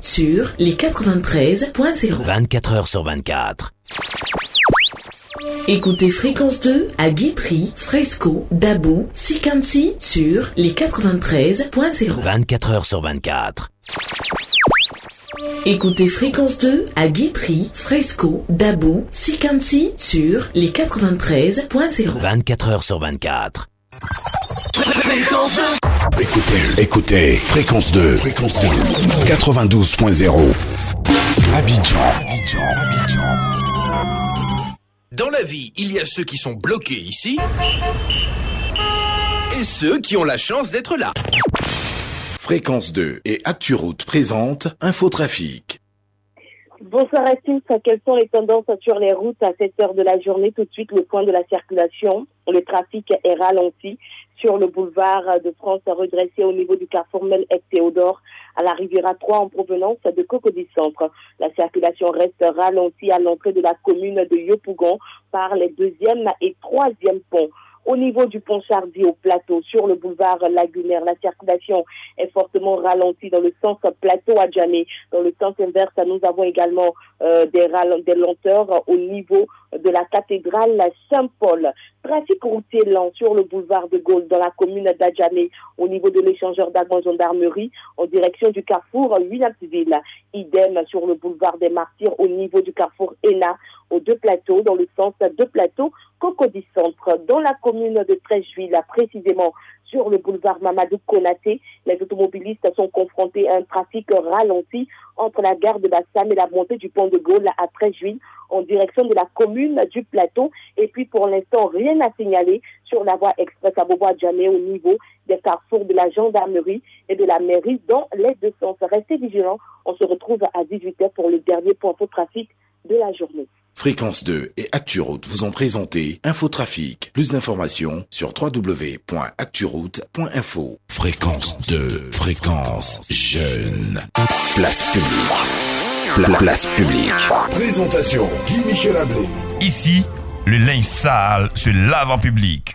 Sur les 93.0. 24 heures sur 24. Écoutez Fréquence 2 à Guitry, Fresco, Dabou, Sikansi sur les 93.0. 24 heures sur 24. Écoutez Fréquence 2 à Guitry, Fresco, Dabou, Sikansi sur les 93.0. 24 heures sur 24. Écoutez, écoutez, fréquence 2, fréquence 2, 92.0. Abidjan, Abidjan, Abidjan. Dans la vie, il y a ceux qui sont bloqués ici et ceux qui ont la chance d'être là. Fréquence 2 et ActuRoute présente Infotrafic. Bonsoir à tous. Quelles sont les tendances sur les routes à cette heure de la journée? Tout de suite, le point de la circulation. Le trafic est ralenti sur le boulevard de France redressé au niveau du carrefour Mel et Théodore à la Riviera 3 en provenance de Cocody Centre. La circulation reste ralentie à l'entrée de la commune de Yopougon par les deuxième et troisième ponts. Au niveau du pont Chardy au plateau, sur le boulevard lagunaire, la circulation est fortement ralentie dans le sens plateau à. Dans le sens inverse, nous avons également euh, des, des lenteurs au niveau de la cathédrale Saint-Paul. Trafic routier lent sur le boulevard de Gaulle dans la commune d'Adjamé au niveau de l'échangeur d'Agent Gendarmerie en direction du carrefour Williamsville. Idem sur le boulevard des Martyrs au niveau du carrefour Ena aux deux plateaux dans le sens de plateau Cocody Centre. Dans la commune de Trècheville, précisément sur le boulevard Mamadou Konaté, les automobilistes sont confrontés à un trafic ralenti entre la gare de Bassam et la montée du pont de Gaulle à Trècheville en direction de la commune du plateau. Et puis pour l'instant, rien à signaler sur la voie express à Bobo-Djamé au niveau des carrefours de la gendarmerie et de la mairie dans les deux sens. Restez vigilants. On se retrouve à 18h pour le dernier point de trafic de la journée. Fréquence 2 et ActuRoute vous ont présenté Infotrafic. Plus d'informations sur www.acturoute.info. Fréquence 2, fréquence jeune. Place publique. Pla- place publique. Présentation Guy Michel Ablé. Ici, le linge sale se lave en public.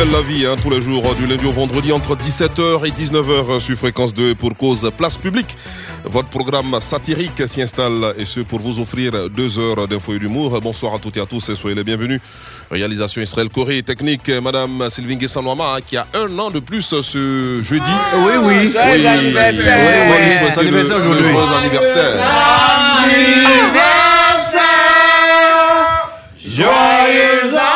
La vie, hein, tous les jours, du lundi au vendredi, entre 17h et 19h sur Fréquence 2 pour cause place publique. Votre programme satirique s'y installe et ce pour vous offrir deux heures d'info et d'humour. Bonsoir à toutes et à tous et soyez les bienvenus. Réalisation Israël Corée, technique Madame Sylvie Guessanouama qui a un an de plus ce jeudi. Oui, oui. Oui, anniversaire. oui, anniversaire anniversaire. Joyeux anniversaire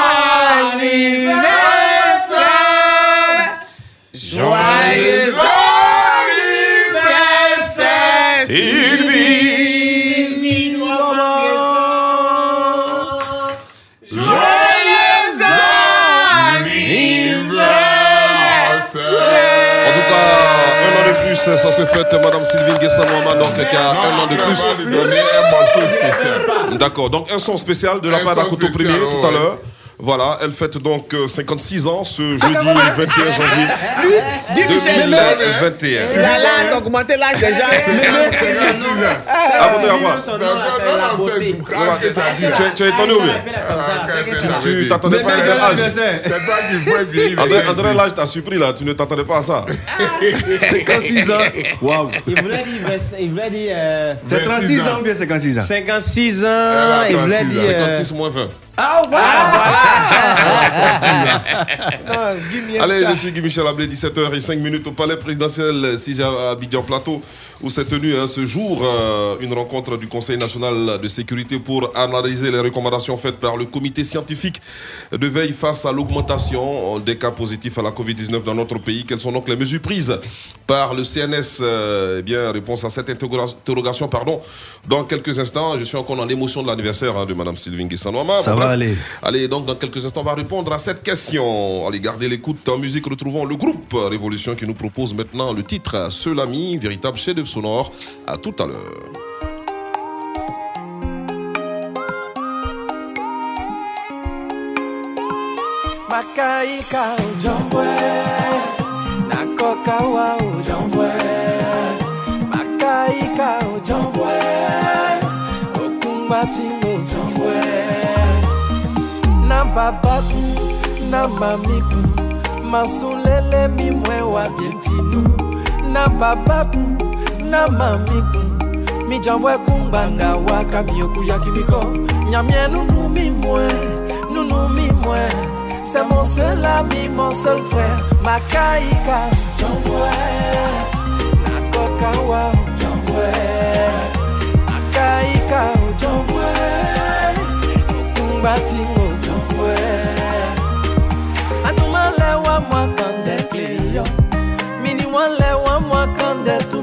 ça se fête Madame Sylvine Guessan-Mohamed, donc qui a un an de plus. D'accord, donc un son spécial de la part d'Akoto Premier tout à l'heure. Voilà, elle fête donc euh, 56 ans ce jeudi quand même, hein. 21 janvier Lui, dis Michel, il 2021. a l'âge d'augmenter l'âge des gens. Ah, là, c'est la beauté. Ça va, Tu es étonné ou bien? Tu t'attendais pas à quel âge? André, André, l'âge t'a surpris là, tu ne t'attendais pas à ça. 56 ans. Waouh. Il voulait dire. vingt- Il voulait dire. euh, C'est 36 ans ou bien 56 ans? 56 ans. Ah, Il voulait dire. euh, 56 moins 20. Ah, voilà. Allez, je suis Guy Michel Ablé, 17h05 minutes au palais présidentiel Sija à Abidjan Plateau, où s'est tenue hein, ce jour euh, une rencontre du Conseil national de sécurité pour analyser les recommandations faites par le comité scientifique de veille face à l'augmentation des cas positifs à la Covid-19 dans notre pays. Quelles sont donc les mesures prises par le CNS euh, Eh bien, réponse à cette interroga- interrogation, pardon, dans quelques instants. Je suis encore dans l'émotion de l'anniversaire hein, de Madame Sylvine Guessanoama. Ça va aller. Allez, donc dans quelques instants, on va répondre à cette question. Allez, gardez l'écoute. En musique, retrouvons le groupe Révolution qui nous propose maintenant le titre Seul ami, véritable chef-d'œuvre sonore. À tout à l'heure. Makaika ujomvwe Nakoka wa ujomvwe Makaika ujomvwe Okumbati ujomvwe Na babaku na mamiku Masulele mimwe wa vientinu Na babaku na mamiku waka mioku ya kimiko. Nunu nunu mon seul ami, mon seul frère Makaika J'envoie Nakokawa J'envoie Makaika J'envoie Kumbatingo J'envoie Anoumalewa moi tout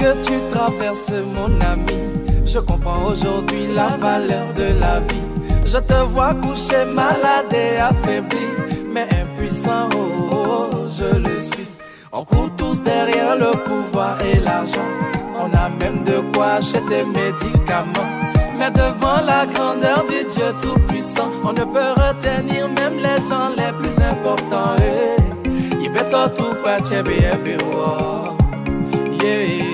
que tu traverses, mon ami. Je comprends aujourd'hui la valeur de la vie. Je te vois couché malade et affaibli, mais impuissant, oh, oh, je le suis. On court tous derrière le pouvoir et l'argent. On a même de quoi acheter médicaments. Mais devant la grandeur du Dieu Tout-Puissant, on ne peut retenir même les gens les plus importants. Eh. Bebe wo. Yeah.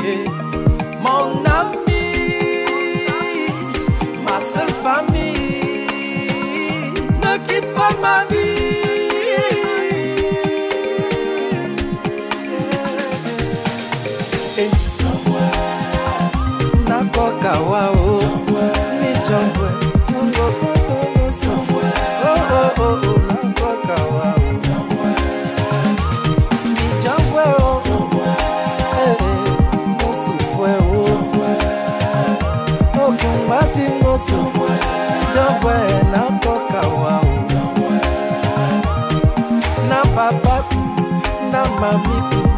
Seule famille, ne quitte pas ma vie. Jambwe nakoka wao. Na babaku, na mamiku,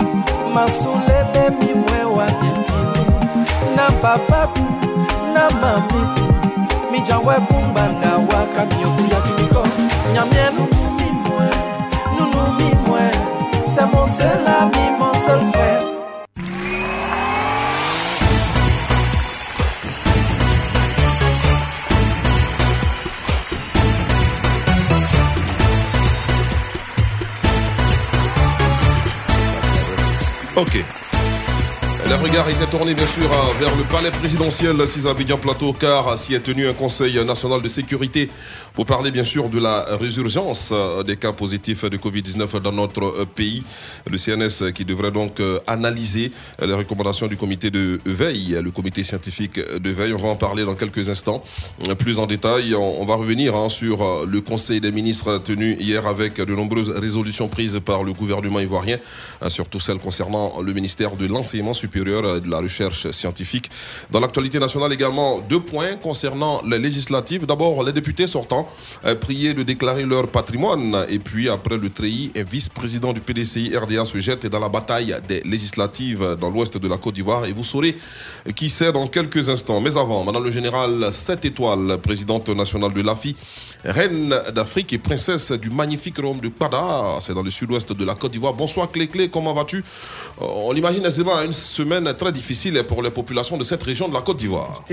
masulele mimwe wa vietini. Na babaku, na mamiku, mijangwe kumbanga wa kamioku ya kimiko. Nyamie mimwe, nunu mimwe, c'est mon seul ami, mon seul frère. Regards étaient tournés bien sûr hein, vers le palais présidentiel Abidjan Plateau car s'y est tenu un conseil national de sécurité pour parler bien sûr de la résurgence euh, des cas positifs de Covid-19 dans notre euh, pays. Le CNS qui devrait donc euh, analyser les recommandations du comité de veille, le comité scientifique de veille. On va en parler dans quelques instants. Plus en détail, on, va revenir hein, sur euh, le conseil des ministres tenu hier avec de nombreuses résolutions prises par le gouvernement ivoirien, hein, surtout celles concernant le ministère de l'enseignement supérieur et de la recherche scientifique. Dans l'actualité nationale également, deux points concernant les législatives. D'abord, les députés sortants euh, priés de déclarer leur patrimoine. Et puis, après le treillis, un vice-président du PDCI RDA se jette dans la bataille des législatives dans l'ouest de la Côte d'Ivoire. Et vous saurez qui c'est dans quelques instants. Mais avant, Madame le Général 7 étoiles, présidente nationale de l'AFI, reine d'Afrique et princesse du magnifique royaume de Pada, c'est dans le sud-ouest de la Côte d'Ivoire. Bonsoir Clé Clé, comment vas-tu? Euh, On l'imagine aisément une semaine très difficile pour les populations de cette région de la Côte d'Ivoire. Hein.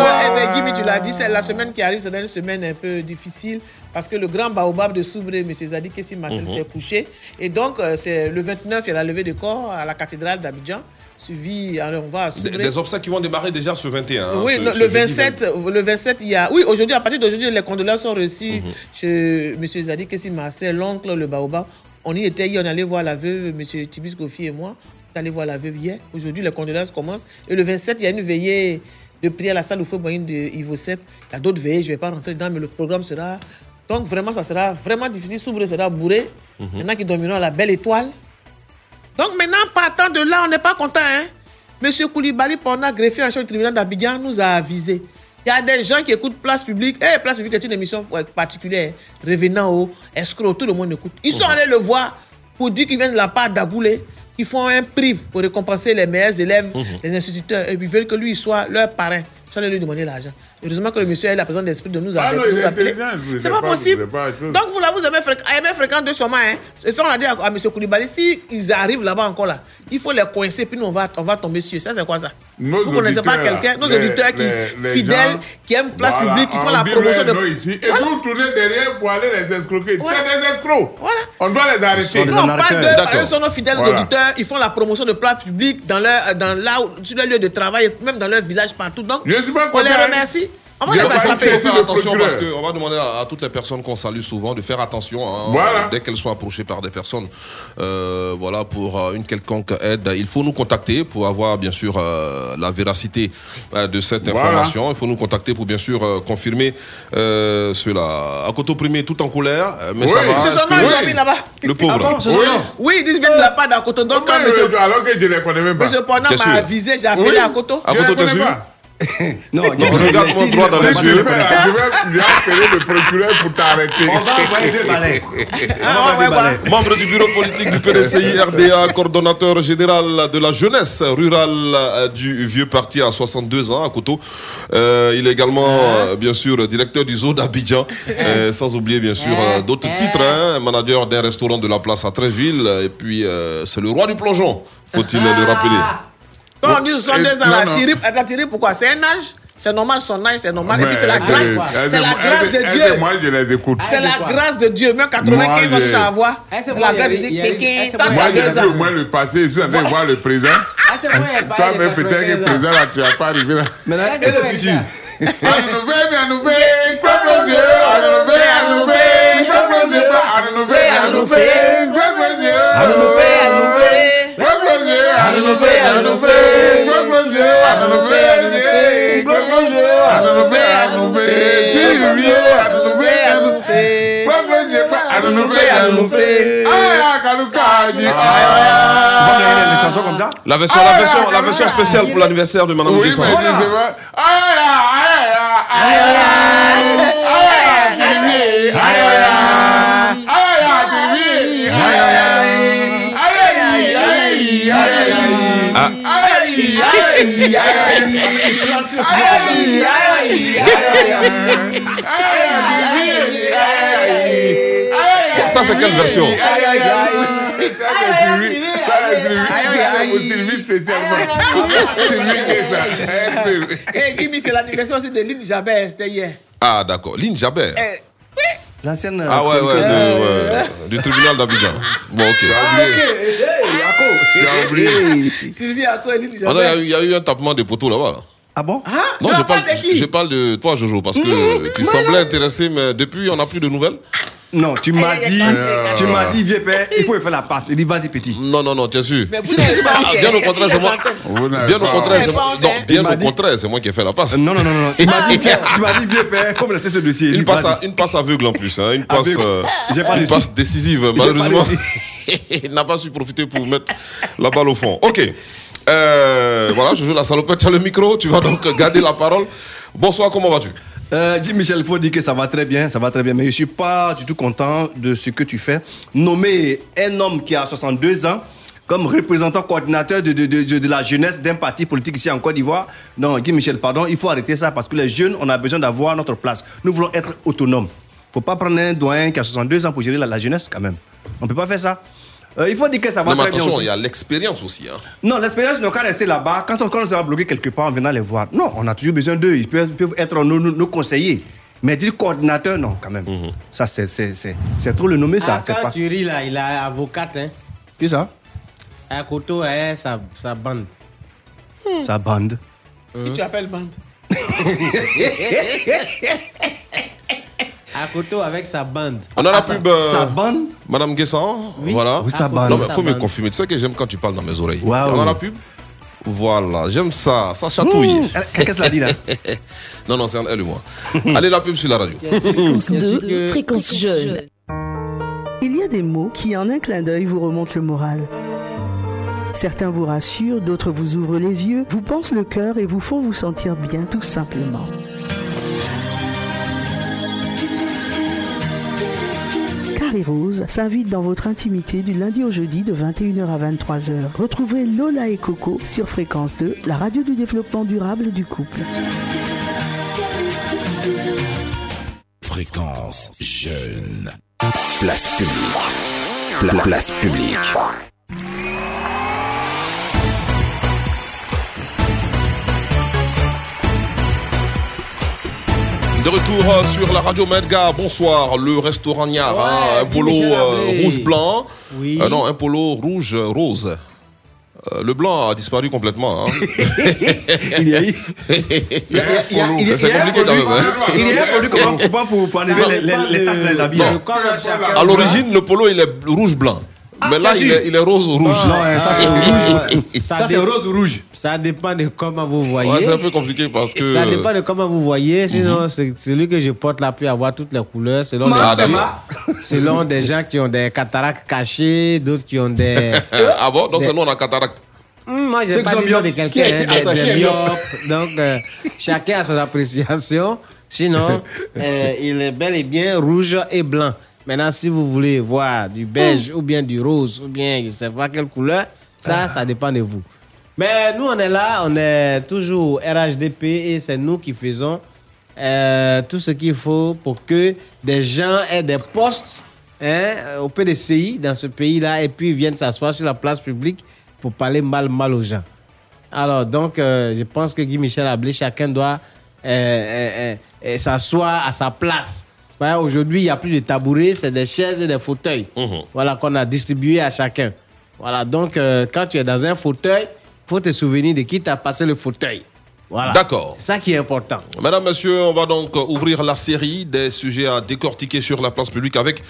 Agua. Eh bien, Guy, tu l'as dit, c'est la semaine qui arrive, c'est une semaine un peu difficile. Parce que le grand baobab de Soubré, M. Zadi Marcel, Mhm. s'est couché. Et donc, euh, c'est le 29, il y a la levée de corps à la cathédrale d'Abidjan. Suivi, alors on va à Des, Soubré. des obsèques qui vont démarrer déjà ce 21. hein, Oui, ce- le, ce le jeudi 27, le 27, il y a. Oui, aujourd'hui, à partir d'aujourd'hui, les condoléances sont reçues Mhm. chez M. Zadi Marcel, l'oncle, le Baobab. On y était hier, on allait voir la veuve, M. Tibis Kofi et moi. On est allé voir la veuve hier. Aujourd'hui, les condoléances commencent. Et le 27, il y a une veillée de prière à la salle au feu moyen de Ivo Sepp. Il y a d'autres veillées, je ne vais pas rentrer dedans, mais le programme sera. Donc, vraiment, ça sera vraiment difficile. Soubre sera bourré. Il y en a qui dormiront à la belle étoile. Donc maintenant, partant de là, on n'est pas content. Hein? Monsieur Koulibaly, pendant greffier en chef du tribunal d'Abidjan, nous a avisé. Il y a des gens qui écoutent Place Publique. Eh, Place Publique est une émission particulière. Revenant au escroc, tout le monde écoute? Ils sont allés le voir pour dire qu'ils viennent de la part d'Agoulé, qu'ils font un prix pour récompenser les meilleurs élèves, les instituteurs, et ils veulent que lui soit leur parrain. Ils allés lui demander l'argent. Heureusement que le monsieur a la présence d'esprit de nous Ah appeler. sais C'est pas pas, possible. pas, Donc vous là, vous aimez, fréq- aimez fréquenter sûrement. Hein. Et ça, on a dit à, à M. Koulibaly, si ils arrivent là-bas encore là, il faut les coincer, puis nous on va, on va tomber sur eux. Ça, c'est quoi ça? Nos Vous connaissez pas quelqu'un, nos les- auditeurs qui, les- les fidèles, gens, qui aiment place voilà, publique, qui font on la promotion de. ici, et Voilà. vous tournez derrière pour aller les escroquer. Voilà. C'est des escrocs. Voilà. On doit les arrêter. Nous, on parle ce sont nos fidèles Voilà. auditeurs, ils font la promotion de place publique dans leur, dans là, où- sur leur lieu de travail, même dans leur village partout. Donc, on les remercie. On va faire attention parce qu'on va demander à, à toutes les personnes qu'on salue souvent de faire attention hein, Voilà. dès qu'elles sont approchées par des personnes euh, voilà, pour euh, une quelconque aide. Il faut nous contacter pour avoir bien sûr euh, la véracité de cette Voilà. information. Il faut nous contacter pour bien sûr euh, confirmer euh, cela. À côté opprimé, tout en colère, mais Oui. ça va. C'est que- là-bas. Le pauvre. Ah bon, son Oui. Oui, ils disent viennent de la part d'Akoto. Donc, quand Comment monsieur, Alors que je les connais même pas? monsieur m'a que- avisé, j'ai appelé Oui. Akoto. Côté, t'as vu Non, Non, regarde-moi droit dans les yeux. je vais appeler le procureur pour t'arrêter. On va envoyer deux balais. Ah, ouais, voilà. Membre du bureau politique du PDCI RDA, coordonnateur général de la jeunesse rurale euh, du vieux parti à 62 ans à Koto. Euh, il est également, euh, bien sûr, directeur du zoo d'Abidjan, euh, sans oublier, bien sûr, euh, d'autres titres. Hein, manager d'un restaurant de la place à Tréville. Et puis, euh, c'est le roi du plongeon, faut-il le rappeler. Quand on dit 72 ans, la tirer, la tirer, pourquoi? C'est un âge c'est normal son âge, c'est normal. Et puis c'est la grâce. C'est la grâce de Dieu. Moi, je les écoute. C'est la grâce de Dieu. Même 95 ans, je suis à voir. C'est la grâce de Dieu. Moi, je suis au moins le passé. Je suis en train de voir le présent. Toi, mais peut-être que le présent, là, tu n'as pas arrivé là. Et le futur. À nous, à nous, Dieu. Ah, ah. les chansons comme ça La version, la version, la version spéciale pour l'anniversaire de Madame Oui, Ça, c'est quelle version aïe, aïe, c'est. Eh. Eh, l'anniversaire aussi de Lynn Jabez, c'était hier. Ah, d'accord. Lynn Jabert. Eh, L'ancienne. Ah ouais, ouais, de- ouais, du tribunal d'Abidjan. Bon, ok. Ah, ok. Hey, Yako. Sylvie à quoi Lynn Ah non, il y a eu- un tapement des poteaux là-bas. là. Ah bon Ah, Non, je parle, de qui je parle de toi, Jojo, parce que tu semblais intéressé, mais depuis, on n'a plus de nouvelles. Non, tu m'as dit, tu m'as dit, vieux père, il faut faire la passe. Il dit, vas-y, petit. Non, non, non, tu es sûr. Mais pas bien au contraire, c'est moi. Bien au contraire, c'est moi. Non, bien au contraire, c'est moi qui ai fait la passe. Non, non, non, non. Tu m'as dit, vieux- tu m'as dit, vieux père, faut me laisser ce dossier. Une passe, une passe aveugle en plus, hein, une passe, euh, une passe décisive. Malheureusement, il n'a pas su profiter pour mettre la balle au fond. Ok. Euh, voilà, je joue la salopette, tu as le micro, tu vas donc garder la parole. Bonsoir, comment vas-tu? Euh, dis Michel, il faut dire que ça va très bien, ça va très bien, mais je suis pas du tout content de ce que tu fais. Nommer un homme qui a 62 ans comme représentant coordinateur de, de, de, de- la jeunesse d'un parti politique ici en Côte d'Ivoire. Non, Guy Michel, pardon, il faut arrêter ça parce que les jeunes, on a besoin d'avoir notre place. Nous voulons être autonomes. faut pas prendre un doyen qui a 62 ans pour gérer la, la jeunesse quand même. On peut pas faire ça. Euh, il faut dire que ça va Non, mais très bien attention, il y a l'expérience aussi. Hein. Non, l'expérience n'a qu'à rester là-bas. Quand on, quand on sera bloqué quelque part, on viendra les voir. Non, on a toujours besoin d'eux. Ils peuvent, peuvent être nos, nos- nos conseillers. Mais dire coordinateur, non, quand même. Ça, c'est- c'est c'est- c'est trop le nommer, ça. Ah, quand pas... tu ris là, il a avocate. Hein. Qui ça? À Koto, hein, sa, sa bande. Sa bande. Qui tu appelles bande? À Koto avec sa bande. On a la pub. euh, Sa bande Madame Guessant, voilà. Oui, sa bande. Non, mais Sa faut me bande. confirmer. Tu sais que j'aime quand tu parles dans mes oreilles. On a la pub Voilà, j'aime ça. Ça chatouille. Mmh, Qu'est-ce qu'elle a dit là non, non, c'est elle et moi. Allez, la pub sur la radio. Fréquence Bien sûr 2, que- fréquence jeune. Il y a des mots qui, en un clin d'œil, vous remontent le moral. Certains vous rassurent, d'autres vous ouvrent les yeux, vous pensent le cœur et vous font vous sentir bien, tout simplement. Carrie Rose s'invite dans votre intimité du lundi au jeudi de 21h à 23h. Retrouvez Lola et Coco sur Fréquence 2, la radio du développement durable du couple. Fréquence jeune. Place publique. Pla- place publique. De retour euh, sur la radio Medga, bonsoir. Le restaurant Niar, Ouais, hein, un polo euh, rouge-blanc. Oui. Euh, non, un polo rouge-rose. Euh, le blanc a disparu complètement. hein. Il y a, a C'est un compliqué quand produit- même. hein. Il y a un produit comment pour, pour enlever les, les, les taches les habits. Hein. À l'origine, le polo, il est rouge-blanc. Mais là, il est, il est rose-rouge. Non, hein, ça c'est rouge. Ça, dé- c'est rose ou rouge. ça dépend de comment vous voyez. Ouais, c'est un peu compliqué parce que. Ça dépend de comment vous voyez. Sinon, c'est celui que je porte là peut avoir toutes les couleurs selon, des, Ah, d'accord. selon des gens qui ont des cataractes cachées, d'autres qui ont des. ah bon? Donc, c'est nous, on a cataracte. Hum, moi, Ceux j'ai qui pas sont dit nom de myopes. quelqu'un, Qui- hein, des, Attends, qui des est myopes. Donc, euh, chacun a son appréciation. Sinon, euh, il est bel et bien rouge et blanc. Maintenant, si vous voulez voir du beige ou bien du rose ou bien je ne sais pas quelle couleur, ça, ça dépend de vous. Mais nous, on est là, on est toujours RHDP et c'est nous qui faisons euh, tout ce qu'il faut pour que des gens aient des postes hein, au PDCI dans ce pays-là et puis viennent s'asseoir sur la place publique pour parler mal, mal aux gens. Alors, donc, euh, je pense que Guy Michel Ablé, chacun doit euh, s'asseoir à sa place. Voilà, Aujourd'hui, il n'y a plus de tabourets, c'est des chaises et des fauteuils. Voilà, qu'on a distribué à chacun. Voilà, donc, euh, quand tu es dans un fauteuil, il faut te souvenir de qui t'a passé le fauteuil. Voilà. D'accord. C'est ça qui est important. Mesdames, Messieurs, on va donc ouvrir la série des sujets à décortiquer sur la place publique avec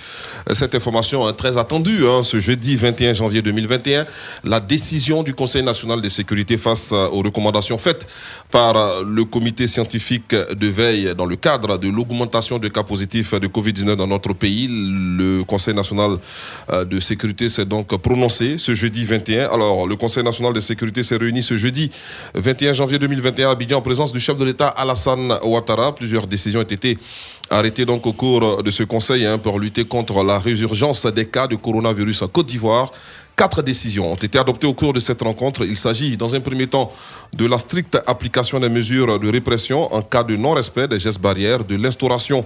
euh, cette information hein, très attendue hein, ce jeudi 21 janvier 2021. La décision du Conseil national de sécurité face euh, aux recommandations faites par euh, le comité scientifique de veille dans le cadre de l'augmentation de cas positifs de Covid-19 dans notre pays. Le Conseil national euh, de sécurité s'est donc prononcé ce jeudi 21. Alors, le Conseil national de sécurité s'est réuni ce jeudi 21 janvier 2021 Abidjan en présence du chef de l'État Alassane Ouattara. Plusieurs décisions ont été arrêtées donc au cours de ce conseil hein, pour lutter contre la résurgence des cas de coronavirus en Côte d'Ivoire. Quatre décisions ont été adoptées au cours de cette rencontre. Il s'agit, dans un premier temps, de la stricte application des mesures de répression en cas de non-respect des gestes barrières, de l'instauration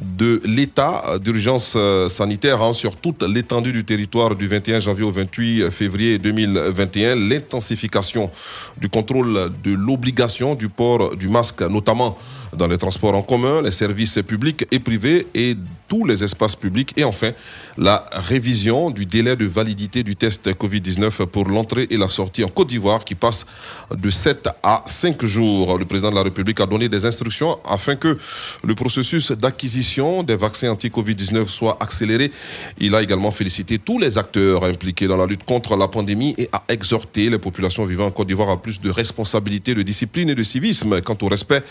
de l'état d'urgence euh, sanitaire hein, sur toute l'étendue du territoire du 21 janvier au 28 février 2021, l'intensification du contrôle de l'obligation du port du masque, notamment dans les transports en commun, les services publics et privés et tous les espaces publics. Et enfin, la révision du délai de validité du test Covid-19 pour l'entrée et la sortie en Côte d'Ivoire qui passe de 7 à 5 jours. Le président de la République a donné des instructions afin que le processus d'acquisition des vaccins anti-Covid-19 soit accéléré. Il a également félicité tous les acteurs impliqués dans la lutte contre la pandémie et a exhorté les populations vivant en Côte d'Ivoire à plus de responsabilité, de discipline et de civisme quant au respect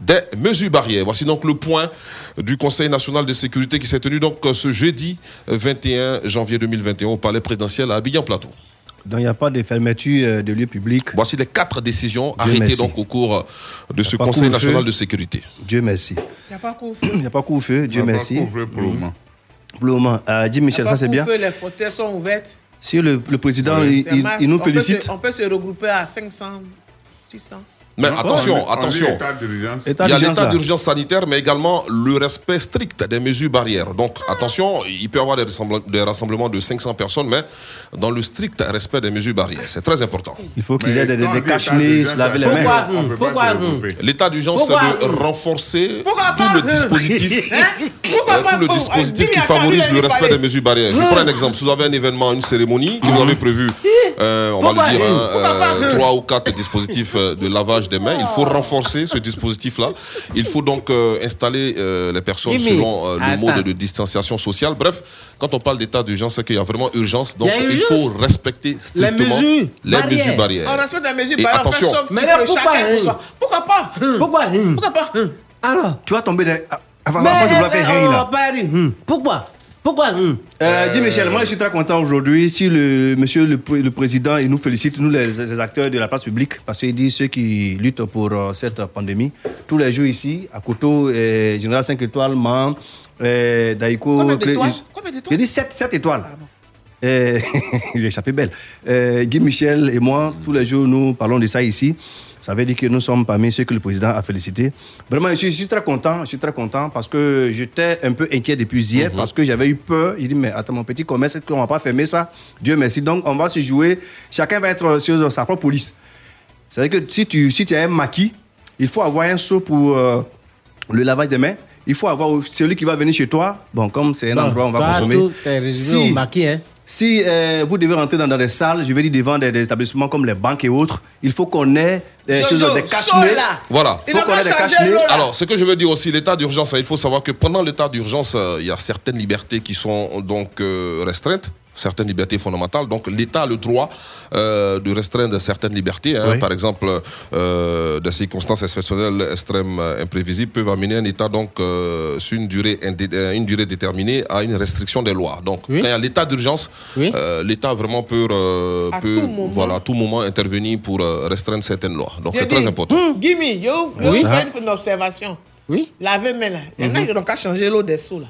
des mesures barrières. Voici donc le point du Conseil national de sécurité qui s'est tenu donc ce jeudi 21 janvier 2021 au Palais présidentiel à Abidjan-Plateau. Donc il n'y a pas de fermeture euh, de lieux publics. Voici les quatre décisions Dieu arrêtées merci. donc au cours de ce Conseil national de sécurité. Dieu merci. Il n'y a pas couvre-feu. Il n'y a pas couvre-feu, Dieu Il y a pas merci. couvre-feu pour le moment. Pour le moment. Euh, Jim Michel, ça c'est bien. Les fauteuils sont ouvertes. Si le, le président, il, il- masse. il nous On peut félicite. se- On peut se regrouper à 500, 600. Mais Non, attention, on on attention. Il y a l'état d'urgence sanitaire, mais également le respect strict des mesures barrières. Donc attention, il peut y avoir des, rassemblements- des rassemblements de 500 personnes, mais dans le strict respect des mesures barrières. C'est très important. Il faut qu'il y ait des, des, des cache-nez, se laver les mains. Pourquoi L'état d'urgence, c'est de renforcer Pourquoi tout le dispositif, Hein euh, tout le dispositif Dis qui favorise le respect des mesures barrières. Je prends un exemple. Si vous avez un événement, une cérémonie que vous avez prévu, euh, on va le dire, hum hein, euh, hum trois ou quatre dispositifs de lavage des mains, il faut renforcer ce dispositif-là. Il faut donc euh, installer euh, les personnes selon euh, le mode de distanciation sociale. Bref, quand on parle d'état d'urgence, c'est qu'il y a vraiment urgence. Donc Il faut respecter Les strictement mesures les barrières. mesures barrières. On respecte la mesure Et barrière, on fait attention. sauf Mais là, pourquoi, chacun pour hein. Pourquoi pas? Pourquoi hum Pourquoi pas? Alors? Tu vas tomber dans- avant, Mais, avant de vouloir faire rien là. pas hum, Pourquoi? Pourquoi? Hum Euh, dis Michel, moi je suis très content aujourd'hui. Si le monsieur le, pr- le président il nous félicite, nous les, les acteurs de la place publique, parce qu'il dit ceux qui luttent pour euh, cette pandémie, tous les jours ici, à Koto, euh, Général 5 étoiles, Man, Daïko. Combien d'étoiles? Combien d'étoiles? J'ai dit 7, étoiles. Euh, J'ai échappé belle. Euh, Guy Michel et moi, tous les jours, nous parlons de ça ici. Ça veut dire que nous sommes parmi ceux que le président a félicités. Vraiment, je suis, je suis très content. Je suis très content parce que j'étais un peu inquiet depuis hier parce que j'avais eu peur. J'ai dit, mais attends, mon petit commerce, est-ce qu'on va pas fermer ça? Dieu merci. Donc, on va se jouer. Chacun va être sur sa propre police. C'est-à-dire que si tu, si tu as un maquis, il faut avoir un seau pour euh, le lavage des mains. Il faut avoir celui qui va venir chez toi. Bon, comme c'est un Bon, endroit où on va consommer. tout au maquis, hein. Si euh, vous devez rentrer dans, dans des salles, je vais dire devant des, des établissements comme les banques et autres, il faut qu'on ait des Jojo, choses, des. Voilà. Il faut qu'on ait des là. Alors, ce que je veux dire aussi, l'état d'urgence, hein, il faut savoir que pendant l'état d'urgence, euh, il y a certaines libertés qui sont donc euh, restreintes, certaines libertés fondamentales. Donc, l'État a le droit euh, de restreindre certaines libertés. hein. Oui. Par exemple, euh, des circonstances exceptionnelles extrêmes, euh, imprévisibles, peuvent amener un État donc euh, sur une durée, une durée déterminée à une restriction des lois. Donc, quand il y a l'état d'urgence, euh, l'État vraiment peut, euh, À peut tout moment. voilà, à tout moment intervenir pour restreindre certaines lois. Donc, c'est très important. hum, Gimme, yo, yo, Oui. une observation. Oui. Laver main là. Il y en a Mhm. qui n'ont qu'à changer l'eau des seaux là.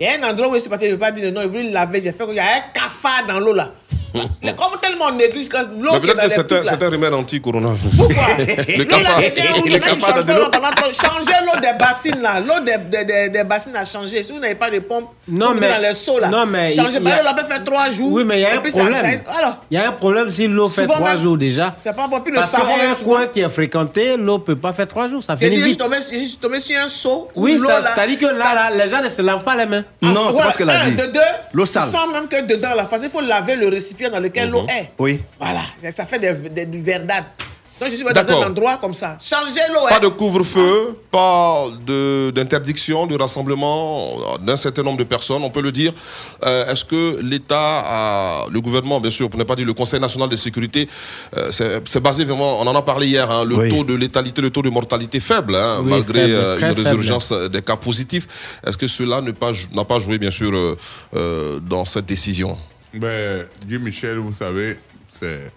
Il y a un endroit où je suis parti, je ne veux pas dire le nom, il voulait laver, j'ai fait qu'il y a un cafard dans l'eau là. Mais Comme tellement on néglige que peut-être les c'est un, un remède anti-coronavirus. Pourquoi le cafard, le de Changez l'eau des bassines là. L'eau des, des, des, des bassines a changé. Si vous n'avez pas de pompe, Non, vous mais- mettez dans les seaux là. non, mais Changez pas l'eau, là peut faire trois jours. Oui, mais il y a un problème. Il y a un problème si l'eau fait trois jours déjà. c'est pas bon. Puis le Parce souvent- coin qui est fréquenté, l'eau peut pas faire trois jours. Ça finit vite. je suis tombé sur un seau. Oui, c'est-à-dire que là, là, les gens ne se lavent pas les mains. Non, c'est pas ce qu'elle a un, dit. De L'eau sale. Tu sens même que dedans, la face, il faut laver le récipient dans lequel l'eau est. Oui. Voilà, ça fait des, des- du verdade. Donc je suis dans un endroit comme ça. Changez l'eau. Pas hein. de couvre-feu, pas de- d'interdiction du rassemblement d'un certain nombre de personnes, on peut le dire. Euh, Est-ce que l'État, a- le gouvernement, bien sûr, pour ne pas dire le Conseil national de sécurité, euh, c'est basé vraiment, on en a parlé hier, hein, le Oui. taux de létalité, le taux de mortalité faible, hein, Oui, malgré faible, euh, une faible. résurgence des cas positifs. Est-ce que cela n'a pas, pas joué, bien sûr, euh, euh, dans cette décision? Ben, Guy Michel, vous savez, c'est.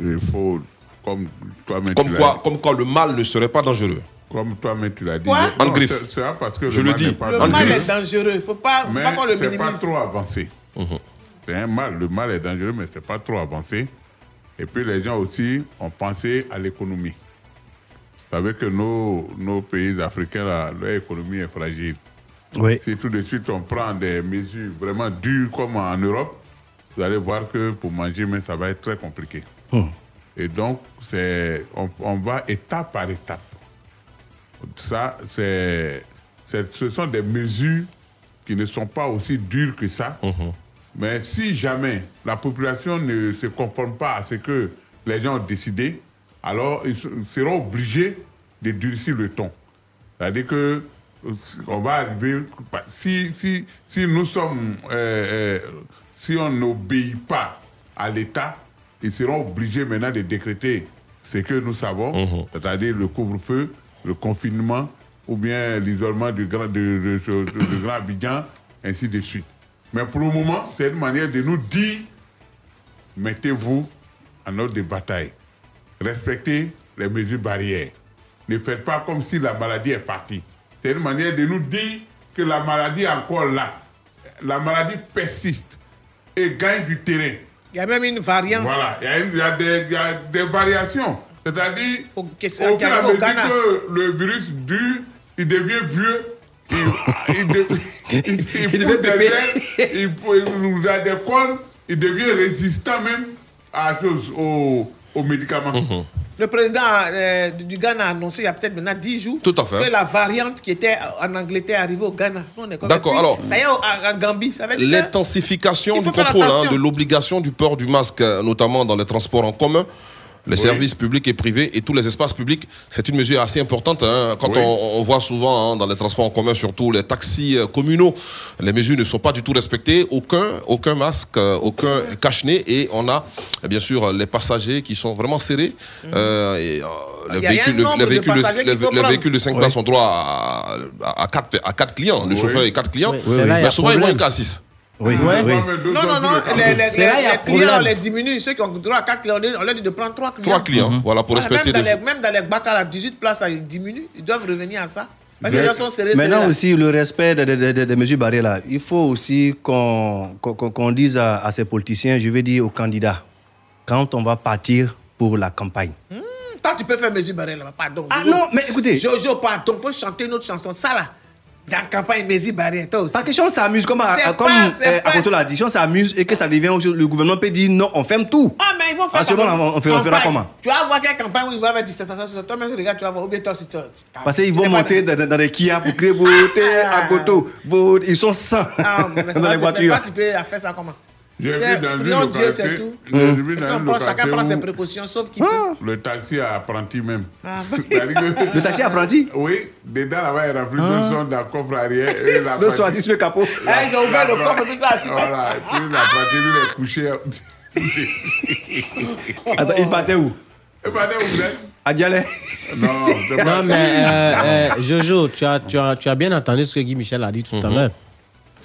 Il faut. Comme toi-même comme tu l'as quoi, dit- comme quoi le mal ne serait pas dangereux. Comme toi-même tu l'as dit. Quoi Non, En griffe. c'est- parce que Je le le mal dis. n'est pas Le En mal est dangereux. Il ne faut pas, faut Mais pas qu'on le c'est minimise. pas trop avancé. C'est un mal. Le mal est dangereux, mais c'est pas trop avancé. Et puis les gens aussi ont pensé à l'économie. Vous savez que nos, nos pays africains, là, leur économie est fragile. Oui. Si tout de suite on prend des mesures vraiment dures comme en Europe, vous allez voir que pour manger, mais ça va être très compliqué. Hmm. Et donc, c'est, on, on va étape par étape. Ça, c'est, ce sont des mesures qui ne sont pas aussi dures que ça. Mais si jamais la population ne se conforme pas à ce que les gens ont décidé, alors ils se- seront obligés de durcir le ton. C'est-à-dire que euh, on va arriver. Si, si, si nous sommes. euh, euh, si on n'obéit pas à l'État, ils seront obligés maintenant de décréter ce que nous savons, c'est-à-dire le couvre-feu, le confinement ou bien l'isolement du grand, de- de grand Abidjan, ainsi de suite. Mais pour le moment, c'est une manière de nous dire mettez-vous en ordre de bataille. Respectez les mesures barrières. Ne faites pas comme si la maladie est partie. C'est une manière de nous dire que la maladie est encore là. La maladie persiste et gagne du terrain. Il y a même une variante. Voilà, il y a, une- il y a des, il y a des variations. C'est-à-dire, au au mesure Ghana. que le virus dure, il devient vieux, il, il, de- il, il devient des pépé. ailes, il, pou- il nous a des cornes, il devient résistant même à chose, aux médicaments. Le président euh, du Ghana a annoncé il y a peut-être maintenant 10 jours Tout à fait. que la variante qui était en Angleterre est arrivée au Ghana. Nous, on est comme- D'accord, alors- Ça y est, en Gambie, ça veut dire L'intensification du contrôle, hein, de l'obligation du port du masque, euh, notamment dans les transports en commun, les services publics et privés et tous les espaces publics, c'est une mesure assez importante. hein. Quand Oui. on, on voit souvent hein, dans les transports en commun, surtout les taxis euh, communaux, les mesures ne sont pas du tout respectées. Aucun, aucun masque, euh, aucun cache-nez et on a bien sûr les passagers qui sont vraiment serrés. euh, et, euh, les véhicules, les de véhicules, de, passagers les, qu'il faut les prendre. véhicules de 5 Oui. places ont droit à, à, à, quatre, à quatre clients, le chauffeur et quatre clients. Mais souvent, ils vont qu'à 6. Oui, oui. Non, non, non, les, là, il clients, on les diminue. Ceux qui ont droit à 4 clients, on leur dit de prendre 3 clients. Trois clients, voilà, pour Voilà, respecter même, dans les, même dans les bacs à la 18 places, là, ils diminuent. Ils doivent revenir à ça. Parce que les gens sont serrés. Maintenant aussi, le respect des, des- des- des mesures barrières, là, il faut aussi qu'on qu'on- qu'on- qu'on dise à, à ces politiciens, je vais dire aux candidats, quand on va partir pour la campagne. Hmm, Toi, tu peux faire mesure barrière là Pardon. Ah Jojo. non, mais écoutez. Jojo, pardon, faut chanter une autre chanson. Ça là, dans la campagne mesure barrière, toi aussi. Parce que si on s'amuse, comme, à- comme pas- euh, pas- Akoto l'a dit, si on s'amuse et que ça devient, le gouvernement peut dire non, on ferme tout. Ah, mais ils vont faire. À ce on- on fait- on fera comment? Tu vas voir quelle campagne où ils vont avoir distanciation. Toi-même, regarde, tu vas voir. Ou bien toi, si tu. Parce qu'ils vont monter dans, dans- les Kia pour crier voter à Koto. vote. Ils sont 100 Ah, mais ça dans les voitures. Toi, tu peux faire ça comment? J'ai vu dans une localité- c'est tout. vu dans une chacun prend ses où précautions, sauf qu'il peut. Le taxi à apprenti même. Ah, Le taxi apprenti Oui, dedans là-bas, il remplit Ah. deux sont dans le coffre arrière. L'apprenti- sont assis sur le capot. Eh, ils ont ouvert le coffre, tout ça assis. Voilà, puis l'apprenti, lui, il est couché. Attends, il partait où? Et madame, vous êtes À Dialé Non, Non, mais euh, euh, Jojo, tu as, tu, as, tu as bien entendu ce que Guy Michel a dit tout à l'heure.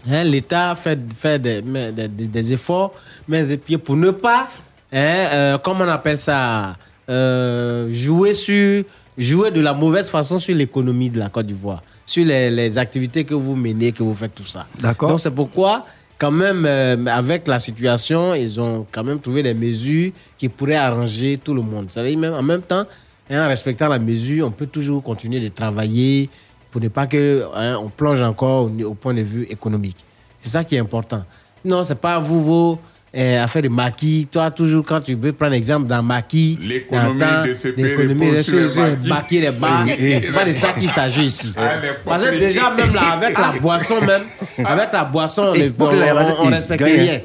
Hein, L'État fait, fait des, des, des- efforts, mais pour ne pas, hein, euh, comment on appelle ça, euh, jouer, sur, jouer de la mauvaise façon sur l'économie de la Côte d'Ivoire, sur les, les activités que vous menez, que vous faites tout ça. D'accord. Donc c'est pourquoi, quand même, euh, avec la situation, ils ont quand même trouvé des mesures qui pourraient arranger tout le monde. Veut dire même, en même temps, hein, en respectant la mesure, on peut toujours continuer de travailler pour ne pas que hein, on plonge encore au, au point de vue économique. C'est ça qui est important. Non, c'est pas vous vos euh, affaires de maquis. Toi, toujours quand tu veux prendre exemple dans maquis, L'économie dans de l'économie les sur les maquis. les bars. C'est pas de ça qu'il s'agit ici. Ah, Parce que déjà, même là, avec la boisson, même, avec la boisson, on, on- on respecte rien.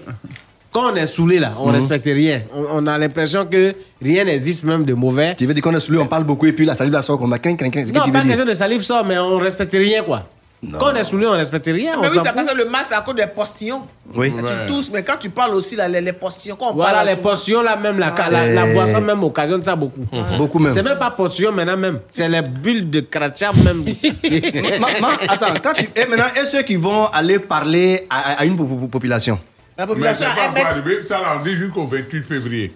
Quand on est saoulé là, on Mhm. respecte rien. On, on a l'impression que rien n'existe même de mauvais. Tu veux dire qu'on est lui, on parle beaucoup et puis la salive la sort comme. C'est ce que Non, tu pas veux dire. question de salive sort, mais on respecte rien quoi. Quand on est saoulé, on respecte rien. Mais on oui, que le masque, à cause des postillons. Oui. Tu tousses, mais quand tu parles aussi, là, les, les postillons, quand on Voilà, parle les postillons là même, la, Ah. la, la Eh. boisson même occasionne ça beaucoup. Beaucoup même. C'est même pas postillon maintenant même. C'est les bulles de kratchap même. Ma- ma- attends, quand tu, et maintenant, et ceux qui vont aller parler à, à une po- po- population? La Mais population c'est pas. Ça, on dit jusqu'au 28 février.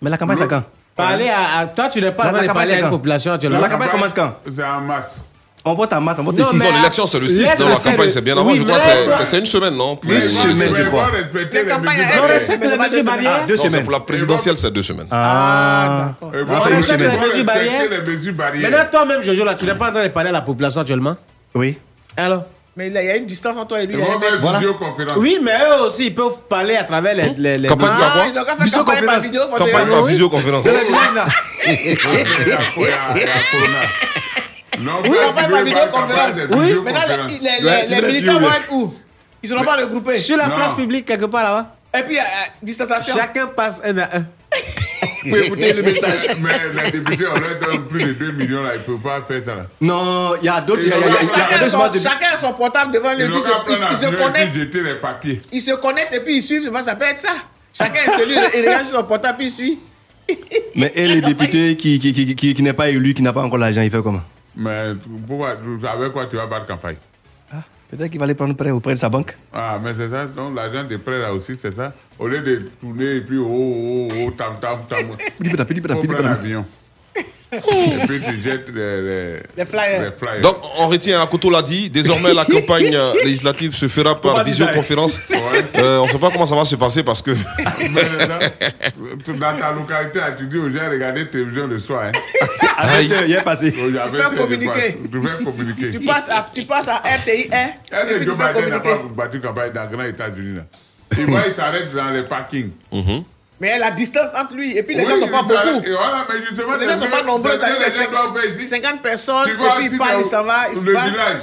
Mais la campagne, c'est quand? Parler à, à- Toi, tu n'es pas en La train de campagne, à quand? population actuellement. La campagne commence quand? C'est en mars. Envoie ta maths, envoie tes Non, 6. l'élection, c'est le 6, non, la campagne, c'est bien avant. Je crois que c'est- une semaine, non Une semaine, je crois? barrières. respecte les mesures barrières. Ah, deux Non, c'est semaines. pour la présidentielle, c'est deux semaines. Ah, Et On respecte les mesures barrières. Maintenant, toi-même, Jojo, là, tu n'es pas en train de parler à la population actuellement? Oui. Alors Mais il y a- il y a une distance entre toi et lui. Il Voilà. vidéoconférence. Oui, mais eux aussi, ils peuvent parler à travers les. les, les Campagne, Ah, quoi ils n'ont qu'à faire campagne par vidéo. Campagne par visioconférence. Dans le village, là. Il y a- il y a- il y a Corona. Non, Oui, mais campagne par vidéoconférence. Oui, visioconférence. maintenant, les, militants vont être où? Ils ne seront pas regroupés. Sur la place publique, quelque part là-bas, Et puis, euh, distanciation. chacun passe un à un. Vous pouvez écouter le message. Mais les députés, on leur donne plus de 2 millions, là, ils ne peuvent pas faire ça. Là. Non, il y a d'autres. Chacun a son- portable devant lui. Ils se- connectent. Ils se connectent et puis ils suivent. Ça peut être ça. Chacun est celui, il regarde sur son portable puis il suit. Mais et les députés qui, qui, qui, qui, qui n'est pas élu, qui n'a pas encore l'argent, il fait comment? Mais pourquoi, avec quoi tu vas battre campagne? Peut-être qu'il va aller prendre prêt auprès de sa banque. Ah, mais c'est ça, donc l'argent des prêts là aussi, c'est ça. Au lieu de tourner et puis oh, oh, oh, tam, tam, tam. et puis tu jettes les, les, Les flyers. les flyers. Donc, on retient, Akoto l'a dit, désormais la campagne euh, législative se fera par Comment visioconférence. Euh, on ne sait pas comment ça va se passer parce que. Mais dans, dans ta localité, tu dis aux gens, regardez télévision le soir. Hein. Avec eux, il est passé. Avait fais communiquer. Tu fais communiquer. Tu passes à, tu passes à RTI 1 Est-ce et que puis tu Joe Biden n'a pas battu campagne dans les États-Unis Il voit, il s'arrête dans les parkings. Mais la distance entre lui et puis les Oui, gens ne sont pas beaucoup. et voilà, mais justement, Les gens ne sont pas nombreux. c'est ça, ce que c'est les gens doivent faire 50, ici. 50 personnes Tu et puis il ici parle, dans- il s'en va. il Le va. village.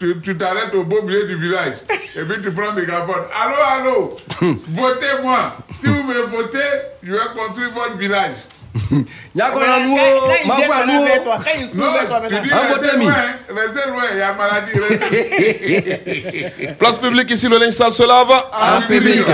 Tu tu t'arrêtes au beau milieu du village. et puis tu prends le mégaphone. Allô, allô, votez-moi. Si vous me votez, je vais construire votre village. Y'a Mais quand- quand il vient parler vers toi, quand il court Non, vers toi tu dis restez loin, hein. restez loin, il y a maladie. Place publique ici, le linge sale se lave. En public.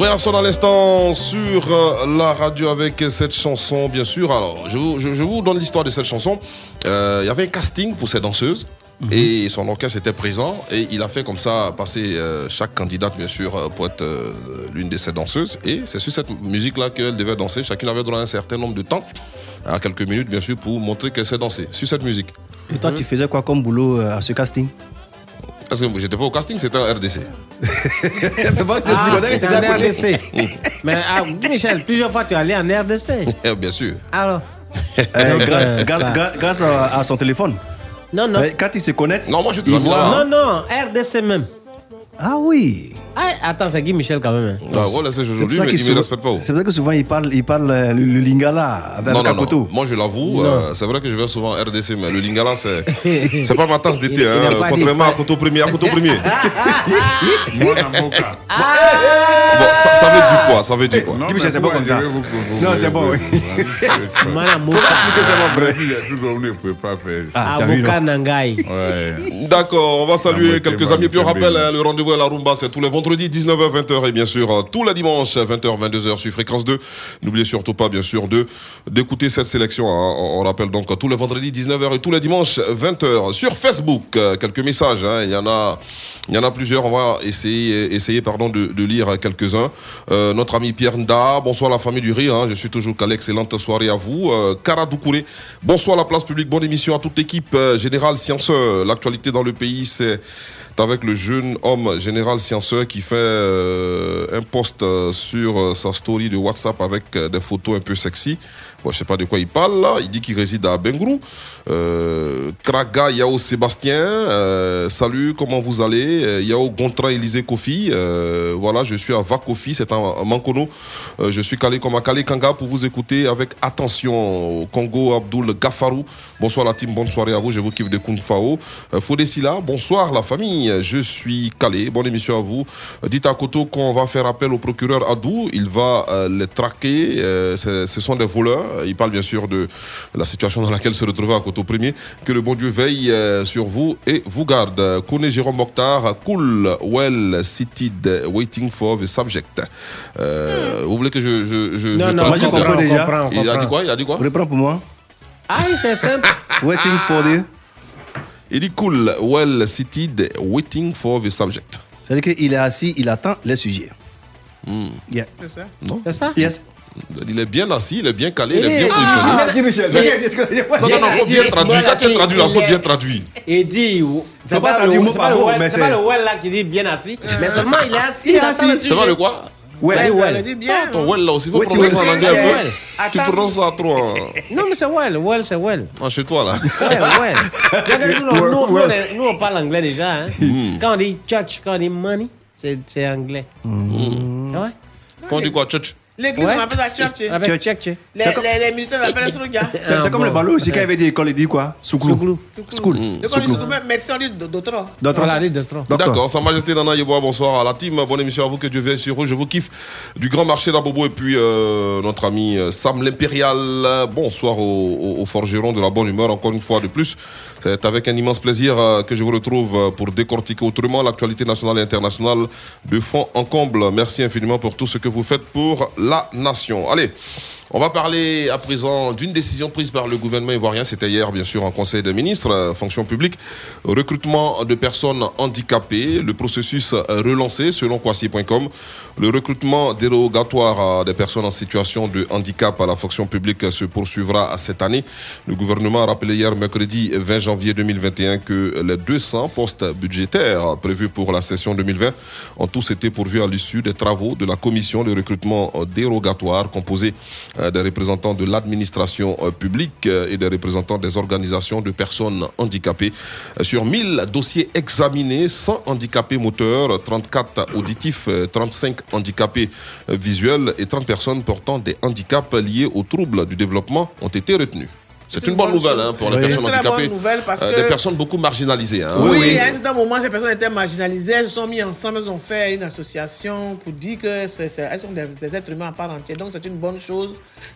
Réaction à l'instant sur euh, la radio avec cette chanson, bien sûr. Alors, je vous, je- je vous donne l'histoire de cette chanson. Euh, Il y avait un casting pour ces danseuses. Et son orchestre était présent et il a fait comme ça passer euh, chaque candidate bien sûr pour être euh, l'une de ces danseuses et c'est sur cette musique là qu'elle devait danser. Chacune avait à un certain nombre de temps, à quelques minutes bien sûr pour montrer qu'elle sait danser sur cette musique. Et toi, tu faisais quoi comme boulot à ce casting? Parce que j'étais pas au casting, c'était un RDC. Ah, c'est en RDC. Mais ah, Michel, plusieurs fois tu es allé en RDC. bien sûr. Alors? Euh, Donc, grâce, euh, à, à son téléphone. Non, non. Euh, Quand il se connecte, non, moi je il voit. Non, non, RDC même. Ah oui. Ah, attends, c'est Guy Michel quand même. hein? Ah, pour aujourd'hui, ça mais il se- me respecte pas. C'est vrai que souvent il parle, il parle euh, le, le lingala avec Non, le non, non. capoto. Moi, je l'avoue, Non. euh, c'est vrai que je vais souvent RDC, mais le Lingala, c'est c'est pas ma tasse d'été, hein, contrairement à Coteau Premier. À Coteau Premier. Bon, ça, ça veut dire quoi? Ça veut dire quoi? Non, Guy Michel, c'est pas comme je ça. Non, c'est bon, oui. expliquer c'est bon, bref. Il y a tout qu'on ne peut pas faire. Ah, Avocat Nangai. D'accord, on va saluer Ah, quelques amis. Puis on rappelle, hein, le rendez-vous à la Rumba, c'est tous les vendredis, 19h, 20h, et bien sûr, euh, tous les dimanches, 20h, 22h sur Fréquence 2. N'oubliez surtout pas, bien sûr, de d'écouter cette sélection. hein. On, rappelle donc tous les vendredis, 19h, et tous les dimanches, 20h. Sur Facebook, euh, quelques messages, hein. il y en a... Il y en a plusieurs, on va essayer, essayer pardon, de, lire quelques-uns. Euh, notre ami Pierre Nda, bonsoir la famille du riz, hein. je suis toujours calé, excellente soirée à vous. Euh, Kara Doucouré, bonsoir la place publique, bonne émission à toute l'équipe. Euh, Général Scienceur, l'actualité dans le pays, c'est avec le jeune homme Général Scienceur qui fait euh, un post euh, sur euh, sa story de WhatsApp avec des photos un peu sexy. Bon, je sais pas de quoi il parle là. Il dit qu'il réside à Bengrou. Euh, Kraga Yao Sébastien, euh, salut, comment vous allez? Euh, Yao Gontran Élysée Kofi. Euh, voilà, je suis à Vakofi, c'est un Mankono. Je suis calé comme à Calé Kanga pour vous écouter avec attention. Congo Abdul Gafarou. Bonsoir la team, bonne soirée à vous. Je vous kiffe de Kung Fao. Fodé bonsoir la famille. Je suis calé. Bonne émission à vous. Dites à Koto qu'on va faire appel au procureur Adou. Il va les traquer. Ce sont des voleurs. Il parle bien sûr de la situation dans laquelle se retrouve à Koto Premier. Que le bon Dieu veille euh, sur vous et vous garde. Kone Jérôme Mokhtar, cool, well, seated, waiting for the subject. Euh, vous voulez que je. je, je Non, je non, traduise on comprend, ça on déjà. Il a dit quoi Il a dit quoi Reprends pour moi. Ah, c'est simple. Waiting for the. Il dit cool, well, seated, waiting for the subject. C'est-à-dire qu'il est assis, il attend les sujets. Hmm. Yeah. C'est ça? Non C'est ça? Yes. Il est bien assis, il est bien calé, il est bien ah, positionné. Non, non, non, faut bien traduire. Quand tu as traduit, il faut bien traduire. Il dit. C'est pas le, well, well là qui dit bien assis, mais seulement il est assis. Il est attend assis. C'est pas le quoi? Ouais. Ouais, Elle well. dit bien. Ton well là aussi, faut prononcer en anglais un peu. Tu prononces ça trop. hein. Non, mais c'est well, well, c'est well. Ah, Chez toi là. Ouais, well. Nous, on parle anglais déjà. Hein. Hmm. Quand on dit church, quand on dit money, c'est c'est anglais. Ouais. Quand on dit quoi, church? L'église, Ouais. on appelle ça church. Church. Les, C'est comme- les, les militaires l'appellent Sruga. C'est Ah, c'est comme le ballon aussi, quand il avait dit école, il dit quoi? Souklou. Souklou. School. Le quand on dit médecin, on dit docteur. D'autres. Voilà, les Destro. Docteur. D'accord, Sa Majesté Nana Yeboah, bonsoir à la team. Bonne émission à vous, que Dieu veille sur eux. Je vous kiffe du grand marché d'Abobo et puis euh, notre ami euh, Sam l'Impérial. Bonsoir aux, aux forgerons de la bonne humeur, encore une fois de plus. C'est avec un immense plaisir euh, que je vous retrouve euh, pour décortiquer autrement l'actualité nationale et internationale de fond en comble. Merci infiniment pour tout ce que vous faites pour la nation. Allez. On va parler à présent d'une décision prise par le gouvernement ivoirien. C'était hier, bien sûr, en Conseil des ministres, fonction publique, recrutement de personnes handicapées. Le processus relancé, selon Kwasi.com. Le recrutement dérogatoire des personnes en situation de handicap à la fonction publique se poursuivra cette année. Le gouvernement a rappelé hier, mercredi 20 janvier 2021, que les 200 postes budgétaires prévus pour la session 2020 ont tous été pourvus à l'issue des travaux de la commission de recrutement dérogatoire composée des représentants de l'administration euh, publique euh, et des représentants des organisations de personnes handicapées. Sur 1000 dossiers examinés, 100 handicapés moteurs, 34 auditifs, 35 handicapés visuels et 30 personnes portant des handicaps liés aux troubles du développement ont été retenus. C'est une, bonne nouvelle hein, pour les personnes C'est une très handicapées. bonne nouvelle parce Euh, que- Des personnes beaucoup marginalisées. hein. Oui, à un certain moment, ces personnes étaient marginalisées, elles se sont mis ensemble, elles ont fait une association pour dire que c'est- c'est- elles sont des, des êtres humains à part entière. Donc c'est une bonne chose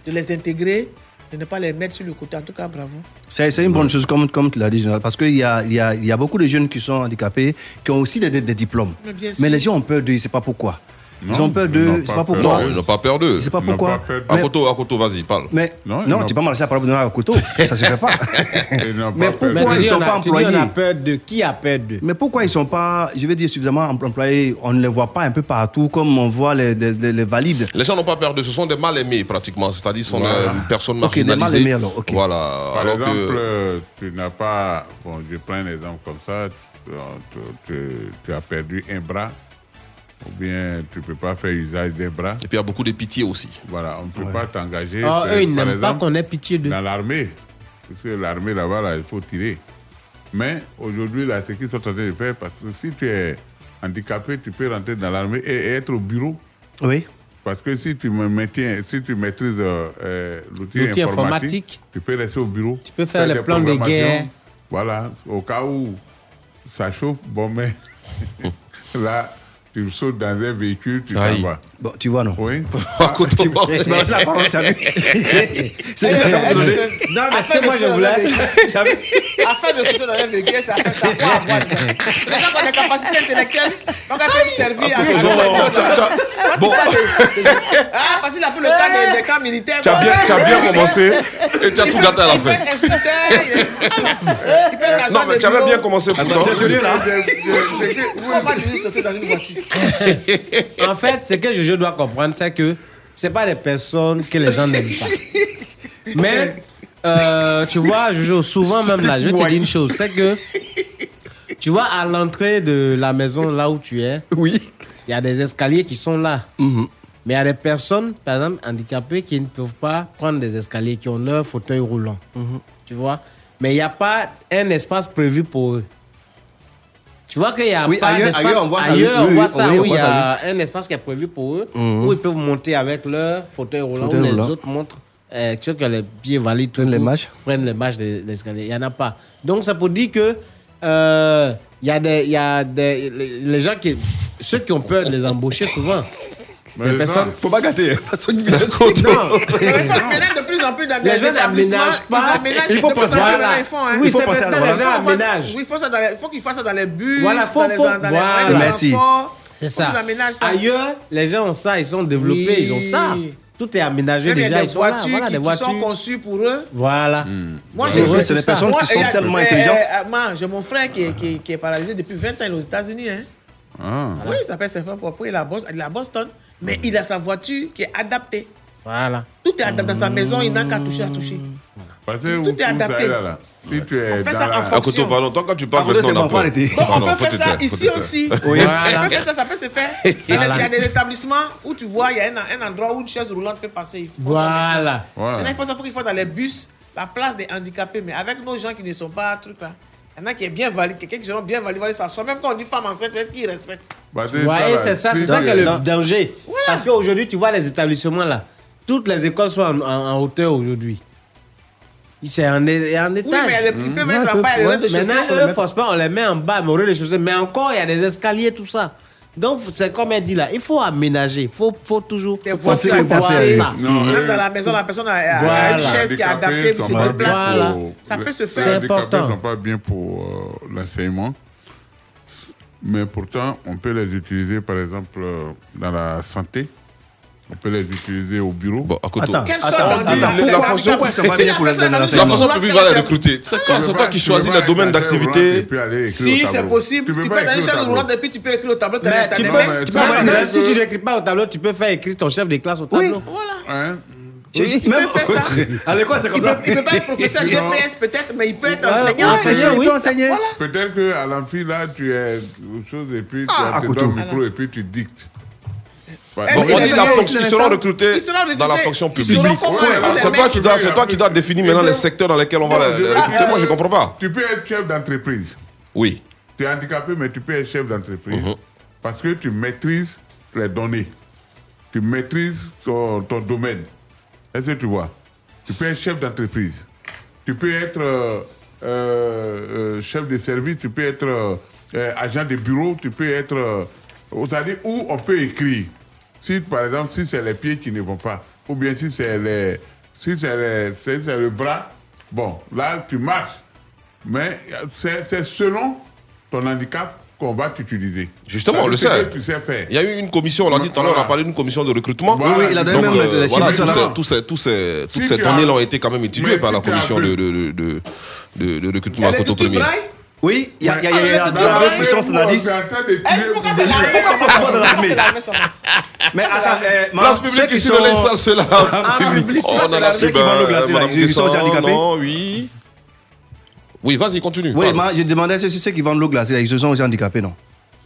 de les intégrer, de ne pas les mettre sur le côté. En tout cas, bravo. C'est c'est une bonne chose, comme, comme tu l'as dit, Général, parce qu'il y a, il y, a, il y a beaucoup de jeunes qui sont handicapés, qui ont aussi des, des- des diplômes. Mais bien Mais sûr. les gens ont peur d'eux, ils ne savent pas pourquoi. Ils ont peur d'eux, savent pas pas pourquoi. Non, ils n'ont pas peur d'eux. Savent pas pourquoi. pas. Akoto, Akoto, vas-y, parle. Mais Non, tu peux marcher à parole donner un couteau. Ça se fait pas. Mais Mais pourquoi ils sont pas employés on a peur de qui a peur d'eux? Mais pourquoi ils ne sont pas, je veux dire, suffisamment em- employés? On ne les voit pas un peu partout comme on voit les, les, les- les valides. Les gens n'ont pas peur d'eux, ce sont des mal aimés pratiquement, c'est-à-dire ce sont Voilà. des personnes Ok, des marginalisées. mal-aimés, alors, ok. Voilà. Par alors exemple, que... euh, tu n'as pas. Bon, je prends un exemple comme ça. Tu, tu- tu as perdu un bras, ou bien tu ne peux pas faire usage d'un bras. Et puis il y a beaucoup de pitié aussi. Voilà, on ne peut pas t'engager. Ah, eux, ils n'aiment pas qu'on ait pitié d'eux. Dans l'armée. Parce que l'armée, là-bas, là, il faut tirer. Mais aujourd'hui, là, ce qu'ils sont en train de faire, parce que si tu es handicapé, tu peux rentrer dans l'armée et, et être au bureau. Oui. Parce que si tu me maintiens, si tu maîtrises euh, euh, l'outil L'outil informatique, informatique, tu peux rester au bureau. Tu peux faire les plans de guerre. Voilà, au cas où ça chauffe, bon, mais là, tu sautes dans un véhicule, tu t'en vas. Bon, tu vois, non Oui. tu, laissé la parole, tu as vu C'est Eh, bien, ça eh, vous donner. eh, Non, mais afin c'est de moi, je voulais-. Tu as vu Afin de sauter dans un véhicule, ça fait ça quoi avoir de- Les gens qui ont des capacités intellectuelles, donc elles peuvent servir à Bon. Ah, parce qu'il a pris le cas des, camps militaires. Tu as bien, tu as bien commencé et tu as tout gâté à la fin. Non, mais tu avais bien commencé pourtant. Pourquoi tu dis sauter dans une voiture En fait, ce que Jojo doit comprendre, c'est que c'est pas des personnes que les gens n'aiment pas. Mais, euh, tu vois, Jojo, souvent même là, je vais te dire une chose, c'est que, tu vois, à l'entrée de la maison, là où tu es, oui. il y a des escaliers qui sont là. Mais il y a des personnes, par exemple, handicapées, qui ne peuvent pas prendre des escaliers, qui ont leur fauteuil roulant. Tu vois? Mais il n'y a pas un espace prévu pour eux. Tu vois qu'il y a Oui, pas ailleurs- d'espace. ailleurs, on voit ça, Ailleurs, oui, on oui, voit oui, ça, oui, on où il y a ça, un espace qui est prévu pour eux, Mhm. où ils peuvent monter avec leur fauteuil roulant, Fauteuil où les roulant. autres montrent, euh, ceux qui ont les pieds valides, prennent les marches. prennent les marches de l'escalier. Il n'y en a pas. Donc, ça pour dire que euh, y a des, y a des les gens qui, ceux qui ont peur de les embaucher souvent. Les personnes. Faut pas gâter. Maintenant, de plus en plus dans Les gens n'aménagent pas. Il faut de plus en penser plus, à- hein. Oui, c'est maintenant, les gens Faut- faut- aménagent. Oui, il faut qu'ils fassent ça dans les bus, Voilà, faut- dans les dans les voilà. Merci. C'est ça. ça. Ailleurs, les gens ont ça, ils sont développés, Oui. ils ont ça. Tout est aménagé Même il y a déjà, des ils sont là. voitures Voilà, qui, des qui voitures. sont conçues pour eux. Voilà. Moi, Ouais, j'ai c'est des personnes Moi, qui sont a- tellement euh, intelligentes. euh, moi, j'ai mon frère qui est, qui, est- qui est paralysé depuis 20 ans aux États-Unis. Hein. Ah. Oui, il s'appelle Stéphane Popo, il est à Boston, Mais il a sa voiture qui est adaptée. Voilà. Tout est adapté dans sa maison, il n'a qu'à toucher à toucher. Parce que Tout est adapté. ça est là, là. Si tu es On fait dans ça la- en fonction. Pardon, tant que tu parles maintenant, c'est on bon, on Pardon, peut faire ça ici aussi. Oui. On Voilà. peut faire ça, ça peut se faire. Il y a, il y a Voilà. des établissements où tu vois, il y a un, un endroit où une chaise roulante peut passer. Il faut ça Voilà. maintenant. Il faut ça, faut qu'il faut dans les bus, la place des handicapés. Mais avec nos gens qui ne sont pas trucs là. Il y en a qui est bien valide, quelqu'un qui sont bien valide, valide s'asseoir. Même quand on dit femme enceinte, est-ce qu'ils respectent Bah, Ouais, c'est ça, c'est ça qui est le danger. Parce qu'aujourd'hui, tu vois les établissements là, toutes les écoles sont en, en- en hauteur aujourd'hui. C'est en, en étage. mais ils peuvent Ouais, être en bas, les Maintenant, on les eux, forcément, on les met en bas, mais au rez-de-chaussée. Mais encore, il y a des escaliers, tout ça. Donc, c'est comme elle dit là, il faut aménager. Il faut, faut toujours voir adaptées. ça. Même dans la maison, la personne a, a- a Voilà. une chaise qui est adaptée pour se déplacer. Voilà. Ça peut se Les faire. handicapés ne sont pas bien pour euh, l'enseignement. Mais pourtant, on peut les utiliser, par exemple, euh, dans la santé. On peut les utiliser au bureau. Bon, à côté. Attends, Quelle attends, sorte attends, d'handicap attends, la fonction- publique va les recruter. C'est quoi? Tu C'est peux toi qui choisis le domaine d'activité. puis aller écrire au Si c'est possible, Tu peux au chaise tableau. roulante et puis tu peux écrire au tableau. mais si tu n'écris pas au tableau, tu peux faire écrire ton chef de classe au tableau. Voilà. Hein? Je- Il même- peut faire ça. À l'école, c'est Il comme peut, ça. il peut pas être professeur DPS peut-être, mais il peut être Ouais, enseignant. enseignant, il oui. peut enseigner. Voilà. Peut-être qu'à l'amphi, là, tu es autre chose et puis tu Ah, as tu le micro et puis tu dictes. Ouais. Bon, mais on les dit la enseignants, fonction, ils seront recrutés dans la fonction publique. C'est toi qui dois, c'est toi qui dois définir maintenant les secteurs dans lesquels on va les recruter. Moi, je comprends pas. Tu peux être chef d'entreprise. Oui. Tu es handicapé, mais tu peux être chef d'entreprise. Mhm. Parce que tu maîtrises les données. Tu maîtrises ton, ton domaine. Est-ce que tu vois? Tu peux être chef d'entreprise. Tu peux être euh, euh, euh, chef de service. Tu peux être euh, agent de bureau. Tu peux être. C'est-à-dire où on peut écrire. Si, par exemple, si c'est les pieds qui ne vont pas, ou bien si c'est les, si c'est les- si c'est le bras, bon, là, tu marches. Mais c'est c'est selon ton handicap qu'on va t'utiliser. Justement, on le sait. Tu sais faire. Il y a eu une commission, on l'a dit tout à l'heure, on a parlé d'une commission de recrutement. Voilà. Oui, oui, il a donné Donc, même euh, les voilà, ces- tous ces- tous ces- toutes Si ces as- données-là ont été quand même étudiées par la commission de, de, de, de- de recrutement à Coteau Premier. Oui, il y a, il y a, il y a, il y a Ah, deux puissances tuer- Pourquoi dans l'armée Mais attends, euh, Place madame, publique ceux qui ici, sont- le linge sale, c'est là. Public. Oh, on a la Ceux euh, glacée, Madame handicapés non, oui. Oui, vas-y, continue. Oui, moi, je demandais si ceux qui vendent l'eau glacée, ils se sont aussi handicapés, non?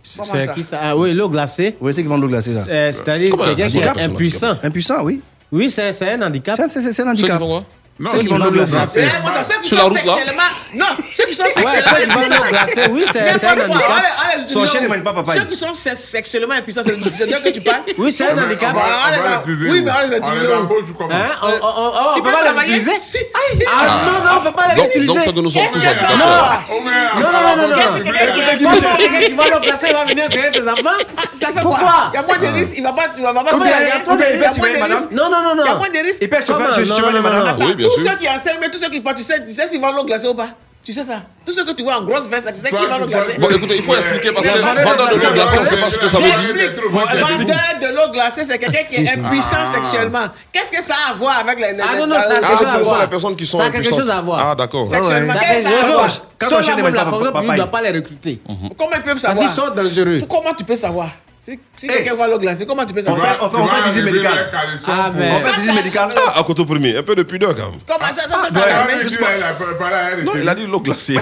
C'est qui ça? Ah oui, l'eau glacée. Oui, ceux qui vendent l'eau glacée, ça. Euh, C'est-à-dire Comment quelqu'un un qui handicap, est c'est un impuissant. Impuissant, oui. Oui, c'est c'est un handicap. C'est c'est- c'est un Ceux handicap. Non, Ceux qui vendent l'eau glacée. Eh, ceux qui Sur sont la route, là sexuellement. Non, ceux qui sont sexuellement glacée, oui, c'est un handicap. Son chien ne mange pas papaye. Ceux qui sont se- sexuellement impuissants, c'est c'est d'eux que tu parles Oui, c'est un handicap. Oui, mais on les a Hein On, Ils peut pas les utiliser. Ah non, non, on peut pas les utiliser. donc, c'est que nous sommes tous handicapés. Non, non, non, non, qui va venir serrer tes enfants Pourquoi? quoi? Il y a moins de risques, il va pas, il va pas il y a moins de risques. Non, non, non, Il y a non. moins de risques. Il peut chauffeur, Comment? je non, madame non, là. non. Oui, bien Tous sûr. ceux qui enseignent, mais tous ceux qui partent, tu sais, tu sais s'ils vendent l'eau glacée ou pas? Tu sais ça? Tous ceux que tu vois en grosse veste, tu sais qui vendent l'eau glacée Bon, écoutez, il faut expliquer parce que vendeur de l'eau glacée, on ne sait pas ce que ça veut dire. Vendeur de l'eau glacée, c'est quelqu'un qui est impuissant sexuellement. Qu'est-ce que ça a à voir avec les. Ah non, non, ça a Ah, quelque chose à ce sont les personnes qui sont Ça a quelque impuissantes. chose à voir. Ah, d'accord. Sexuellement, qu'est-ce que ça a à voir? Quand la fonction publique ne doit pas les recruter. Comment ils peuvent Parce qu'ils savoir? sont dangereux. Comment tu peux savoir? Si, si quelqu'un voit l'eau glacée, comment tu peux On savoir? fait- on fait- on fait visite médicale. Ah, mais- On fait visite médicale. Ah, à Coteau Premier, un peu de pudeur quand même. Comment ça, ça, ça, ça, Ah, il a Non, il dit l'eau glacée.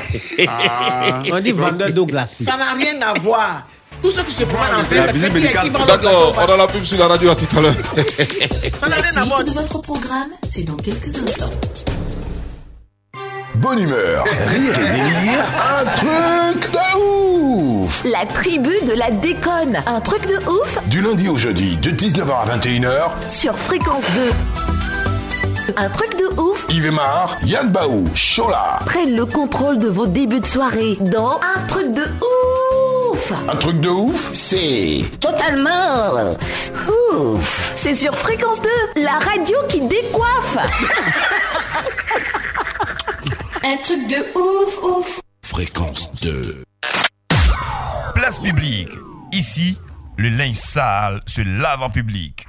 On dit vendeur d'eau glacée. ça n'a rien à voir. Tous ceux qui se promènent en fait, La c'est qui vendent D'accord, on a la pub sur la radio à tout à l'heure. Ça n'a La rien à voir. suite de votre programme, c'est dans quelques instants. Bonne humeur, rire et délire, un truc de ouf. La tribu de la déconne. Un truc de ouf. Du lundi au jeudi, de 19h à 21h, sur Fréquence 2. Un truc de ouf. Yves Mar, Yann Baou, Chola. prennent le contrôle de vos débuts de soirée dans Un truc de ouf. Un truc de ouf, c'est... Totalement ouf. C'est sur Fréquence 2, la radio qui décoiffe Un truc de ouf, ouf Fréquence 2. Place publique. Ici, le linge sale se lave en public.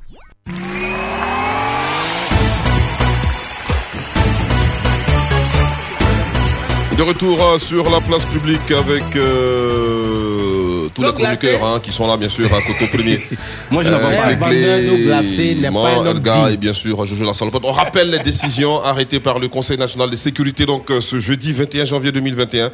De retour euh, sur la place publique avec euh, tous les chroniqueurs hein, qui sont là, bien sûr, à Coteau Premier. Moi, je n'en vois Euh, pas. N'est moi, Edgar et bien sûr Jojo la salopote. On rappelle les décisions arrêtées par le Conseil national de sécurité donc euh, ce jeudi 21 janvier 2021.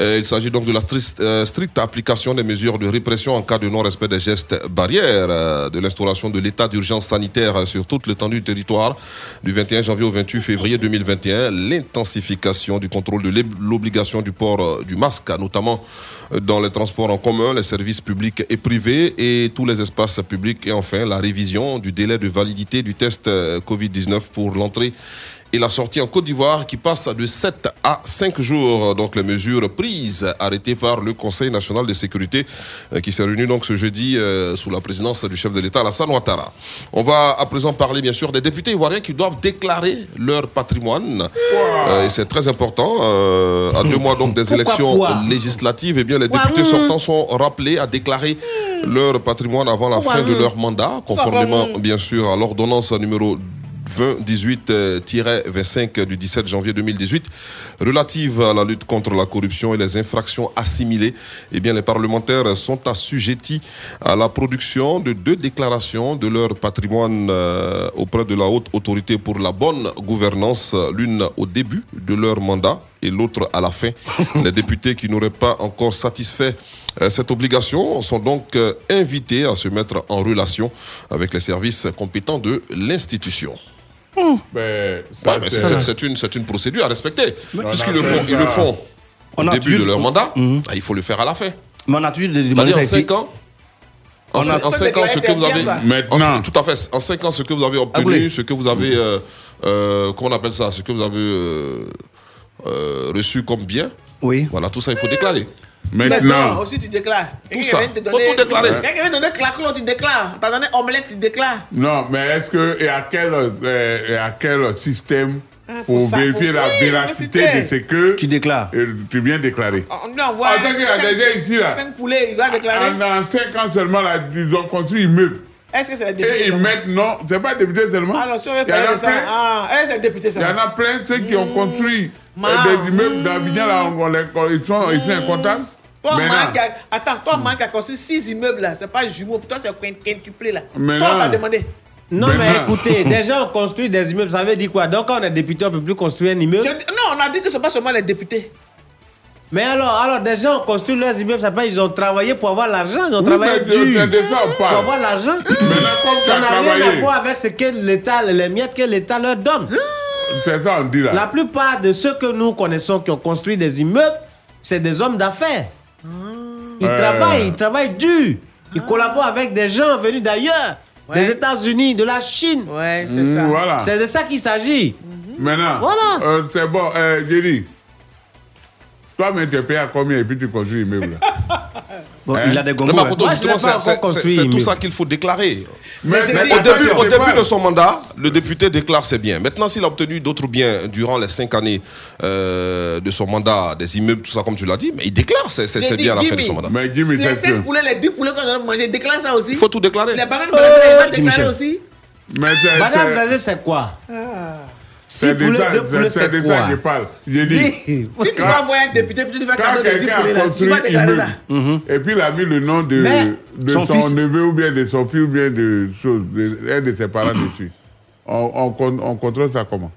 Euh, il s'agit donc de la triste- euh, stricte application des mesures de répression en cas de non-respect des gestes barrières, euh, de l'instauration de l'état d'urgence sanitaire sur toute l'étendue du territoire du 21 janvier au 28 février 2021, l'intensification du contrôle de l'obligation du port du masque, notamment dans les transports en commun, les services publics et privés et tous les espaces publics. Et enfin la révision du délai de validité du test euh, Covid-19 pour l'entrée et la sortie en Côte d'Ivoire qui passe de 7 à 5 jours. Donc les mesures prises, arrêtées par le Conseil national de sécurité euh, qui s'est réuni donc ce jeudi euh, sous la présidence du chef de l'État Alassane Ouattara. On va à présent parler bien sûr des députés ivoiriens qui doivent déclarer leur patrimoine. Euh, et c'est très important. euh, à deux mois donc des Pourquoi élections quoi législatives, eh bien les députés hum. sortants sont rappelés à déclarer leur patrimoine avant la fin de hum. leur mandat, conformément bien sûr à l'ordonnance numéro 2018-25 du 17 janvier 2018 relative à la lutte contre la corruption et les infractions assimilées, eh bien les parlementaires sont assujettis à la production de deux déclarations de leur patrimoine euh, auprès de la haute autorité pour la bonne gouvernance, l'une au début de leur mandat et l'autre à la fin. les députés qui n'auraient pas encore satisfait euh, cette obligation sont donc euh, invités à se mettre en relation avec les services compétents de l'institution. Ça, Ouais, mais c'est- une, c'est une procédure à respecter. Puisqu'ils le font, ils le font au début de leur mandat, ah, il faut le faire à la fin. Mais on a toujours demandé C'est-à-dire ça en ici. 5 ans en, On a- en cinq ans, ce que vous avez. Maintenant. en cin- tout à fait. En 5 ans, ce que vous avez obtenu, ce que vous avez. euh, euh, comment on appelle ça? Ce que vous avez euh, euh, reçu comme bien. Oui. Voilà, tout ça, il faut déclarer. Maintenant, aussi tu déclares. Tout ça. Faut tout déclarer. Quelqu'un vient te donner claquelot, tu déclares. T'as donné omelette, tu déclares. non, mais est-ce que et à quel euh, et à quel système pour, pour ça, vérifier pour- la oui, véracité de ce que Tu déclares. euh, tu viens déclarer On lui envoie. Ah, déjà ici, là. 5 poulets, il va déclarer. En, en 5 ans seulement, là, ils ont construit un immeuble. Est-ce que c'est la Et ils mettent, non, c'est pas député seulement. Alors, si on veut Il y en faire a ça. plein. Ah, est-ce que c'est député Il y seulement en a plein, ceux qui ont construit euh, Ma- des immeubles d'Abidjan, là, on- on les- ils sont, ils sont. Toi, man, qui a... Attends, toi, qui a construit 6 immeubles là, c'est pas jumeau, pour toi, c'est quintuplé là. Maintenant- Toi, on t'a demandé. Non, mais Maintenant. écoutez, déjà on construit des immeubles, ça veut dire quoi? Donc quand on est député, on ne peut plus construire un immeuble? Je- Non, on a dit que c'est pas seulement les députés. Mais alors, alors des gens ont construit leurs immeubles, ça veut dire ils ont travaillé pour avoir l'argent, ils ont Oui, travaillé mais dur pour avoir l'argent. Ça n'a rien à voir avec ce que l'État, les miettes que l'État leur donne. C'est ça, on dit là. La plupart de ceux que nous connaissons qui ont construit des immeubles, c'est des hommes d'affaires. Ils Euh. travaillent, ils travaillent dur. Ils collaborent avec des gens venus d'ailleurs, Ouais. des États-Unis, de la Chine. Ouais, c'est Mm, ça. Voilà. C'est de ça qu'il s'agit. Maintenant, Voilà. euh, c'est bon, euh, Jerry. Toi, mais tu es payé à combien et puis tu construis l'immeuble? là Bon, Hein? il a des c'est- tout ça qu'il faut déclarer. Mais mais Au début, au de son mandat, le député déclare c'est bien. Maintenant, s'il a obtenu d'autres biens durant les cinq années euh, de son mandat, des immeubles, tout ça, comme tu l'as dit, mais il déclare c'est c'est- J'ai c'est dit, bien à la fin de son mandat. Mais Jimmy, Les c'est 5 que. poulets, les 10 poulets qu'on a mangé, déclare ça aussi. Il faut tout déclarer. Les bananes il va déclarer aussi. Madame Brazil, c'est quoi? C'est Poulets, ça deux c'est- poulets, c'est de ça que je quoi parle. J'ai dit. Si tu Quand- vas voir un député, puis tu vas Quand cadeau de 10 quelqu'un poulets a là, tu vas déclarer ça. et puis il a mis le nom de, de son neveu ou bien de son fils ou bien de chose, de, un de ses parents dessus. On, on, con- on contrôle ça comment?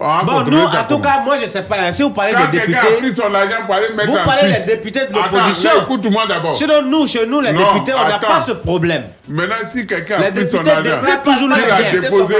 Bon, nous, en tout comment? cas, moi, je sais pas. Si vous parlez Quand des a députés, pris son argent pour aller mettre vous parlez des députés de l'opposition. Écoute-moi d'abord. Sinon, nous, chez nous, les Non, députés, on n'a pas ce problème. Maintenant, si quelqu'un Les a pris son députés argent, les a déposé,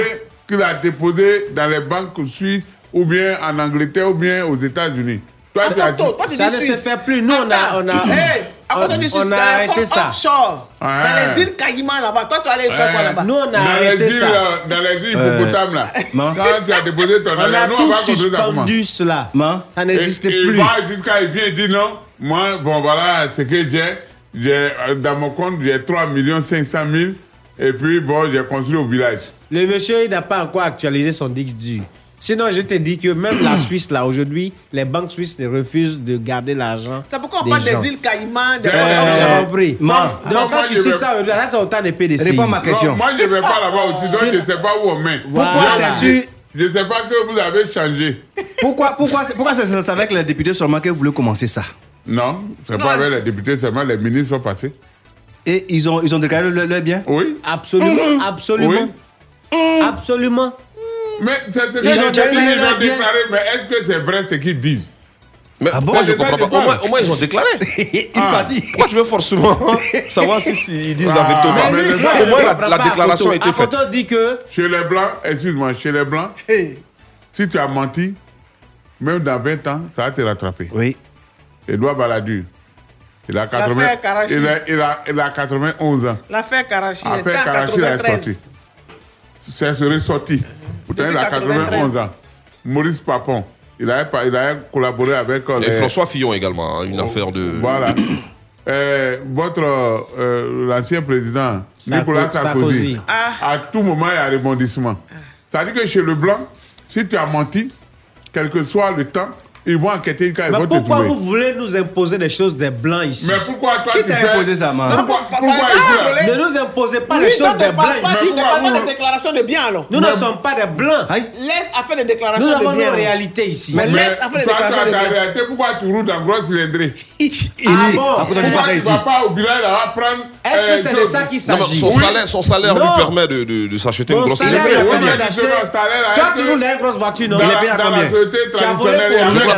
qu'il a déposé dans les banques suisses ou bien en Angleterre ou bien aux États-Unis. Toi, tu as dit. Attends, toi, tu Ça ne se fait plus. Nous, on a. On a Hey, à côté on- on a arrêté ça. offshore. Ah. Dans les îles Caïmans là-bas. Toi, tu allais faire quoi là-bas Nous, on a dans arrêté les îles, ça. euh, dans les îles là. Non. Quand tu as déposé ton On argent, a nous, on tout va suspendu cela. Non. Ça Et- n'existe et plus. Il va jusqu'à, il vient et dit non, moi, bon voilà, ce que j'ai, j'ai, euh, dans mon compte, j'ai 3 500 000, et puis bon, j'ai construit au village. Le monsieur, il n'a pas encore actualisé son disque dur. Sinon, je te dis que même la Suisse, là, aujourd'hui, les banques suisses refusent de garder l'argent. C'est pourquoi on des parle gens. des îles Caïmans, des Euh, compris. Man. Donc, Non, quand tu sais ça, là, c'est autant de PDCI. Réponds à ma question. Non, moi, je ne vais pas là-bas aussi, donc je ne sais pas où on met. Pourquoi c'est je- ne sais pas que vous avez changé. Pourquoi, pourquoi, pourquoi c'est avec les députés seulement que vous voulez commencer ça? Non, c'est pas avec les députés, seulement les ministres sont passés. Et ils ont, ils ont déclaré leur, leur bien? Oui. Absolument, absolument. Absolument. Mais c'est ce que Ils j'ai ont déclaré ont bien. déclaré, mais est-ce que c'est vrai ce qu'ils disent? Mais Ah bon? moi, je ça comprends pas. Au moins, parle. au moins, ils ont déclaré. Une Ah. partie. Pourquoi tu veux forcément savoir si, si ils disent la Ah, vérité ou mais pas Au moi, moins, la, la déclaration a été faite. Dit que Chez les Blancs, excuse-moi, chez les Blancs, Hey. si tu as menti, même dans 20 ans, ça va te rattraper. Oui. Edouard Balladur, il a, 80, L'affaire Karachi. il, a, il, a, il a 91 ans. L'affaire Karachi, était Affaire en Karachi, est 93. C'est serait sorti. Pour Pourtant, il a 91 ans. Maurice Papon. Il avait, il avait collaboré avec. euh, Et les- François Fillon également, hein, une affaire de. Voilà. Euh, votre euh, l'ancien président Sarko- Nicolas Sarkozy, Sarkozy. Ah. à tout moment il y a rebondissement. Ça veut dire que chez le blanc, si tu as menti, quel que soit le temps, ils vont enquêter quand ils Mais vont te pourquoi vous voulez nous imposer des choses des blancs ici? Mais pourquoi toi Qui tu t'a imposé ça, man Pourquoi, Ne nous imposez pas les choses des blancs ici. si- ne parle pas de biens alors. Nous ne sommes pas des blancs. Laisse à faire des déclarations Nous de avons biens. nos réalités ici. Mais laisse à faire des déclarations de biens. réalité, pourquoi tu roules en gros cylindrée? Ah bon? Pourquoi tu vas pas au bilan, il va prendre. Est-ce que euh, c'est de ça qu'il s'agit? son salaire, son salaire lui permet de, s'acheter une grosse cylindrée. Toi, tu roules dans une grosse voiture, non? Il est payé à combien?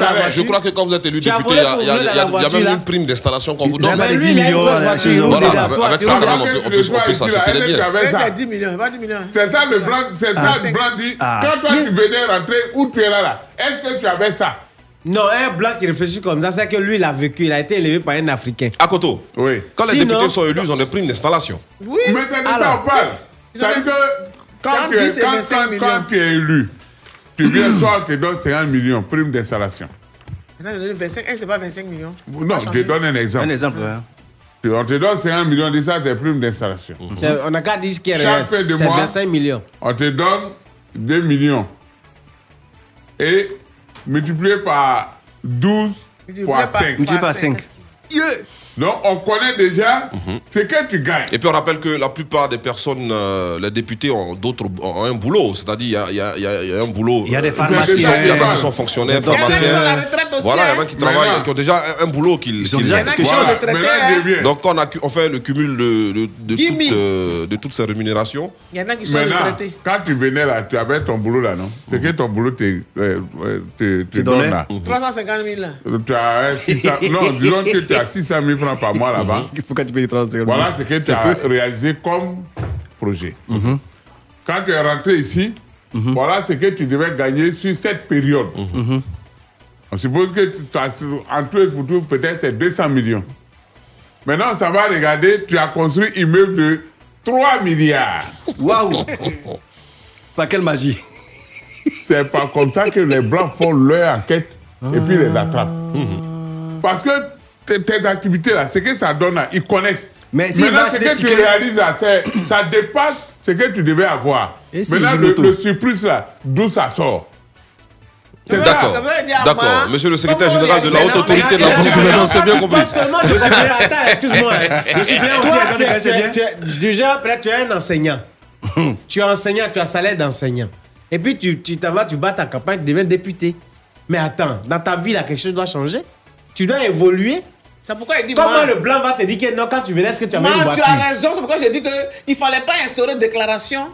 Voiture. Je crois que quand vous êtes élu député, il y a, même là. une prime d'installation qu'on vous donne. avaient 10 millions, avec- avec ça, on peut- s'acheter des biens. Avec ça. C'est 10 millions, pas 10 millions. C'est ça le blanc, c'est ça le blanc dit. Ah. Quand toi tu venais rentrer où tu es là, là, est-ce que tu avais ça? Non, un blanc qui réfléchit comme ça, c'est que lui, il a vécu, il a été élevé par un Africain. À Koto, Oui. quand les Sinon- députés sont élus, ils ont des primes d'installation. Oui. Mais c'est de ça Alors. on parle. C'est-à-dire que quand C'est tu, es, entre 10 et quand, 25 quand- millions. quand tu es élu, tu viens, toi, on te donne 50 millions, prime d'installation. Maintenant, il donne 25. Eh, c'est pas 25 millions. Non, je te donne un exemple. Un exemple, hein. Tu- On te donne 50 millions, dis ça, c'est prime d'installation. C'est- On n'a qu'à dire ce qui est. Chaque fin de C'est mois, 25 millions. on te donne 2 millions. Et multiplié par 12 Multiplié fois par- 5. Multiplié par 5. Donc, on connaît déjà ce que tu gagnes. Et puis on rappelle que la plupart des personnes, euh, les députés ont d'autres ont un boulot, c'est-à-dire il y a, il y a- il y a- il y a un boulot. Il y a des euh, pharmaciens. ils sont- Il y en a qui sont fonctionnaires, Il y en a qui sont pharmaciens. à la retraite aussi, Voilà, il y en a hein. qui travaillent, qui ont déjà un, un boulot qu'ils. Ils ont qu'ils déjà aiment. quelque Voilà, hein. Donc on, a, cu- on fait le cumul de, de, de, Gimme. toutes, euh, de toutes ces rémunérations. Il y en a qui sont Maintenant, retraités. quand tu venais là, tu avais ton boulot là, non? C'est que ton boulot te, euh, te, te donnait donne là. 350 000 là. Tu as 600 non, disons que tu as 600 000 francs par mois là-bas. Pourquoi tu payes 30 secondes Voilà ce que tu as réalisé comme projet. Quand tu es rentré ici, voilà ce que tu devais gagner sur cette période. On suppose que tu as, en tout et pour tout, peut-être c'est 200 millions. Maintenant, ça va regarder, tu as construit un immeuble de 3 milliards. Waouh Pas quelle magie? C'est pas comme ça que les Blancs font leur enquête et puis les attrapent. Parce que tes, tes activités là, ce que ça donne là, ils connaissent. Mais s'il Maintenant, ce que tu réalises là, ça dépasse ce que tu devais avoir. Et si Maintenant, le, le surplus là, d'où ça sort? D'accord. D'accord. moi, Monsieur le secrétaire général de la haute autorité de la gouvernance, c'est bien compris. Parce que moi, je suis bien. Attends, excuse-moi. hein. Je suis bien aussi, Déjà, tu es un enseignant. tu es enseignant, tu as salaire d'enseignant. Et puis tu tu t'en vas, tu bats ta campagne, tu deviens député. Mais attends, dans ta vie, là, quelque chose doit changer. Tu dois évoluer. C'est pourquoi il dit Comment le blanc va te dire que non, quand tu venais, est-ce que tu avais une tu voiture? as raison. C'est pourquoi j'ai dit qu'il ne fallait pas instaurer de déclaration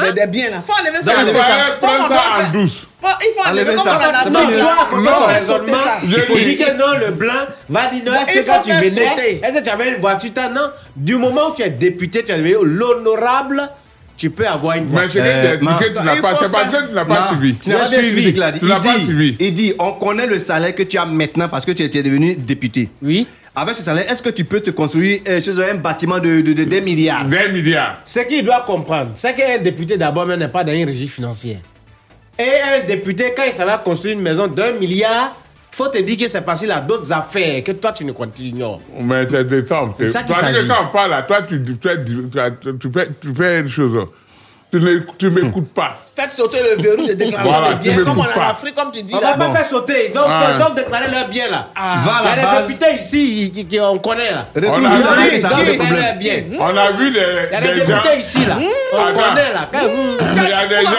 des, des biens là. Il faut enlever ça. Donc, Il enlever ça. Comme en douce. Faut- il faut enlever Enlever comme ça. Tu accompagner Non, sauter raisonnement. ça. Je Il faut dire que non, le blanc va dire non. Est-ce Il que quand faut tu venais, est-ce que tu avais une voiture? Non. Du moment où tu es député, tu es devenu l'honorable, tu peux avoir une Mais c'est que Euh, que tu n'as Il pas, parce que tu suivi. Tu n'as pas Tu as suivi. Tu pas dit, suivi. il dit, on connaît le salaire que tu as maintenant parce que tu es devenu député. Oui. Avec ce salaire, est-ce que tu peux te construire euh, chez un bâtiment de, de, de- milliards? Des milliards. Ce qu'il doit comprendre, c'est qu'un député d'abord n'est pas dans une régie financière. Et un député, quand il savait construire une maison d'un milliard, faut te dire que c'est parce qu'il a d'autres affaires que toi tu ne continues. Mais c'est des temps. C'est ça que s'agit. quand on parle toi, tu, tu, fais- tu, tu- une chose. Tu ne tu m'écoutes pas. Faites sauter le verrou des déclarations Voilà, de biens, me comme on en pas. Afrique, comme tu dis On là. va pas faire sauter. Donc, Ah. donc déclarer leur bien là. Va à Il y a des députés ici qui, qui- on connaît là. On a- Liban, Oui, ça bien. On a vu des, Il y a des des gens. députés ici là. On Attends. connaît là. Il y a des gens.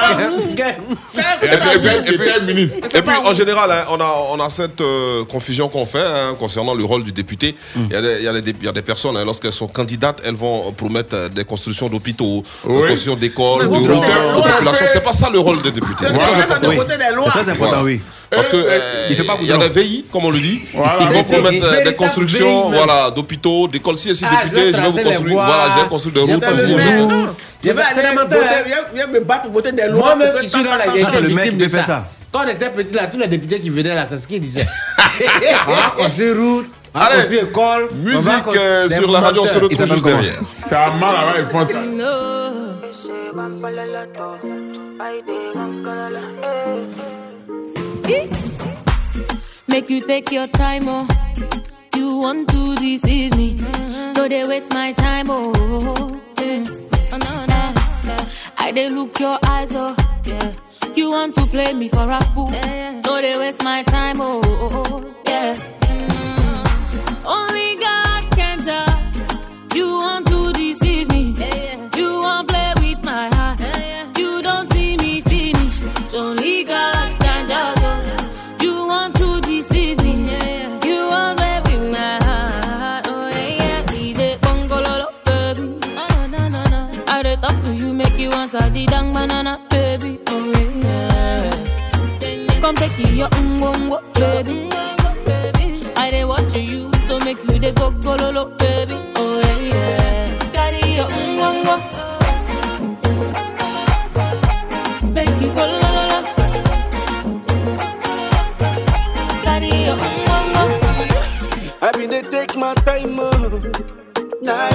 Il y a des gens qui étaient ministres. Et puis, en général, hein, on, a, on a cette euh, confusion qu'on fait hein, concernant le rôle du député. Il y, a des- il y a des, il y a des personnes, hein, lorsqu'elles sont candidates, elles vont promettre euh, des constructions d'hôpitaux, Oui. des constructions d'écoles, de routes populations. C'est pas ça le rôle des députés. C'est très important. C'est très oui. Parce que Euh, euh, il fait pas il y a des VI, comme on le dit, Voilà. qui vont promettre euh, des constructions, voilà, d'hôpitaux, d'écoles. Si je suis Ah, je député, vais je vais vous construire, voilà, je vais construire des routes Je vais vais- c'est aller voter, me battre voter des lois. Moi-même dans la le mec victime qui de fait ça. Quand on était petit là, tous les députés qui venaient là, c'est ce qu'ils disaient. on route, Allez, école. va Musique euh, sur la radio, on se moteurs. retrouve juste derrière. C'est un mal ils font ça. Ese va a fallar la to. I dey one color, eh. Make you take your time, oh. You want to deceive me. No, they waste my time, oh. Yeah. Oh, no, no. I they look your eyes, oh. Yeah. You want to play me for a fool. No, they waste my time, oh. Yeah. Mm. Only Your ungongo, um, um, um, baby. I dey you, so make you dey go gololo, baby. Oh yeah, yeah. Make you go ungongo. I been they take my time, oh.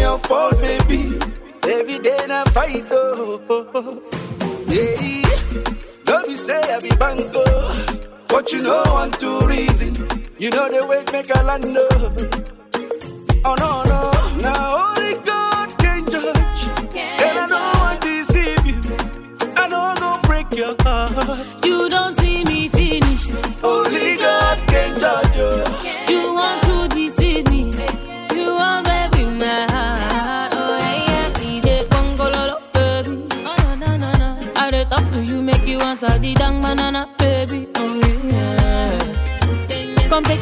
Your fault, baby. Every day na fight, oh. Yeah, don't be say I be bango, but you know one two reason. You know the way make a land, oh. Oh no no, now only God can judge, and I don't want to deceive you. I know I'm gonna break your heart. You don't see me finish. Only God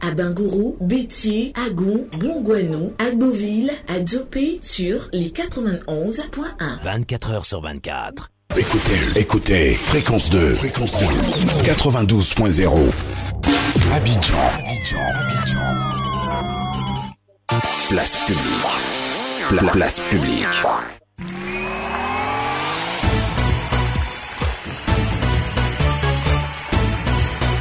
à Bingourou, Bétier, Agon, Bongouano, Agboville, à Dzopé sur les 91.1. 24 heures sur 24. Écoutez, écoutez, fréquence 2, fréquence 2, 92.0. Abidjan, Abidjan, Abidjan. Place publique. Pla- place publique.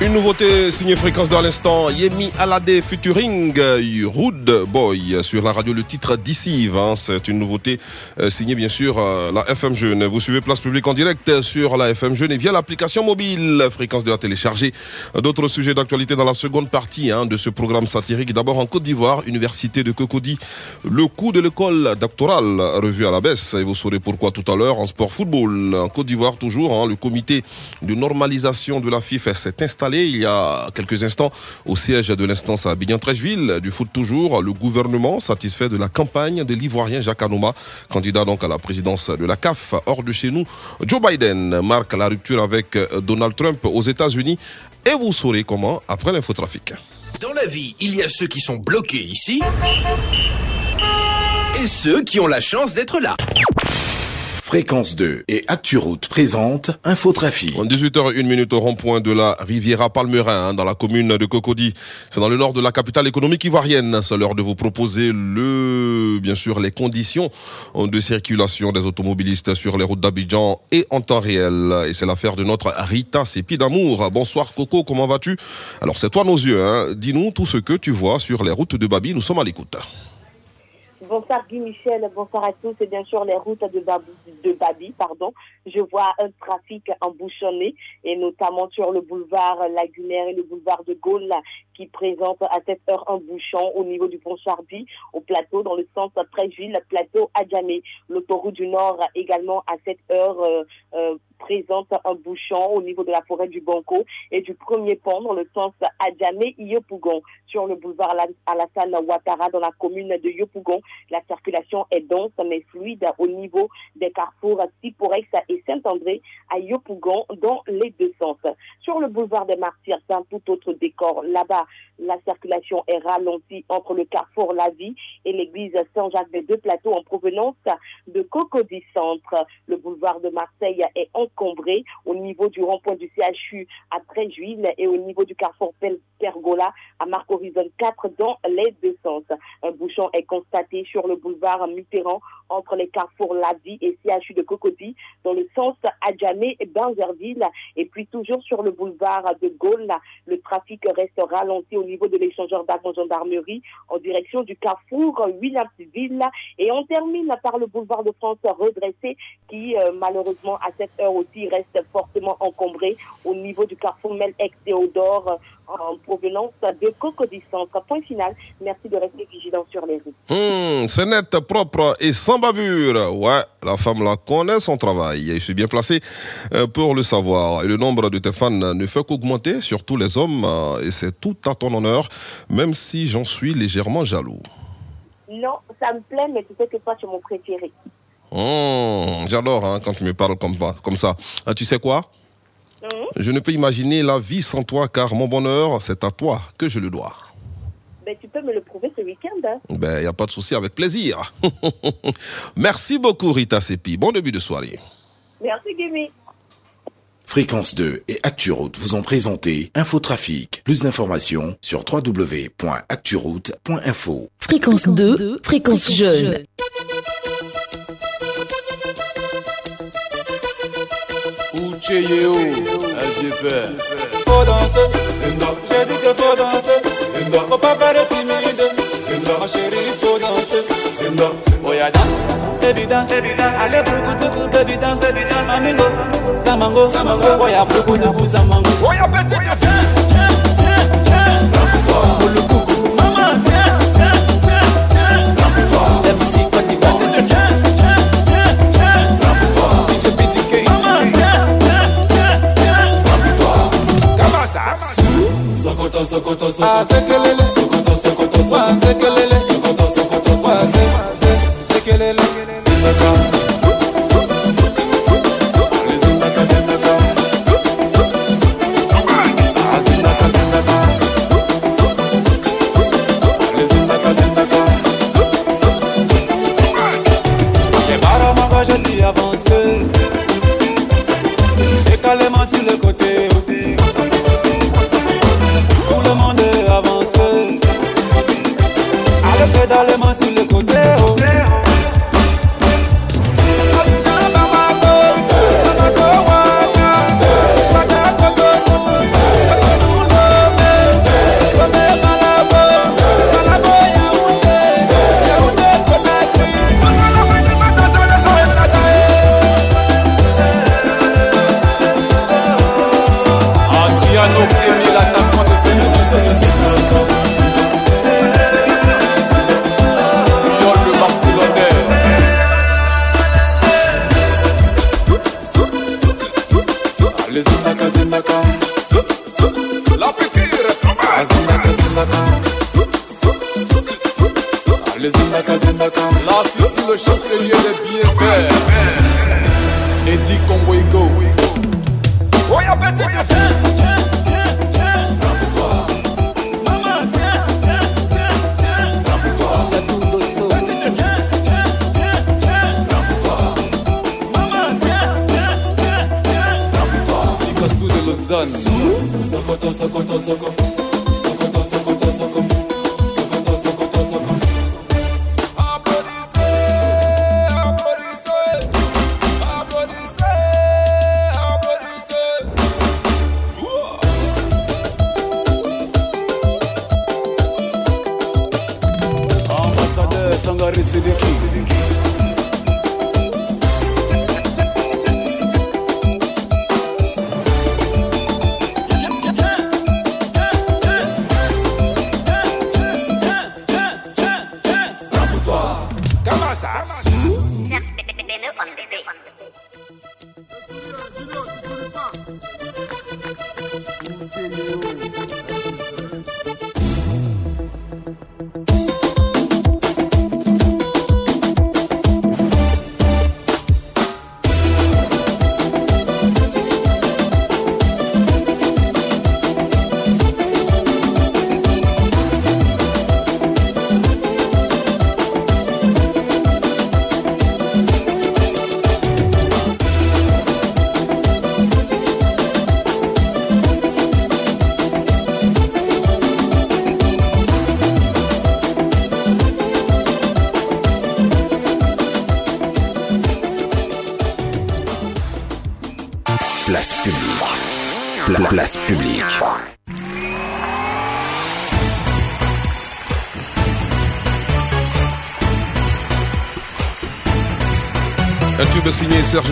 Une nouveauté signée fréquence dans l'instant, Yemi Alade featuring euh, Rude Boy sur la radio, le titre Dicive. hein. C'est une nouveauté euh, signée bien sûr euh, la FM Jeune. Vous suivez Place Publique en direct sur la FM Jeune et via l'application mobile fréquence de la télécharger. D'autres sujets d'actualité dans la seconde partie hein, de ce programme satirique. D'abord en Côte d'Ivoire, Université de Cocody, le coût de l'école doctorale revu à la baisse et vous saurez pourquoi tout à l'heure en sport football. En Côte d'Ivoire toujours, hein, le comité de normalisation de la FIFA s'est installé il y a quelques instants au siège de l'instance à Abidjan-Trècheville. Du foot toujours, le gouvernement satisfait de la campagne de l'Ivoirien Jacques Anouma, candidat donc à la présidence de la CAF. Hors de chez nous, Joe Biden marque la rupture avec Donald Trump aux États-Unis et vous saurez comment après l'infotrafic. Dans la vie, il y a ceux qui sont bloqués ici et ceux qui ont la chance d'être là. Fréquence 2 et ActuRoute présente Infotrafic. En 18h01 minute au rond-point de la Riviera Palmerin, hein, dans la commune de Cocody. C'est dans le nord de la capitale économique ivoirienne. C'est l'heure de vous proposer le, bien sûr, les conditions de circulation des automobilistes sur les routes d'Abidjan et en temps réel. Et c'est l'affaire de notre Rita Sépi d'amour. Bonsoir Coco, comment vas-tu? Alors c'est toi nos yeux, hein. Dis-nous tout ce que tu vois sur les routes de Babi. Nous sommes à l'écoute. Bonsoir Guy Michel, bonsoir à tous. Et bien sûr, les routes de, de Babi, pardon. Je vois un trafic embouchonné, et notamment sur le boulevard Lagunaire et le boulevard de Gaulle, qui présentent à cette heure un bouchon au niveau du pont Chardy, au plateau, dans le sens Trècheville, plateau Adjamé. L'autoroute du Nord également à cette heure euh, euh, présente un bouchon au niveau de la forêt du Banco et du premier pont dans le sens Adjamé-Yopougon. Sur le boulevard Ala- Alassane Ouattara dans la commune de Yopougon, la circulation est dense mais fluide au niveau des carrefours Siporex et Saint-André à Yopougon dans les deux sens. Sur le boulevard des Martyrs, c'est un tout autre décor. Là-bas, la circulation est ralentie entre le carrefour La Vie et l'église Saint-Jacques des Deux Plateaux en provenance de Cocody Centre. Le boulevard de Marseille est encombré au niveau du rond-point du CHU à Tréjuil et au niveau du carrefour Pergola à Marc Horizon 4 dans les deux sens. Un bouchon est constaté sur le boulevard Mitterrand entre les carrefours Ladi et CHU de Cocody dans le sens Adjamé et Banzerville et puis toujours sur le boulevard de Gaulle, le trafic reste ralenti au niveau de l'échangeur d'armes gendarmerie en direction du carrefour Williamsville et on termine par le boulevard de France redressé qui euh, malheureusement à cette heure aussi reste fortement encombré au niveau du carrefour Mel-Ex Théodore en provenance de Cocody Centre. Point final. Merci de rester vigilant sur les rues. Hmm, c'est net, propre et sans bavure. Ouais, la femme là connaît son travail. Et je suis bien placé euh, pour le savoir. Et le nombre de tes fans ne fait qu'augmenter, surtout les hommes. euh, Et c'est tout à ton honneur, même si j'en suis légèrement jaloux. Non, ça me plaît, mais tu sais que toi, tu es mon préféré. Hmm, J'adore hein, quand tu me parles comme, comme ça. Ah, tu sais quoi? Mhm. Je ne peux imaginer la vie sans toi, car mon bonheur, c'est à toi que je le dois. Ben, tu peux me le prouver ce week-end. hein. Ben, il n'y a pas de souci, avec plaisir. Merci beaucoup, Rita Sepi. Bon début de soirée. Merci, Gimme. Fréquence 2 et ActuRoute vous ont présenté Infotrafic. Plus d'informations sur www.acturoute.info. Fréquence 2, fréquence jeune. Ucheyeo, un vieux père. Faut danser, j'ai dit que faut danser. Faut pas faire le timide, ma chérie, faut danser. Oh ya danse, baby dance, allez de baby dance, mamingo, samango, samango, oh ya goût, samango. Oh ya petite, viens, sokoto sokoto sokoto. Azekelele sokoto sokoto sokoto. Azekelele sokoto sokoto sokoto. Azekelele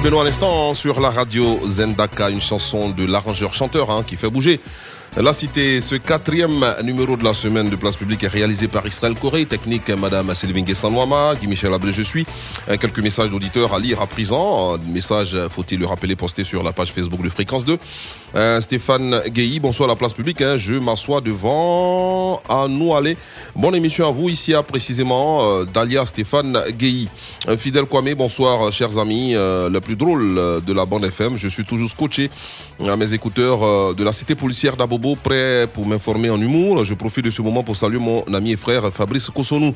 Benoît à l'instant sur la radio Zendaka, une chanson de l'arrangeur-chanteur hein, qui fait bouger la cité. Ce quatrième numéro de la semaine de Place Publique est réalisé par Israël Corée, technique Madame Sylvain Guessanouama, Guy Michel Ablé, je suis. Euh, Quelques messages d'auditeurs à lire à présent. Un message, faut-il le rappeler, posté sur la page Facebook de Fréquence 2. Euh, Stéphane Guéhi, bonsoir à la place publique. hein. Je m'assois devant à nous aller. Bonne émission à vous ici à précisément euh, Dalia Stéphane Guéhi. Euh, Fidèle Kwame, bonsoir euh, chers amis. Euh, le plus drôle euh, de la bande FM. Je suis toujours scotché à mes écouteurs euh, de la cité policière d'Abobo, prêt pour m'informer en humour. Je profite de ce moment pour saluer mon ami et frère Fabrice Kosonou.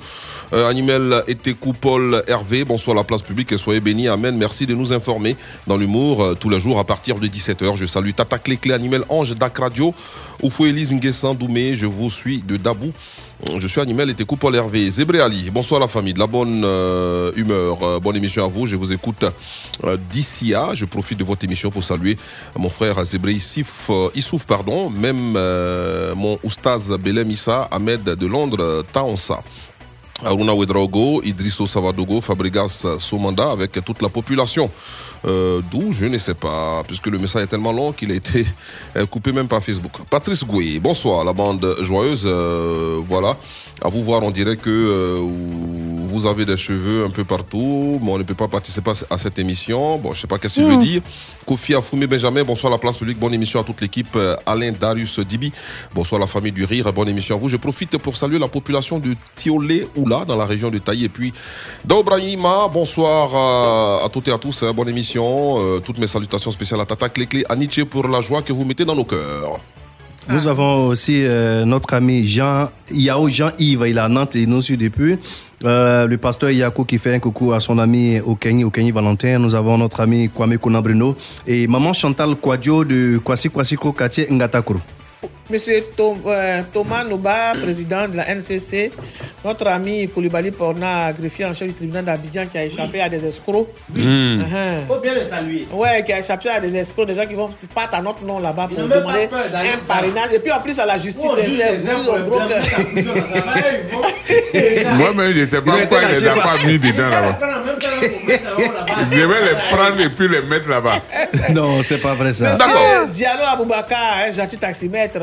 Euh, Animel Etekou Paul Hervé, bonsoir la place publique soyez bénis. Amen. Merci de nous informer dans l'humour tous les jours à partir de 17h. Je salue Tata Clé Clé Animel Ange Dak Radio, Oufou Elise Nguessan Doumé. Je vous suis de Dabou. Je suis Animel Etekou Paul Hervé. Zébré Ali, bonsoir la famille, de la bonne euh, humeur, euh, bonne émission à vous. Je vous écoute euh, d'ici à. Je profite de votre émission pour saluer mon frère Zébré Issif, euh, Issouf, pardon, même mon oustaz Belem Issa Ahmed de Londres, Taonsa. Aruna Ouedraogo, Idrisso Savadogo, Fabregas Somanda avec toute la population. Euh, D'où, je ne sais pas, puisque le message est tellement long qu'il a été euh, coupé même par Facebook. Patrice Gouy, bonsoir, la bande joyeuse. euh, voilà, à vous voir, on dirait que euh, vous avez des cheveux un peu partout, mais on ne peut pas participer à à cette émission. Bon, je sais pas qu'est-ce qu'il veut Mm. dire. Kofi Afoumé Benjamin, bonsoir la place publique, bonne émission à toute l'équipe. Euh, Alain Darius Dibi, bonsoir la famille du rire, bonne émission à vous. Je profite pour saluer la population de Tiolé Oula dans la région de Taï et puis d'Obrahima. Bonsoir à, à toutes et à tous, hein, bonne émission. Euh, toutes mes salutations spéciales à Tata Clé à Nietzsche pour la joie que vous mettez dans nos cœurs. Nous avons aussi euh, notre ami Jean, Yao Jean-Yves, il est à Nantes et il nous suit depuis. Euh, le pasteur Yako qui fait un coucou à son ami Okenyi, Okenyi Valentin. Nous avons notre ami Kwame Konambrino et maman Chantal Kwadjo de Kwasi Kwasiko Quartier Ngatakuru. Monsieur Tom- euh, Thomas Noba, président de la NCC, notre ami Koulibaly Porna, greffier en chef du tribunal d'Abidjan qui a échappé à des escrocs. Il Uh-huh. faut bien le saluer. Ouais, qui a échappé à des escrocs, des gens qui vont partent à notre nom là-bas pour n'a demander peur un parrainage. Et puis en plus à la justice, Oh, c'est au les gros cœur. Moi-même, je ne sais pas pourquoi il lâchés les a par- pas mis dedans là-bas. Je vais les prendre et puis les mettre là-bas. Non, c'est pas vrai ça. Monsieur Diallo Aboubakar, un gentil taximètre.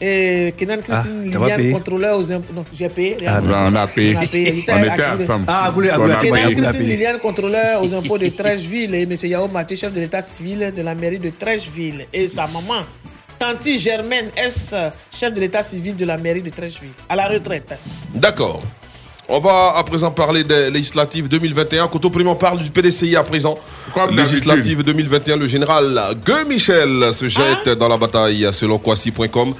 Et Kenan Christine Ah, pas Liliane, contrôleur aux impôts. Non, j'ai payé. Ah, non, on a payé. On a payé. On était ensemble. Ah, payé. Kenan Christine. Liliane, contrôleur aux impôts de Trècheville. Et M. Yao Maté, chef de l'état civil de la mairie de Trècheville. Et sa maman, Tanti Germaine S, chef de l'état civil de la mairie de Trècheville. À la retraite. D'accord. On va à présent parler des législatives 2021. Quand au premier on parle du PDCI à présent. Législative 2021, le général Gueux Michel se jette dans la bataille selon Kwasi.com.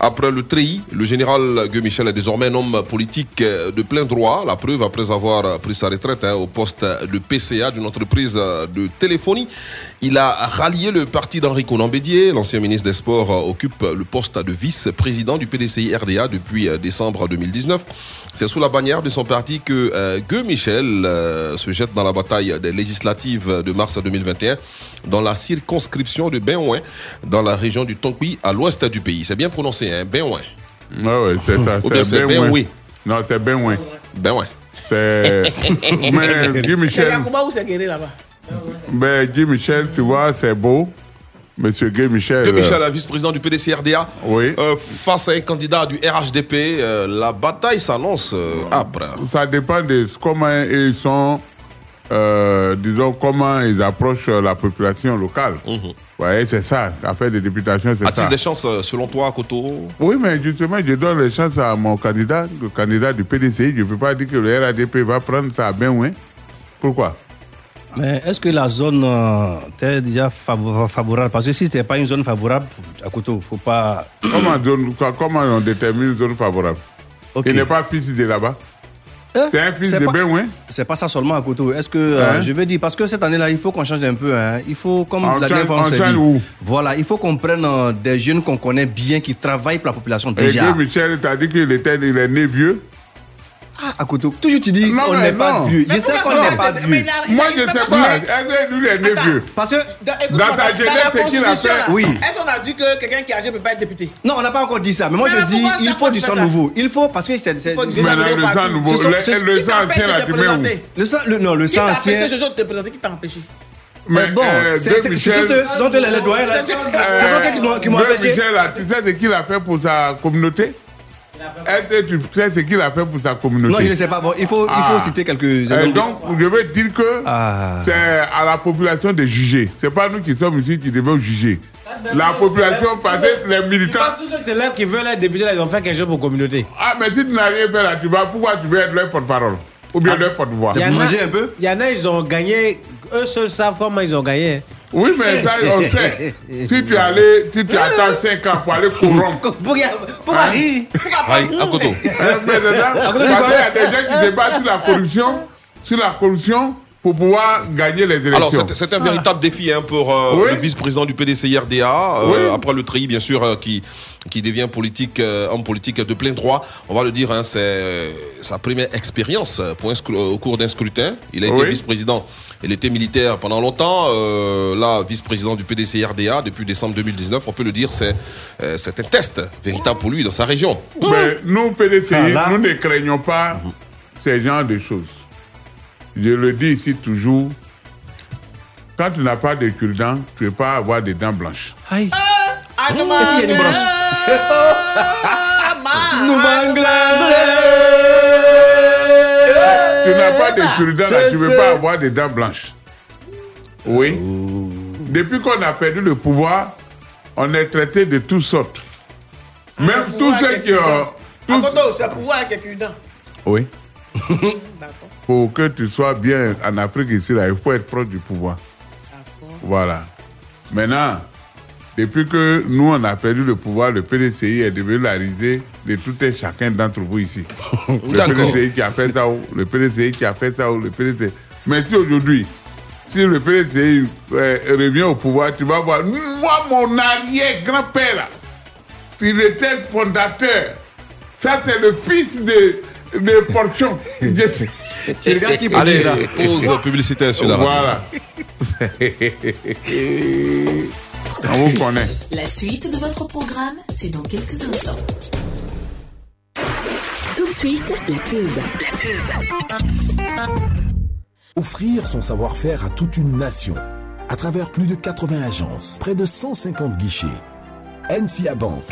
Après le treillis, le général Gueux Michel est désormais un homme politique de plein droit. La preuve, après avoir pris sa retraite hein, au poste de PCA d'une entreprise de téléphonie, il a rallié le parti d'Henri Conan Bédier. L'ancien ministre des Sports euh, occupe le poste de vice-président du PDCI RDA depuis euh, décembre 2019. C'est sous la bannière de son parti que euh, Michel euh, se jette dans la bataille des législatives de mars 2021 dans la circonscription de Benouin, dans la région du Tonkoui, à l'ouest du pays. C'est bien prononcé, hein, Benouin. Ouais, ouais, c'est ça. Ou bien c'est Benouin. Benoué. Non, c'est Benouin. Benouin. C'est. Mais Guy Michel. C'est là-bas? Ben, Guy Michel, tu vois, c'est beau. Monsieur Guy Michel. Gueux Michel, euh, vice-président du PDC RDA, Oui. euh, face à un candidat du RHDP, euh, la bataille s'annonce euh, âpre. Ça dépend de comment ils sont, euh, disons, comment ils approchent la population locale. Vous voyez, c'est ça. Affaire de députation, c'est Mhm. A-t-il ça. des chances, euh, selon toi, Koto? Oui, mais justement, je donne les chances à mon candidat, le candidat du PDCI. Je ne peux pas dire que le RADP va prendre ça bien loin. Pourquoi? Mais est-ce que la zone euh, t'est déjà favo- favorable? Parce que si ce n'est pas une zone favorable, à ne faut pas. comment, zone- comment on détermine une zone favorable? Il n'est pas fils de là-bas C'est un C'est de pas- Benouin C'est pas ça seulement à côté. Est-ce que euh, Hein? je veux dire parce que cette année-là, il faut qu'on change un peu. hein. Il faut comme On la dernière fois on on s'est dit. où? Voilà, il faut qu'on prenne euh, des jeunes qu'on connaît bien, qui travaillent pour la population Et déjà. Guy Michel, tu as dit qu'il était, il est né vieux À côté. Toujours tu dis Non, on mais n'est pas vieux. Mais Je sais qu'on n'est pas Mais vieux. Moi, je sais pas. Est-ce que est né vieux Parce que Dans sa jeunesse, c'est qu'il a fait. Oui. Est-ce qu'on a dit que quelqu'un qui est âgé ne peut pas être député? Non, on n'a pas encore dit ça. Mais moi, Mais je dis, il faut du sang nouveau. Il faut, parce que c'est. c'est- du c'est- sang c'est- nouveau. Le- le- le sang ancien, là, tu mets où? Le sang, le, non, le Qui sang t'a ancien. empêché ce jour de te présenter Qui t'a empêché? Mais bon, euh, c'est- c'est- sont eux- ce sont eux les doyens, là. Euh, Ce sont eux qui m'ont- qui empêché. Michel, tu sais ce qu'il a fait pour sa communauté? Est-ce que tu sais ce qu'il a fait pour sa communauté Non, je ne sais pas. Bon, il faut, il Ah. faut citer quelques exemples. donc, je veux dire que Ah. c'est à la population de juger. C'est pas nous qui sommes ici qui devons juger. La population, parce que les militants. Tous ceux qui s'élèvent qui veulent être députés, là, ils ont fait quelque chose pour la communauté. Ah, mais si tu n'as rien fait là, tu vas, pourquoi tu veux être leur porte-parole Ou bien leur porte-voix? Il y en a- Il y en a, ils ont gagné. Eux seuls savent comment ils ont gagné. Oui, mais ça, on sait. Si tu, allais, si tu attends 5 ans pour aller corrompre. Pourquoi Hein? Aïe, à côté. Euh, mais quoi y a des gens qui se battent sur la corruption, sur la corruption pour pouvoir gagner les élections. Alors, c'est- un véritable défi hein, pour euh, Oui. le vice-président du PDCIRDA, euh, Oui. après le tri, bien sûr, euh, qui, qui devient politique, euh, homme politique de plein droit. On va le dire, hein, c'est euh, sa première expérience pour un scru- au cours d'un scrutin. Il a été Oui. vice-président. Il était militaire pendant longtemps. euh, là, vice-président du PDCIRDA depuis décembre 2019. On peut le dire, c'est euh, c'est un test véritable pour lui dans sa région. Mais nous, PDCI, Ah, nous ne craignons pas ces genres de choses. Je le dis ici toujours, quand tu n'as pas de cure-dents, tu ne peux pas avoir des dents blanches. Aïe. Ah, non, Et s'il y a une branche? Nous Tu n'as pas de cure-dents, là, tu ne peux ça. pas avoir des dents blanches. Oui. Depuis qu'on a perdu le pouvoir, on est traité de toutes sortes. Même tous ceux qui ont... tous- c'est pouvoir avec quelqu'un. Oui. Pour que tu sois bien en Afrique ici, là, il faut être proche du pouvoir. Voilà. Maintenant, depuis que nous, on a perdu le pouvoir, le PDCI est devenu la risée de tout un chacun d'entre vous ici. le. PDCI qui a fait ça, ou le PDCI qui a fait ça, ou le PDCI. Mais si aujourd'hui, si le PDCI euh, revient au pouvoir, tu vas voir, moi, mon arrière-grand-père, là, il était le fondateur. Ça, c'est le fils de, de Porchon. C'est le gars qui Allez, pause publicitaire sur la. Voilà. On vous connaît. La suite de votre programme, c'est dans quelques instants. Tout de suite, la pub. La pub. Offrir son savoir-faire à toute une nation. À travers plus de 80 agences, près de 150 guichets. NCA Bank.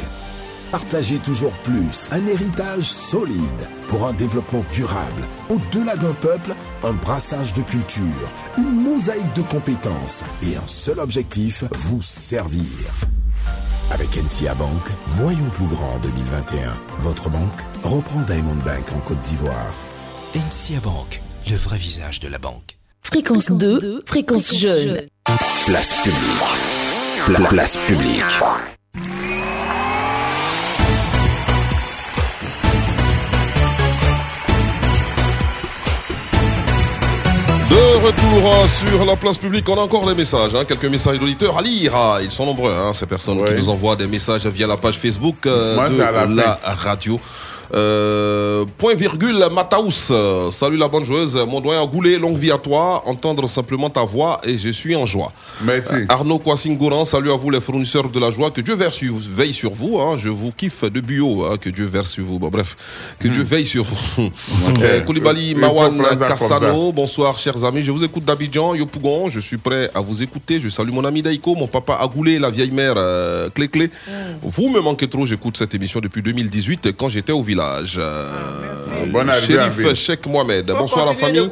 Partager toujours plus. Un héritage solide pour un développement durable. Au-delà d'un peuple, un brassage de culture, une mosaïque de compétences et un seul objectif, vous servir. Avec NCA Bank, voyons plus grand en 2021. Votre banque reprend Diamond Bank en Côte d'Ivoire. NCA Bank, le vrai visage de la banque. Fréquence 2, fréquence jeune. Place publique. Pla- place publique. De retour hein, sur la place publique, on a encore des messages, hein, quelques messages d'auditeurs à lire. Ah, ils sont nombreux, hein, ces personnes qui nous envoient des messages via la page Facebook euh, Moi, de la radio. Euh, point virgule Mataous, salut la bonne joueuse, mon doyen Goulet, longue vie à toi, entendre simplement ta voix et je suis en joie. Merci. Euh, Arnaud Kwasingouran, salut à vous les fournisseurs de la joie, que Dieu verse sur- veille sur vous, hein, je vous kiffe de bio, hein, que Dieu verse sur vous, bon bref, que Dieu veille sur vous. Euh, Koulibaly Mawan. Kassano, bonsoir chers amis, je vous écoute d'Abidjan, Yopougon, je suis prêt à vous écouter, je salue mon ami Daïko, mon papa Agoulé, la vieille mère euh, Clé Clé. Vous me manquez trop, j'écoute cette émission depuis 2018 quand j'étais au village. Euh, Bonne arrivée, Shérif Abid. Cheikh Mohamed, Faut bonsoir la famille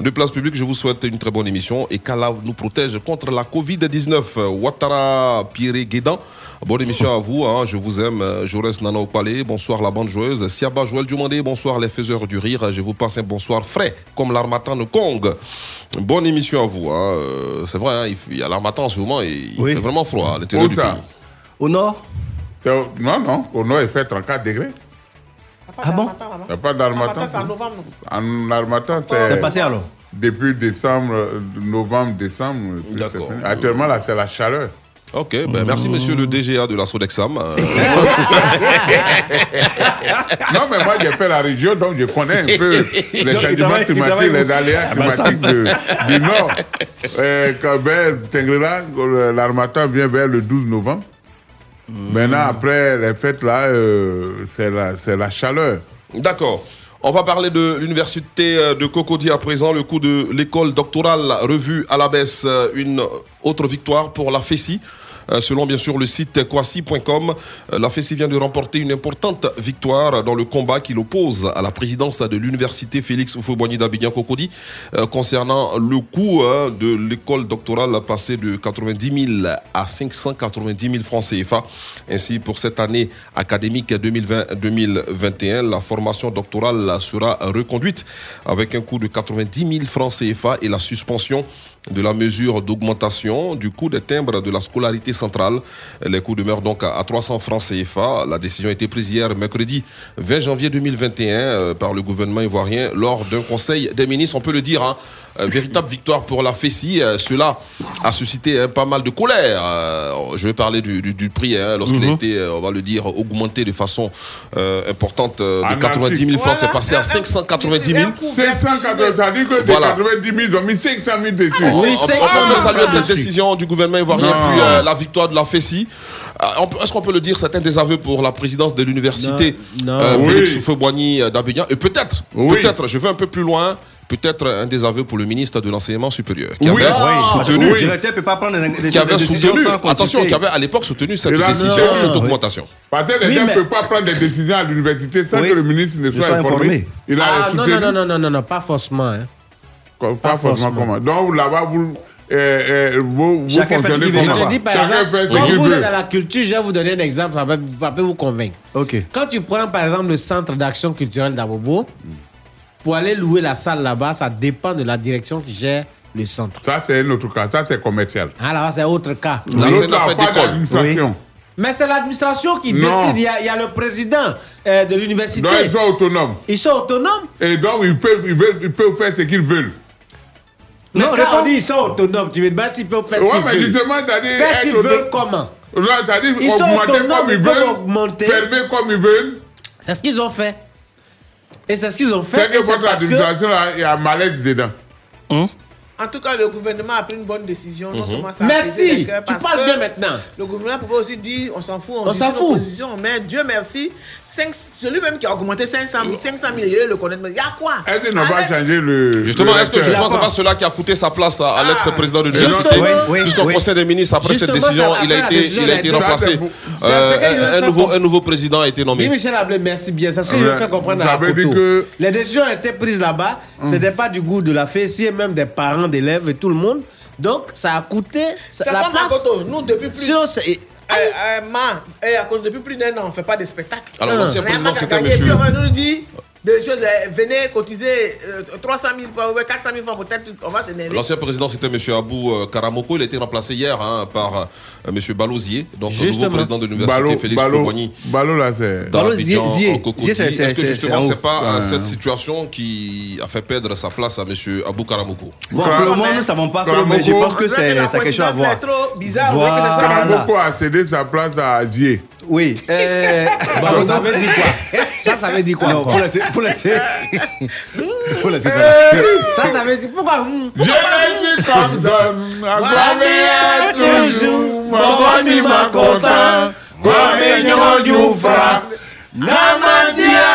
de Place Publique, je vous souhaite une très bonne émission et qu'Allah nous protège contre la Covid-19. Ouattara Pierre Guédan, bonne émission à vous, hein, je vous aime. Jaurès Nana au Palais, bonsoir la bande joueuse. Siaba Joël Dumandé, bonsoir les faiseurs du rire. Je vous passe un bonsoir frais comme l'armatan de Kong. Bonne émission à vous. hein. Euh, C'est vrai, hein, il y a l'armatan en ce moment et il fait vraiment froid à l'intérieur Où du ça? pays. Au nord Non, non, au nord, il fait 34 degrés. Ah bon Il n'y a pas d'armatan. c'est en novembre. En armatan, c'est. C'est passé alors Depuis décembre, novembre, décembre. fini. Actuellement, là, c'est la chaleur. Ok, ben merci monsieur le DGA de la Sodexam. Non, mais moi, j'ai fait la région, donc je connais un peu les changements climatiques, les aléas Ah, ça- climatiques de- du Nord. Euh, quand vers Tengrela, l'armatan vient vers le 12 novembre. Maintenant, après les fêtes, là, euh, c'est la, c'est la chaleur. D'accord. On va parler de l'université euh, de Cocody à présent, le coup de l'école doctorale revue à la baisse, euh, une autre victoire pour la FESI. Euh, Selon bien sûr le site quasi.com, euh, la FESI vient de remporter une importante victoire dans le combat qui l'oppose à la présidence de l'université Félix Houphouët-Boigny d'Abidjan Cocody euh, concernant le coût de l'école doctorale passé de 90 000 à 590 000 francs CFA. Ainsi, pour cette année académique 2020-2021, la formation doctorale sera reconduite avec un coût de 90 000 francs CFA et la suspension de la mesure d'augmentation du coût des timbres de la scolarité centrale. Les coûts demeurent donc à à 300 francs CFA. La décision a été prise hier, mercredi 20 janvier 2021, euh, par le gouvernement ivoirien lors d'un conseil des ministres. On peut le dire, hein, euh, véritable victoire pour la FESI. Euh, cela a suscité hein, pas mal de colère. Je vais parler du, du- du prix hein, lorsqu'il a Mhm. été, on va le dire, augmenté de façon euh, importante de En 90 000 francs. Voilà. C'est passé à 590 000. 580, ça dit que c'est Voilà. 90 000, ils ont mis 500 000 dessus. On- on, on peut saluer cette décision du gouvernement ivoirien, Non. puis euh, la victoire de la FESI. Euh, peut- Est-ce qu'on peut le dire, c'est un désaveu pour la présidence de l'université euh, Oui. Félix Houphouët-Boigny euh, d'Abidjan? Et peut-être, peut-être, je vais un peu plus loin, peut-être un désaveu pour le ministre de l'enseignement supérieur, qui Oui. avait Oui. soutenu, Le directeur peut pas prendre des- des- qui avait des décisions soutenu, attention, qui avait à l'époque soutenu cette là, décision, non. cette Oui. augmentation. Parce que Oui, gens ne peuvent pas prendre des décisions à l'université sans Oui. que le ministre ne soit, informé. informé. Il a Ah, non, non, non, non, non, non, pas forcément. Hein. Pas, Pas forcément forcément. comment. Donc là-bas, vous, euh, euh, vous, vous Chacun fait ce fonctionnez qu'il veut. Je te dis par Chacun exemple, quand vous veut. êtes dans la culture, je vais vous donner un exemple, ça va, ça peut vous convaincre. Quand tu prends par exemple le centre d'action culturelle d'Abobo, pour aller louer la salle là-bas, ça dépend de la direction qui gère le centre. Ça, c'est un autre cas. Ça, c'est commercial. Ah là-bas, c'est autre cas. Là, c'est une affaire d'école. Mais c'est l'administration qui Non. décide. Il y, a, il y a le président euh, de l'université. Donc, ils sont autonomes. Ils sont autonomes Et donc, ils peuvent, ils veulent- ils peuvent faire ce qu'ils veulent. Mais Non, quand on dit ils sont autonomes, tu me demandes s'ils peuvent faire ce Ouais, qu'ils mais veulent. justement, c'est-à-dire Faire ce qu'ils veulent comment? Non, c'est-à-dire Ils sont augmenter autonomes, comme ils ils peuvent veulent, augmenter. fermer comme ils veulent. C'est ce qu'ils ont fait. Et c'est ce qu'ils ont fait. C'est que votre administration, là, il y a un malaise dedans. En tout cas, le gouvernement a pris une bonne décision. Non Mhm. seulement ça a Merci. apaisé les cœurs, Tu parce parles que bien maintenant. Le gouvernement pouvait aussi dire on s'en fout, on, s'en fout. Mais Dieu merci, cinq- celui même qui a augmenté 500 000, 500 000 il le connaît. Mais il y a quoi? Est-ce qu'ils n'ont pas changé le. Justement, est-ce que recteur justement, c'est pas cela qui a coûté sa place à, à l'ex-président de l'université. Oui, oui, Puisqu'au oui. Conseil des ministres, après cette décision, il a la été, décision, il a été remplacé. Euh, un, nouveau, comprendre. un nouveau président a été Oui, nommé. Michel Ablé, merci bien. C'est ce que je veux faire comprendre à que- Les décisions ont été prises là-bas. Ce n'est pas du goût de la FESI et même des parents d'élèves et tout le monde. Donc, ça a coûté ça- C'est la place. Koto. Nous, depuis plus. Sinon, c'est- Euh, euh, ma, et à cause depuis plus d'un an, on ne fait pas de spectacle. Alors, l'ancien président, c'était monsieur- Puis on va nous dire des choses, euh, venez cotiser euh, 300 000 francs, ouais, 400 000 francs, peut-être on va s'énerver. L'ancien président, c'était M. Abou euh, Karamoko. Il a été remplacé hier hein, par euh, M. Balosier, donc le nouveau président de l'université, Félix Fouboigny. Ballot, là, c'est. C'est- c'est- Est-ce que c'est- justement, c'est c'est pas euh, cette situation qui a fait perdre sa place à M. Abou Karamoko Bon, pour le moment, nous ne savons pas trop, mais je pense que c'est c'est quelque chose à voir. Voilà. Karamoko a cédé sa place à Dieu. Oui. Euh... Bah, ça veut dire quoi Ça, ça veut dire quoi Non, encore faut laisser, faut laisser. faut laisser ça. Ça, ça veut dire. Pourquoi Je suis comme ça, toujours, mon ami m'a content, du fra.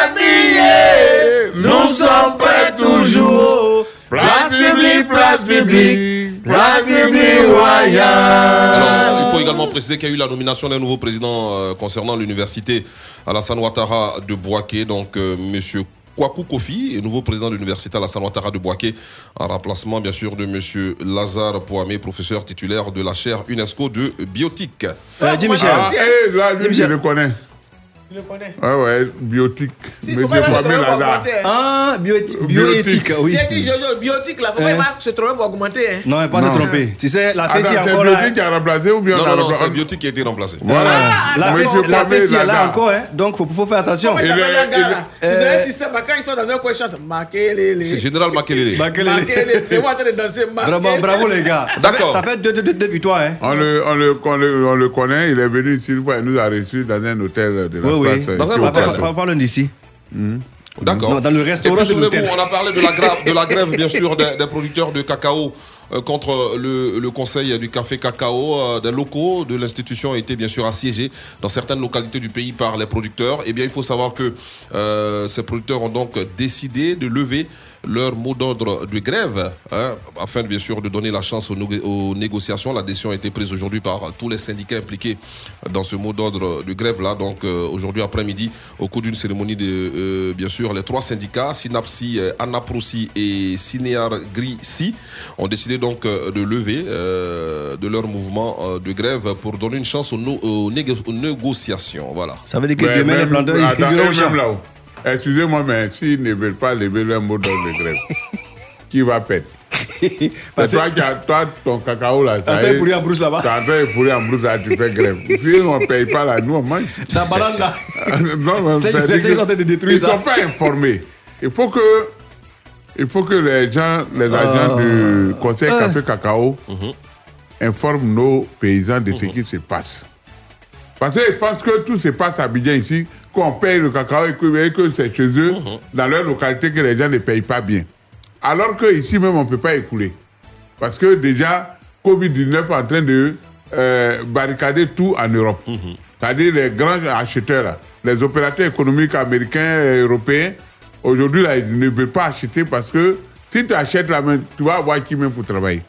Habillé, nous sommes prêts toujours. Place publique, place publique, place publique royale. Également préciser qu'il y a eu la nomination d'un nouveau président euh, concernant l'université Alassane Ouattara de Boaké, donc euh, Monsieur Kwaku Kofi, nouveau président de l'université Alassane Ouattara de Boaké, en remplacement bien sûr de Monsieur Lazare Poamé, professeur titulaire de la chaire UNESCO de biotique. Ah, eh, là, lui, je le connais. Je le connais. Ouais, ouais, biotique. Si, Mais faut j'ai pas pas mettre mis le la droit date. augmenter, hein. Ah, bioéthique, Bioéthique. bioéthique, oui. J'ai dit Jojo, biotique là, faut Hein? pas se tromper pour augmenter. Hein. Non, pas Non. se tromper. Tu sais, la Attends, Fessie est c'est encore là. biotique qui a remplacé ou bien Non, non, non, c'est Biotique qui a été remplacé. Voilà. La Mais c'est la pas Fessie la est là encore, hein. donc faut, faut faire attention. Il est- ont Euh, un système, quand ils sont dans un coin, ils chantent Makelele. C'est Général Makelele. Makelele. C'est moi en train de danser Bravo, Makelele. bravo les gars. Ça fait, D'accord. ça fait deux, deux, deux, deux victoires. Hein. On le, on, le, on, le, on le connaît, il est venu ici, une fois, il nous a reçus dans un hôtel de la Oui. Dans un hôtel. d'ici. D'accord. Non, dans le Et restaurant puis, souvenez-vous, on a parlé de la grève, de la grève bien sûr, des, des producteurs de cacao euh, contre le, le conseil du café cacao. euh, des locaux de l'institution a été bien sûr assiégés dans certaines localités du pays par les producteurs. Eh bien, il faut savoir que euh, ces producteurs ont donc décidé de lever leur mot d'ordre de grève, hein, afin bien sûr de donner la chance aux, négo- aux négociations. La décision a été prise aujourd'hui par tous les syndicats impliqués dans ce mot d'ordre de grève là. Donc euh, aujourd'hui après-midi, au cours d'une cérémonie de euh, bien sûr les trois syndicats, Synapsi, euh, Anaprosi et Cinear Grissi, ont décidé donc de lever euh, de leur mouvement de grève pour donner une chance aux, no- aux négo- aux négociations. Voilà. Ça veut dire que Ouais, demain, les planteurs, ils Excusez-moi, mais s'ils ne veulent pas lever leur mot d'ordre de grève, qui va perdre? C'est toi qui as toi, ton cacao là. Train de pourrir en brousse là-bas. Train de pourrir en brousse là, tu fais grève. Si on ne paye pas là, nous on mange. La banane là. non, C'est- ça c'est que en train de détruire Ils ça. ne sont pas informés. Il faut que, il faut que les gens, les agents Ah. du Conseil Ah. Café Cacao informent nos paysans de ce qui se passe. Parce qu'ils pensent que tout se passe à Bidjan ici, qu'on paye le cacao et que, que c'est chez eux, dans leur localité, que les gens ne payent pas bien. Alors qu'ici même, on ne peut pas écouler. Parce que déjà, Covid-19 est en train de euh, barricader tout en Europe. C'est-à-dire les grands acheteurs, là, les opérateurs économiques américains et européens, aujourd'hui, là, ils ne veulent pas acheter parce que si tu achètes la main, tu vas avoir qui même pour travailler.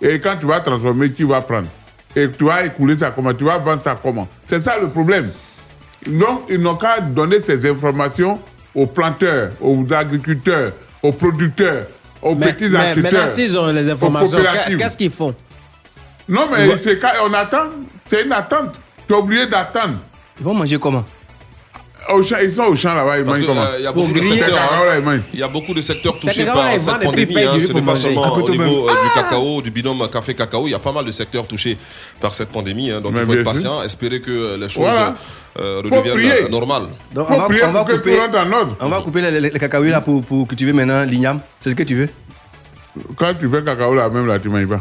Et quand tu vas transformer, qui va prendre? Et tu vas écouler ça comment? Tu vas vendre ça comment? C'est ça le problème. Donc, ils n'ont qu'à donner ces informations aux planteurs, aux agriculteurs, aux producteurs, aux Mais- petits mais acheteurs. maintenant, s'ils ont les informations, qu'est-ce qu'ils font? Non, mais Ouais. c'est on attend. C'est une attente. Tu es obligé d'attendre. Ils vont manger comment? Au champ, Ils sont au champ là-bas, ils Parce mangent que, comment? euh, il y a beaucoup de griller. secteurs, Cacao, là, ils hein. Il y a beaucoup de secteurs touchés par cette pandémie. hein. Ce n'est pas seulement au niveau euh, du cacao, du binôme café-cacao. Il y a pas mal de secteurs touchés par cette pandémie. hein. Donc il faut être patient, espérer que les choses euh, redeviennent normales. On va couper les, cacahuètes là pour, pour cultiver maintenant l'igname. C'est ce que tu veux? Quand tu fais cacao là, même là, tu manges pas.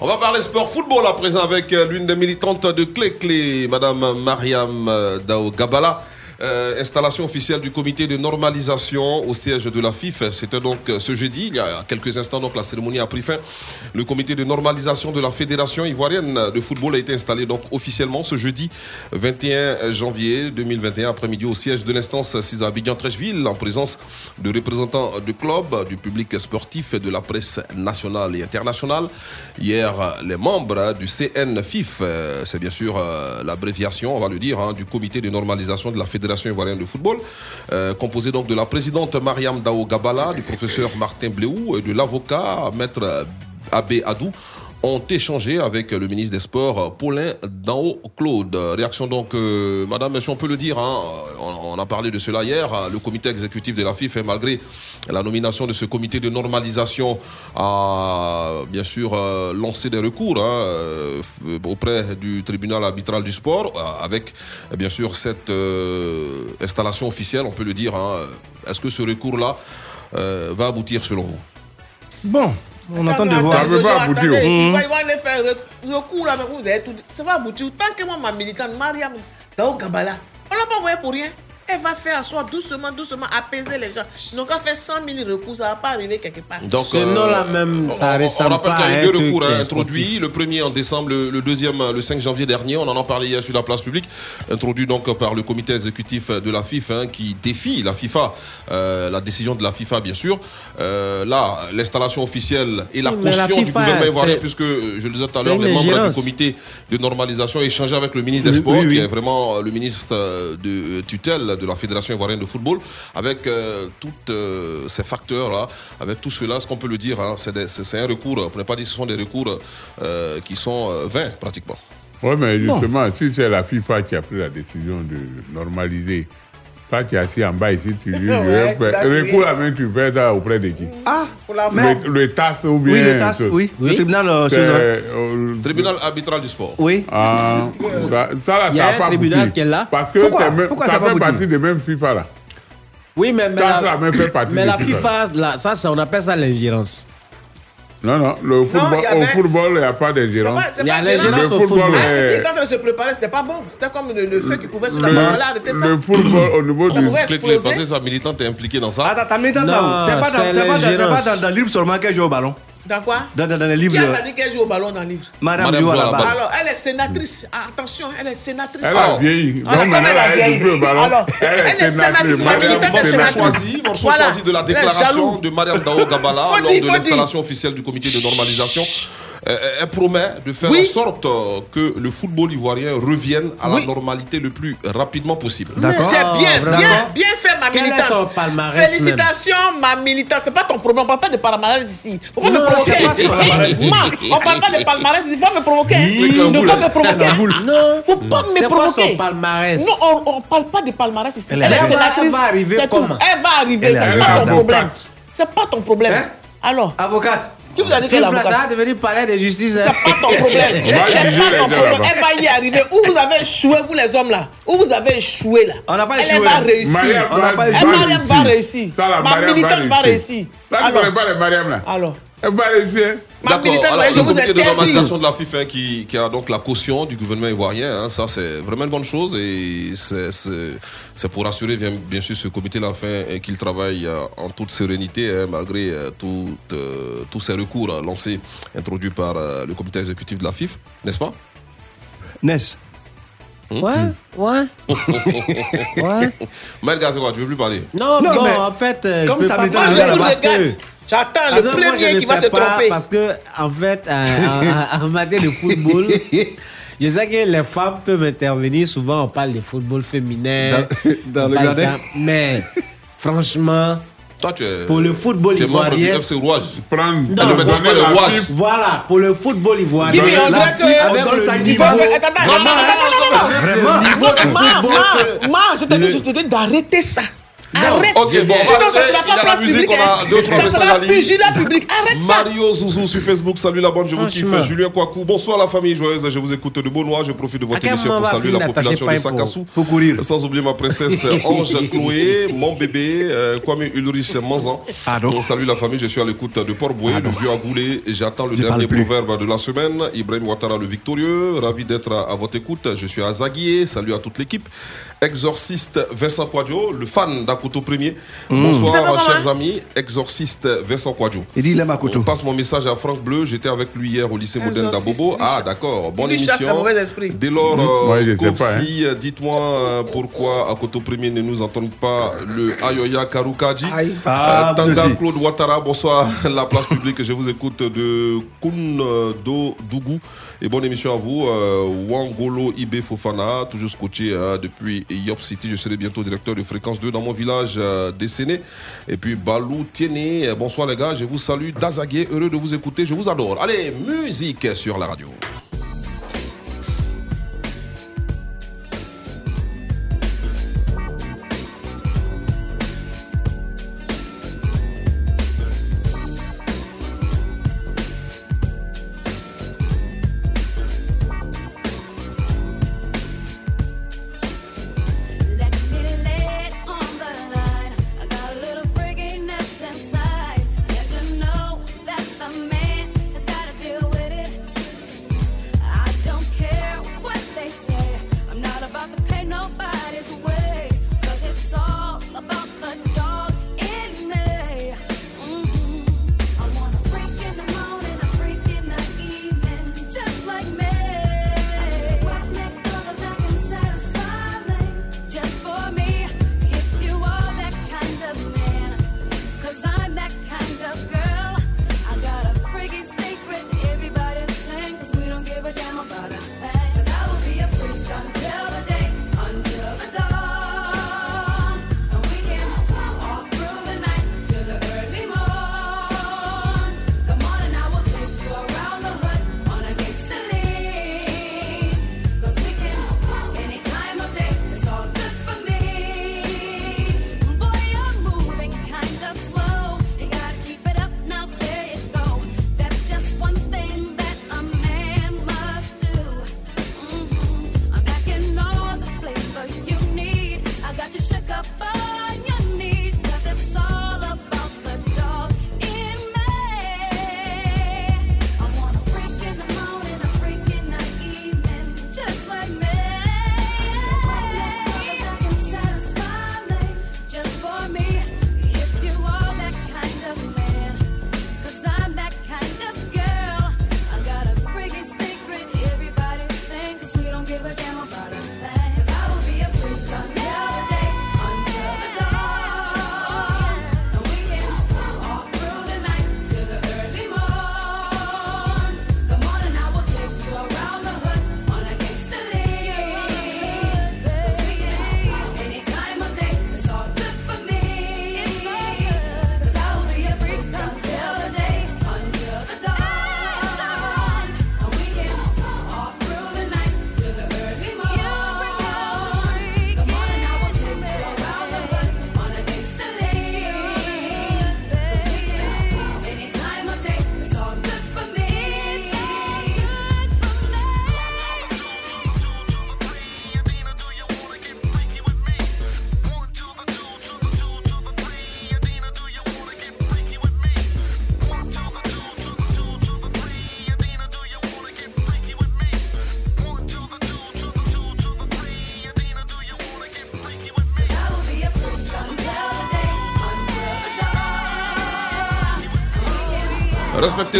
On va parler sport football à présent avec l'une des militantes de Clé Clé, Madame Mariam Dao Gabala. Euh, installation officielle du comité de normalisation au siège de la FIF. C'était donc euh, ce jeudi, il y a quelques instants, donc la cérémonie a pris fin. Le comité de normalisation de la Fédération ivoirienne de football a été installé donc officiellement ce jeudi 21 janvier 2021 après-midi au siège de l'instance 6 à en présence de représentants du club, du public sportif et de la presse nationale et internationale. Hier, les membres du CNFIF, euh, c'est bien sûr l'abréviation, on va le dire, hein, du comité de normalisation de la Fédération ivoirienne de football, euh, composé donc de la présidente Mariam Dao Gabala, du professeur Martin Bléou et de l'avocat Maître Abbé Adou ont échangé avec le ministre des Sports, Paulin Dao Claude. Réaction donc, euh, Madame, si on peut le dire, hein, on, a parlé de cela hier, le comité exécutif de la FIFA, malgré la nomination de ce comité de normalisation, a bien sûr euh, lancé des recours hein, euh, auprès du tribunal arbitral du sport, avec bien sûr cette installation officielle, on peut le dire. hein. Est-ce que ce recours-là va aboutir selon vous? Bon, on attend de Attends, voir. attendez, attendez, oh. Ils Mhm. vont ils vont aller faire re- recours là, mais vous avez tout dit. Ça va aboutir. Tant que moi, ma militante, Mariam Dao Gabala, on l'a pas envoyé pour rien. Elle va faire asseoir doucement, doucement, apaiser les gens. Sinon, quand fait 100 000 recours, ça va pas arriver quelque part. Donc, Ce nom-là même, on- ça on- ressemble On rappelle pas qu'il y à a un eu deux truc, recours hein, euh, introduits. Le premier en décembre, le, le deuxième euh, le 5 janvier dernier. On en a parlé hier sur la place publique. Introduit donc par le comité exécutif de la FIFA hein, qui défie la FIFA, euh, la décision de la FIFA bien sûr. Euh, là, l'installation officielle et la Oui, la caution du gouvernement ivoirien, puisque euh, je le disais tout à l'heure, les membres du comité de normalisation ont échangé avec le ministre des Sports, oui, oui. qui est vraiment euh, le ministre euh, de euh, de la Fédération ivoirienne de football, avec euh, tous ces facteurs-là, avec tout cela, ce qu'on peut le dire, hein, c'est des- c'est c'est un recours, on ne peut pas dire que ce sont des recours euh, qui sont euh, vains pratiquement. Oui, mais justement, si c'est la FIFA qui a pris la décision de normaliser, qui est assis en bas ici, tu lui Ouais, tu recours crié. la main, tu fais ça auprès de qui? Ah, Pour la le, le TAS ou bien. Oui, le TAS, oui. Le tribunal, euh, ça. euh, Tribunal arbitral du sport. Oui. Ah, ça, ça, là, Il y ça a n'a un pas tribunal qui est là. Parce que Pourquoi? c'est même- Pourquoi ça ça fait partie des mêmes FIFA là. Oui, mais, mais Ça, la, ça même fait partie mais de la FIFA. FIFA, là, ça, ça, on appelle ça l'ingérence. Non, non, le football, avait- au football, il n'y a pas d'ingérence. C'est Il y a pas l'ingérence gênant. Le au football football. Ah, est- de se préparer, c'était pas bon. C'était comme le, le feu qui pouvait sur la arrêter ça. le football au niveau du. pouvait Clé, exploser. clé, parce que sa militante est impliquée dans ça. Attends, ta militante c'est pas, dans, c'est c'est pas, dans, c'est l'ingérence. pas dans, dans le livre seulement qu'elle joue au ballon. Dans quoi? Dans, dans, dans les Qui livres. a dit qu'elle joue au ballon dans le livre? Madame, Madame joue à la balle. Alors, elle est sénatrice. Ah, attention, elle est sénatrice. Elle. Alors, maintenant, comme elle elle joue au ballon. Alors, Elle elle est est sénatrice. Madame Morceau choisi, morceau Voilà. choisi de la Elle est déclaration de Mariam Dao Gabala lors de l'installation officielle du comité de normalisation. Euh, elle promet de faire Oui. en sorte euh, que le football ivoirien revienne à Oui. la normalité le plus rapidement possible. D'accord. C'est bien, bien, bien fait, ma militante. Félicitations, ma militante. C'est pas ton problème. On parle pas de palmarès ici. Faut pas me provoquer. on parle pas de palmarès ici. Faut me provoquer. Ne pas me provoquer. Non, Faut pas me provoquer. son palmarès? Non, on, on parle pas de palmarès ici. Elle est sénatrice. Va arriver comment? Elle va arriver. C'est pas ton problème. C'est pas ton problème. Hein? Alors, Avocate. Qui vous a dit devenir palais de justice. hein. c'est pas ton problème. C'est pas ton problème. Elle va y arriver. Où vous avez échoué, vous les hommes là? Où vous avez échoué là? On n'a pas Elle échoué. va réussir. Mariam On n'a va- pas Elle, échoué. va Mariam va réussir. Ça, la Ma Mariam militante va réussir. Tu connais pas les Mariam là. alors. Réussir. Ma D'accord. Alors, je le vous comité de normalisation de la FIFA qui, qui a donc la caution du gouvernement ivoirien, hein, ça c'est vraiment une bonne chose et c'est- pour assurer bien, bien sûr ce comité-là enfin euh, qu'il travaille euh, en toute sérénité hein, malgré euh, tout, euh, tous ces recours euh, lancés, introduits par euh, le comité exécutif de la FIFA, n'est-ce pas? Ness. Ouais, ouais. Ouais. Maël c'est quoi Tu veux plus parler? Non, Non, bon, mais en fait, euh, comme je peux ça pas parler parce que... J'attends Parce le que moi, je premier ne qui va sais se pas, tromper. Parce que, en fait, en, matière de football, je sais que les femmes peuvent intervenir. Souvent, on parle de football féminin. Dans- le Mais, franchement, Toi, tu es, pour le football tu es ivoirien. FC Rouage. Pas le rouage. Voilà, pour le football ivoirien. On dirait que- pipe on avec donne le ça niveau. Attends, attends, attends, Vraiment, attends, attends, attends. Vraiment. le niveau de Ma, football que- ma, ma, je te dis, je te dis d'arrêter ça. Arrête. Ok, bon, Sinon, arrêtez. ça sera Il y a pas la place musique, publique. on a hein. deux, trois Ça sera en ligne. pugilat public. Arrête ça. Mario Zouzou sur Facebook, salut la bande, je vous kiffe. Julien Kouakou, bonsoir la famille joyeuse, je vous écoute de Beaunois, je profite de votre quel émission pour saluer la population de Sakassou. Sans oublier ma princesse Ange Chloé, mon bébé, euh, Kwame Ulrich Manzan. On salue la famille, je suis à l'écoute de Port-Boué, le vieux Agoulé, j'attends le dernier proverbe de la semaine. Ibrahim Ouattara le victorieux, ravi d'être à, à votre écoute. Je suis à Zaguier, salut à toute l'équipe. Exorciste Vincent Quadio, le fan d'Akoto Premier. Mm. Bonsoir, chers amis. Exorciste Vincent Quadio. Il dit il aime On passe mon message à Franck Bleu. J'étais avec lui hier au lycée moderne d'Abobo. Ah, d'accord. Bonne émission. Dès lors, Mhm. euh, Ouais, Kopsi, euh, dites-moi euh, pourquoi Akoto Premier ne nous entend pas le Ayoya Karukaji? Aïe. Ah, Euh, aussi. Claude Ouattara, bonsoir. La place publique, je vous écoute de Kundo Dougou. Et bonne émission à vous. Euh, Wangolo Ibe Fofana, toujours scotché hein, Yop City. Je serai bientôt directeur de fréquence 2 dans mon village euh, d'Esséné. Et puis Balou Tiene, bonsoir les gars, je vous salue. Dazagué, heureux de vous écouter, je vous adore. Allez, musique sur la radio.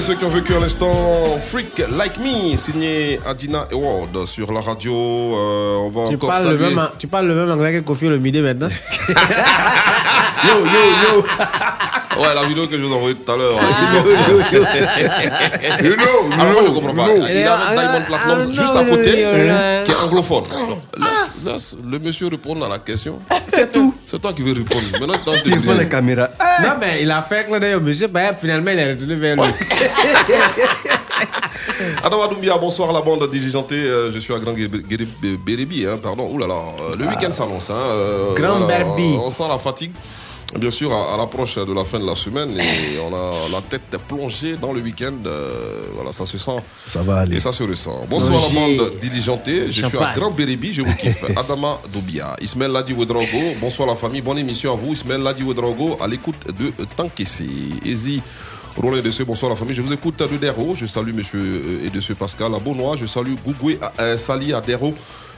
Ceux qui ont vécu à l'instant Freak Like Me, signé Adina Award sur la radio. Euh, on va Tu encore parles, le saluer. même, tu parles le même anglais que Kofi le midi maintenant? Yo, yo, yo. Ouais, la vidéo que je vous ai envoyée tout à l'heure. you Alors moi je comprends pas. Il y a un Diamond Platinum Ah, juste à côté qui est anglophone. Le monsieur répondre à la question. C'est tout. C'est toi qui veux répondre. Maintenant, tu Il prend les caméras. Non, mais il a fait d'œil au monsieur, ben, finalement, il est retourné vers lui. Adama Doumbia, bonsoir la bande diligentée. Euh, je suis à Grand Bérébi, hein, pardon. Ouh là là, euh, le week-end s'annonce. Hein, euh, Grand Berbi. On sent la fatigue. Bien sûr, à, à l'approche de la fin de la semaine, et on a la tête plongée dans le week-end. euh, voilà, ça se sent. Ça va aller. Et ça se ressent. Bonsoir la bande diligentée. Je suis à. Grand Bérébi, je vous kiffe. Adama Doubia, Ismaël Ladi Ouedraogo. Bonsoir la famille, bonne émission à vous. Ismaël Ladi Ouedraogo à l'écoute de Tankessi. Ezi Roland Edesseux, bonsoir la famille. Je vous écoute de Dero. Je salue monsieur euh, Edesseux Pascal à Beaunois. Je salue Gougoué à- euh, Sali à Dero.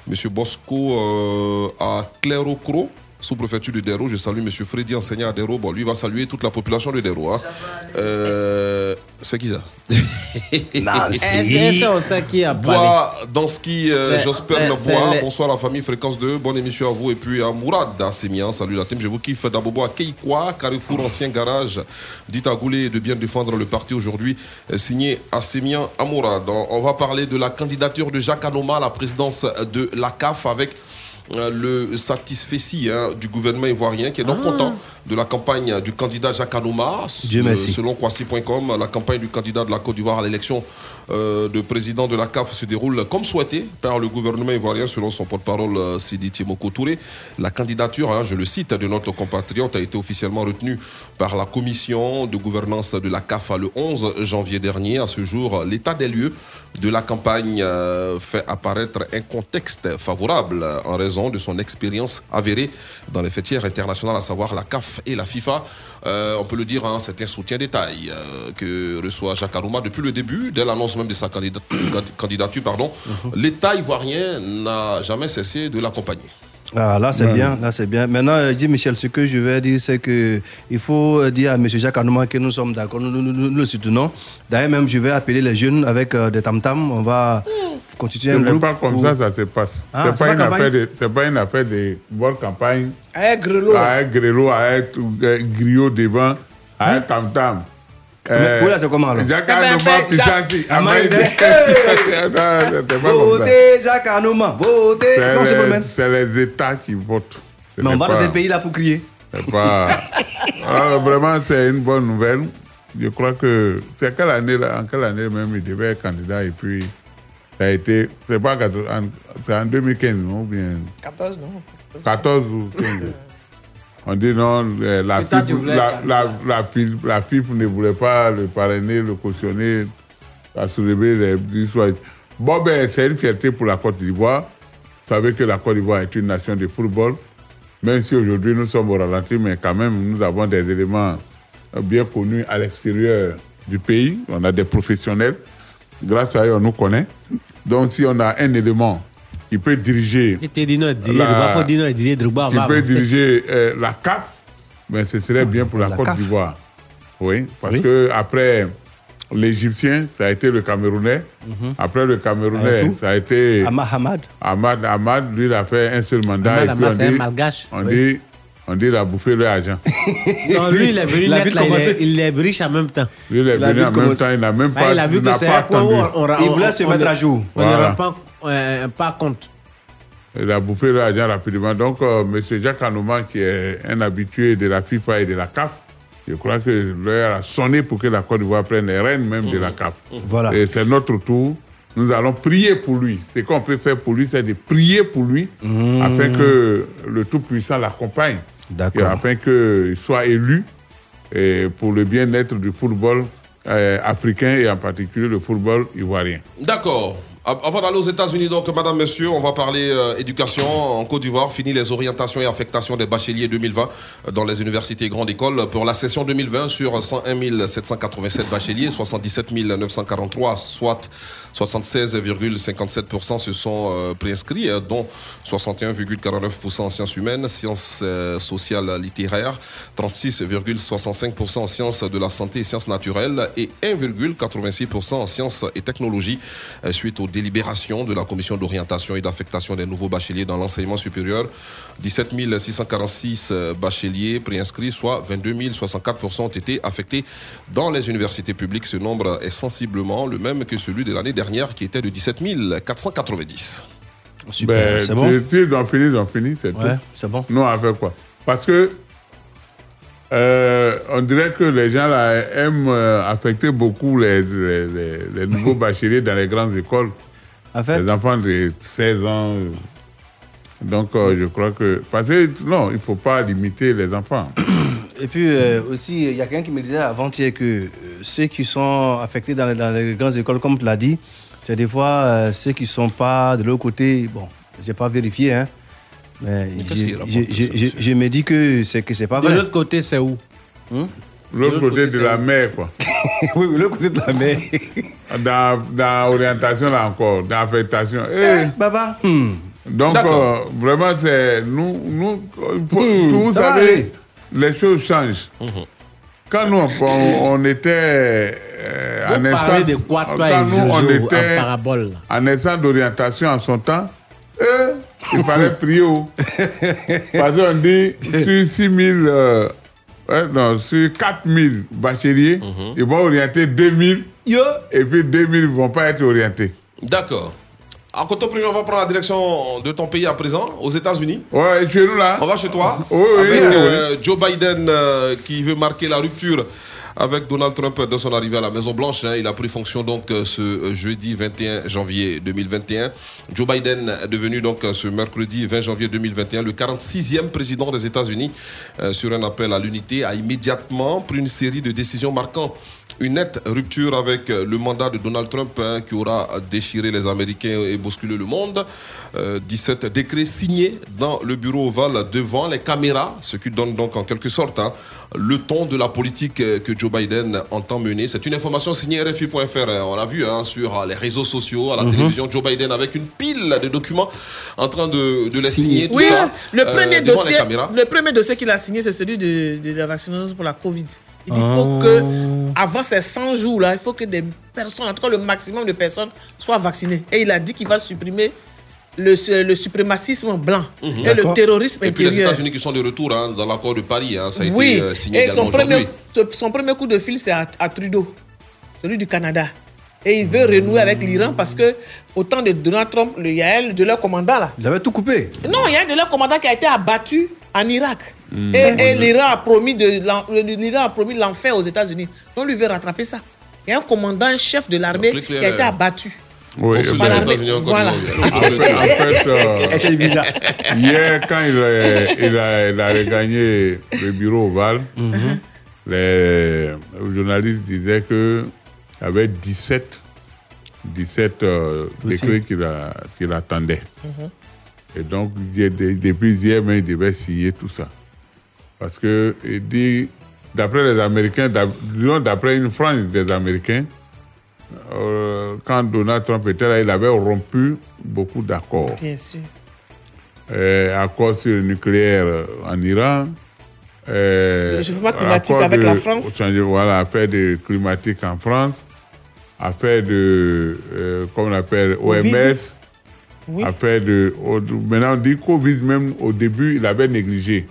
Monsieur Bosco euh, à Clairocro. Sous-préfecture de Dero, je salue Monsieur Freddy, enseignant à Dero. Bon, lui va saluer toute la population de Dero. Hein. Euh, c'est qui ça? Qui a parlé. Bois Danski, euh, Josper Bois. Bonsoir la famille Fréquence 2. Bonne émission à vous. Et puis à Mourad Assemian. Salut la team. Je vous kiffe d'Abobo à Keikwa, Carrefour Ancien Garage. Dites à Goulet de bien défendre le parti aujourd'hui. Euh, Signé Assemian Amourad. On, on va parler de la candidature de Jacques Anoma à la présidence de la CAF avec le satisfait hein, du gouvernement ivoirien qui est donc Ah. content de la campagne du candidat Jacques. Dieu Euh, merci. Selon Kwasi.com, la campagne du candidat de la Côte d'Ivoire à l'élection de président de la CAF se déroule comme souhaité par le gouvernement ivoirien, selon son porte-parole euh, Sidi Tiemoko Touré. La candidature, hein, je le cite, de notre compatriote a été officiellement retenue par la commission de gouvernance de la CAF le 11 janvier dernier. À ce jour, l'état des lieux de la campagne euh, fait apparaître un contexte favorable euh, en raison de son expérience avérée dans les fêtières internationales, à savoir la CAF et la FIFA. Euh, on peut le dire, hein, c'est un soutien détail euh, que reçoit Jacques Arouma depuis le début, dès l'annonce même de sa candida- candidature. Pardon. L'État ivoirien n'a jamais cessé de l'accompagner. Ah, là, c'est bien, là, c'est bien. Maintenant, euh, dis Michel, ce que je vais dire, c'est que il faut euh, dire à M. Jacques Anouma que nous sommes d'accord, nous, nous, nous- nous le soutenons. D'ailleurs, même, je vais appeler les jeunes avec euh, des tam-tams. On va constituer Ce un n'est groupe. pas comme pour- ça ça se passe. Ah, c'est pas, pas une affaire de, c'est pas une affaire de bonne campagne. Avec Grelot. Avec Grelot, avec euh, Griot devant, avec Tam Tam. Mais- oui, là, c'est comment, alors? Jacques Eh ben, Anouma. Votez Jacques Anouma, votez. C'est les, États qui votent. Mais on n'est va pas- dans ces pays-là pour crier. Pas. Alors, vraiment, c'est une bonne nouvelle. Je crois que c'est quelle année, là, en quelle année même il devait être candidat et puis ça a été. C'est pas en 80 en- c'est en 2015, non ou bien 14, non 14 ou 15. On dit non, euh, la voulais la, la, la, FIP, la FIP ne voulait pas le parrainer, le cautionner, à soulever les histoires. Bon, ben, c'est une fierté pour la Côte d'Ivoire. Vous savez que la Côte d'Ivoire est une nation de football. Même si aujourd'hui nous sommes au ralenti, mais quand même, nous avons des éléments euh, bien connus à l'extérieur du pays. On a des professionnels. Grâce à eux, on nous connaît. Donc, si on a un élément qui peut diriger Il dit La- qui peut diriger euh, la CAF, ben, ce serait bien pour la, La Côte d'Ivoire. Oui, parce Oui. que après l'Égyptien, ça a été le Camerounais. Mhm. Après le Camerounais, ça a été Ahmad Hamad. Ahmad. Ahmad, lui, il a fait un seul mandat. Ahmad et puis Ahmad, on c'est un dit, malgache. on, Oui. dit, on dit, il a bouffé leur argent. Non, lui, il est venu Il a net, vu là, il, est, il est riche en même temps. Lui, il est venu en même temps, il n'a même Bah, pas, il a vu que c'est un point où on, on, Il on- voulait se on mettre à jour. On ne Voilà. rend pas, euh, pas compte. Il a bouffé l'argent rapidement. Donc, euh, M. Jacques Anouma, qui est un habitué de la FIFA et de la CAF, je crois que l'heure a sonné pour que la Côte d'Ivoire prenne les rênes même de la CAF. Voilà. Et c'est notre tour. Nous allons prier pour lui. Ce qu'on peut faire pour lui, c'est de prier pour lui afin que le Tout-Puissant l'accompagne. D'accord. Et afin qu'il soit élu et pour le bien-être du football euh, africain et en particulier le football ivoirien. D'accord. Av- Avant d'aller aux États-Unis, donc, madame, monsieur, on va parler euh, éducation. En Côte d'Ivoire, fini les orientations et affectations des bacheliers 2020 dans les universités et grandes écoles. Pour la session 2020, sur 101 787 bacheliers, 77 943, soit 76,57% se sont euh, préinscrits, euh, dont 61,49% en sciences humaines, sciences euh, sociales littéraires, 36,65% en sciences de la santé et sciences naturelles et 1,86% en sciences et technologies euh, suite aux délibérations de la commission d'orientation et d'affectation des nouveaux bacheliers dans l'enseignement supérieur. 17 646 euh, bacheliers préinscrits, soit 22 064% ont été affectés dans les universités publiques. Ce nombre est sensiblement le même que celui de l'année dernière qui était de 17 490. Ben, c'est bon tu- tu- Ils ont fini, ils ont fini, c'est Ouais, tout. c'est bon. Nous, on a fait quoi? Parce que euh, on dirait que les gens là aiment euh, affecter beaucoup les, les- les- les nouveaux bacheliers dans les grandes écoles. Les enfants de 16 ans. Donc, euh, je crois que. Parce que, non, il ne faut pas limiter les enfants. Et puis euh, aussi, il y a quelqu'un qui me disait avant-hier que ceux qui sont affectés dans les, dans les grandes écoles, comme tu l'as dit, c'est des fois ceux qui ne sont pas de l'autre côté. Bon, je n'ai pas vérifié, hein. Mais je me dis que c'est que c'est pas De vrai. l'autre côté, c'est où? L'autre côté de la mer, quoi. oui, l'autre côté de la mer. dans, dans l'orientation, là encore, dans l'affectation. Eh, Baba. Donc, D'accord. euh, vraiment, c'est. Nous, nous, Hmm, vous savez, les choses changent. Quand nous, on, on était euh, Vous en parlez naissance. de quoi, toi quand et nous, on était en en naissance d'orientation en son temps, eh, il fallait prier. Parce qu'on dit, sur 6 000. euh, ouais, non, sur 4 000 bacheliers, ils vont orienter 2 000. Et puis 2 000 ne vont pas être orientés. D'accord. En côté premier, on va prendre la direction de ton pays à présent, aux États-Unis. Ouais, chez nous là? On va chez toi. Oui, oui, avec oui, euh, Joe Biden euh, qui veut marquer la rupture avec Donald Trump de son arrivée à la Maison Blanche. hein. Il a pris fonction donc euh, ce euh, jeudi 21 janvier 2021. Joe Biden est devenu donc euh, ce mercredi 20 janvier 2021 le 46e président des États-Unis sur un appel à l'unité a immédiatement pris une série de décisions marquant une nette rupture avec euh, le mandat de Donald Trump hein, qui aura déchiré les Américains et bousculé le monde. Euh, 17 décrets signés dans le bureau ovale devant les caméras, ce qui donne donc en quelque sorte hein, le ton de la politique euh, que Joe Biden entend mener. C'est une information signée RFI.fr. hein. On l'a vu hein, sur euh, les réseaux sociaux, à la Mhm. télévision, Joe Biden avec une pile de documents en train de, de les signer. tout Oui, ça, le premier, devant dossier, les caméras. le premier dossier qu'il a signé, c'est celui de, de la vaccination pour la Covid. Il dit Oh. faut que, avant ces 100 jours-là, il faut que des personnes, en tout cas le maximum de personnes, soient vaccinées. Et il a dit qu'il va supprimer le, le suprémacisme blanc Mhm. et le terrorisme Et puis les. États-Unis qui sont de retour hein, dans l'accord de Paris, hein, ça a oui, été euh, signé et également son premier, aujourd'hui. son premier coup de fil, c'est à, à Trudeau, celui du Canada. Et il veut renouer avec l'Iran parce que, au temps de Donald Trump, le- il y a un de leurs commandants là. Il avait tout coupé. Non, il y a un de leurs commandants qui a été abattu en Irak. Mm. Et, et l'Iran a promis de l'en- l'Iran a promis l'enfer aux États-Unis. Donc lui veut rattraper ça. Il y a un commandant, un chef de l'armée qui a été euh, abattu. Oui, des États-Unis en Côte Voilà. En fait, en fait, euh, c'est bizarre? hier, quand il a, il a, il a regagné le bureau ovale, Mhm. les journalistes disaient y avait 17, 17 euh, décrets qu'il qu'il attendait. Et donc, depuis hier, même, il devait signer tout ça. Parce que, il dit, d'après les Américains, d'après une frange des Américains, euh, quand Donald Trump était là, il avait rompu beaucoup d'accords. Bien sûr. Euh, accord sur le nucléaire euh, en Iran. Euh, Le réchauffement climatique avec de- la France. changer- Voilà, affaire de climatique en France. Affaire de, euh, comment on appelle. OMS, Oui. affaire de, maintenant on dit Covid, même au début, il avait négligé.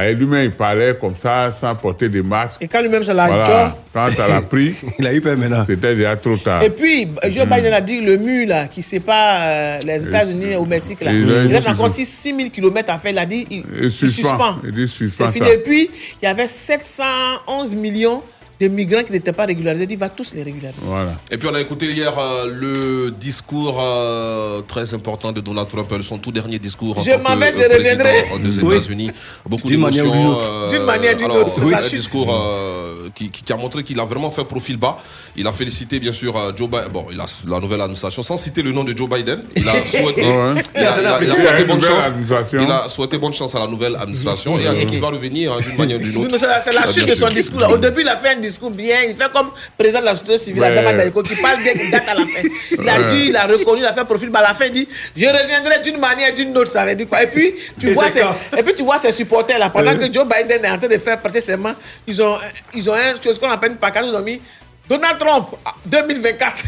Et lui-même, il parlait comme ça, sans porter des masques. Et quand lui-même, ça l'a Voilà. Quand ça l'a pris, il a eu peur maintenant. C'était déjà trop tard. Et puis, Joe Mm. Biden a dit le mur là, qui sépare euh, les États-Unis au Mexique, là, Et il reste encore suspend. 6 000 km à faire. Il a dit il, Il il suspend. suspend. Il dit suspend C'est fini. ça. Et puis, il y avait 711 millions de migrants qui n'étaient pas régularisés. Il va tous les régulariser. Voilà. Et puis on a écouté hier euh, le discours euh, très important de Donald Trump, son tout dernier discours Je m'en vais, euh, je reviendrai. des Oui. États-Unis. Beaucoup D'une manière ou d'une d'émotions. autre. euh, D'une manière ou d'une alors, autre, c'est oui, sa un chute. discours euh, qui, a montré qu'il a vraiment fait profil bas. Il a félicité bien sûr euh, Joe Biden, bon, il a la nouvelle administration, sans citer le nom de Joe Biden. Il a souhaité, il a, il a- il a souhaité bonne nouvelle chance. administration. Il a souhaité bonne chance à la nouvelle administration et à qui va revenir hein, d'une manière ou d'une autre. C'est la, Ah, chute bien de son discours. Là. Au début, il a fait un discours bien. Il fait comme président de la société civile, Ouais. Adama Daïko, qui parle bien, qui gâte à la fin. Il a Ouais. dit, il a reconnu, il a fait profil. Mais à la fin, il dit Je reviendrai d'une manière ou d'une autre. Ça veut dire quoi Et puis, tu Et vois ses, et puis, tu vois ses supporters là. Pendant que Joe Biden est en train de faire prêter serment, ils ont, ils ont une chose qu'on appelle une pancarte. Ils ont mis Donald Trump, ah, 2024.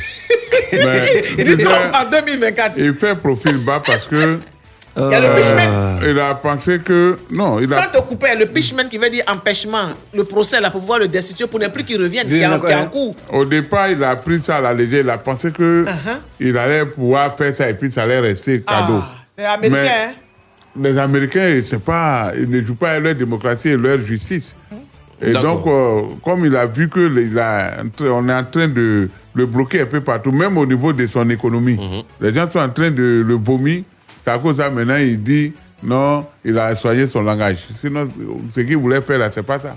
Mais, il dit Trump en 2024. il fait profil bas parce que. Il y a le pitchman. il a pensé que. Non, il Sans a. te couper, le pitchman qui veut dire empêchement, le procès là, pour pouvoir le destituer pour ne plus qu'il revienne, qui est en, en cours. Au départ, il a pris ça à la légère. Il a pensé que Uh-huh. il allait pouvoir faire ça et puis ça allait rester cadeau. Ah, c'est américain, hein? les Américains, c'est pas, ils ne jouent pas à leur démocratie et leur justice. Et D'accord. donc, euh, comme il a vu que les- il a- on est en train de le bloquer un peu partout, même au niveau de son économie, Mhm. les gens sont en train de le vomir. C'est à cause de ça maintenant il dit non, il a soigné son langage. Sinon, ce qu'il voulait faire là, c'est pas ça.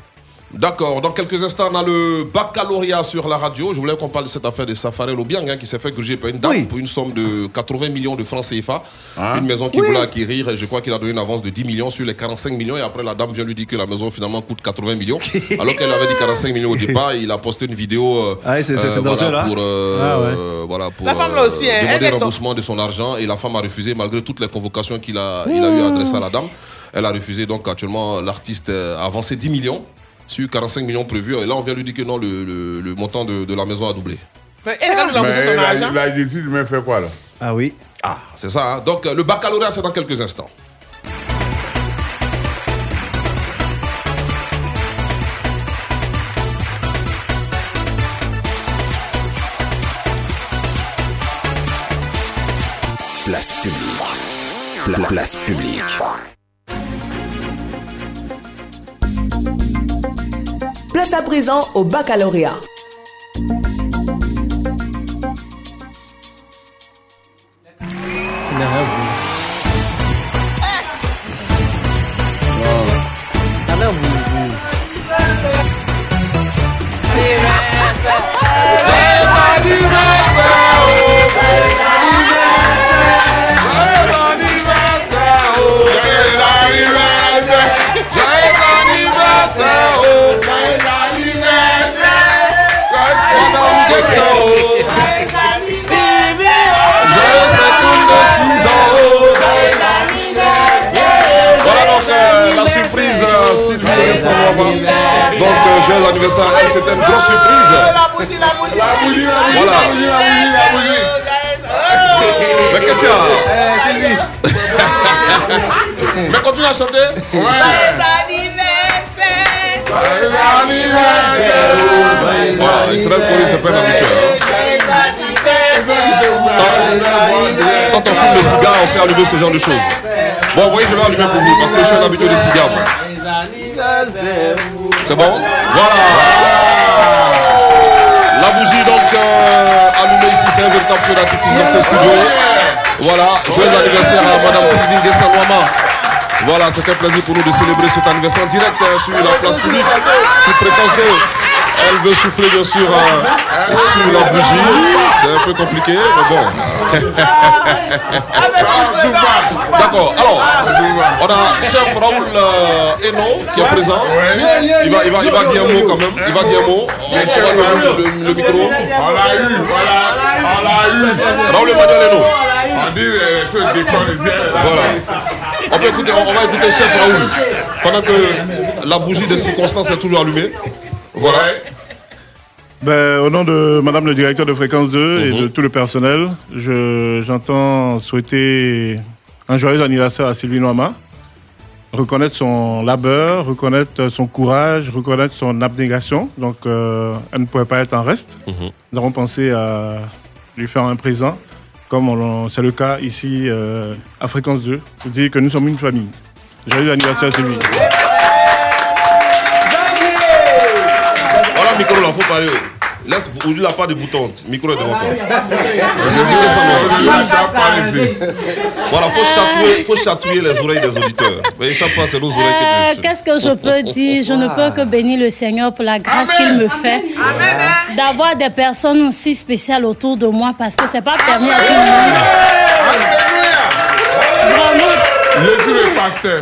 D'accord, dans quelques instants, on a le baccalauréat sur la radio. Je voulais qu'on parle de cette affaire de Safari Lobiang hein, qui s'est fait gruger par une dame pour une somme de 80 millions de francs CFA. Hein? Une maison qui Oui. voulait acquérir, et je crois qu'il a donné une avance de 10 millions sur les 45 millions. Et après, la dame vient lui dire que la maison finalement coûte 80 millions. alors qu'elle avait dit 45 millions au départ. Il a posté une vidéo euh, Ah voilà, pour, euh, Ah ouais. euh, voilà, pour La femme, là aussi, hein, demander un remboursement de son argent. Et la femme a refusé malgré toutes les convocations qu'il a, il a eu à adresser à la dame. Elle a refusé. Donc actuellement, l'artiste euh, a avancé 10 millions sur 45 millions prévus. Et là, on vient lui dire que non, le, le- le montant de, de la maison a doublé. Mais elle, quand il a son la, justice fait quoi là? Ah oui. Ah, c'est ça. hein. Donc, le baccalauréat, c'est dans quelques instants. Place publique. Pla- place publique. Place à présent au baccalauréat. Sylvie. Donc, euh, joyeux anniversaire. Elle, c'était une grosse surprise. La bougie, la bougie. La bougie, la bougie. La bougie, la bougie. Mais qu'est-ce qu'il y a? Mais continue à chanter. Voilà, c'est pas un habituel. hein. Quand on fume des cigares, on sait allumer ce genre de choses. Bon, vous voyez, je vais allumer pour vous parce que je suis un habitué des cigares. C'est bon? Voilà La bougie donc euh, allumée ici, c'est un véritable feu d'artifice dans ce studio. Voilà, joyeux anniversaire à Madame Sylvie Guessanouama. Voilà, c'est un plaisir pour nous de célébrer cet anniversaire en direct euh, sur la place publique, sur Fréquence 2. Elle veut souffler bien sûr euh, sur la bougie. C'est un peu compliqué, mais bon. D'accord, alors, on a chef Raoul euh, Eno qui est présent. Il va, il, va, il va dire un mot quand même. Il va dire un mot. On, on va donner le, le micro. On l'a eu, voilà, on l'a eu. Raoul Emmanuel Eno. On dit les trucs des collégiens. Voilà. On, peut écouter, on va écouter chef Raoul. Pendant que la bougie de circonstance est toujours allumée. Voilà. Ben, au nom de Madame le directeur de Fréquence 2 et Mhm. de tout le personnel, je- j'entends souhaiter un joyeux anniversaire à Sylvie Noama, reconnaître son labeur, reconnaître son courage, reconnaître son abnégation. Donc, euh, elle ne pouvait pas être en reste. Mhm. Nous avons pensé à lui faire un présent, comme on- c'est le cas ici euh, à Fréquence 2, pour dire que nous sommes une famille. Joyeux anniversaire Sylvie. Voilà, micro là, faut parler. Laisse, il n'a pas de bouton. Micro est devant toi. Kessano. Voilà, faut chatouiller, faut chatouiller les oreilles des auditeurs. Mais chaque fois, c'est nos oreilles Euh, que tu Qu'est-ce que je peux dire? Je ne peux que bénir le Seigneur pour la grâce qu'il me fait d'avoir des personnes si spéciales autour de moi parce que c'est pas permis à tout le monde. Je suis le pasteur.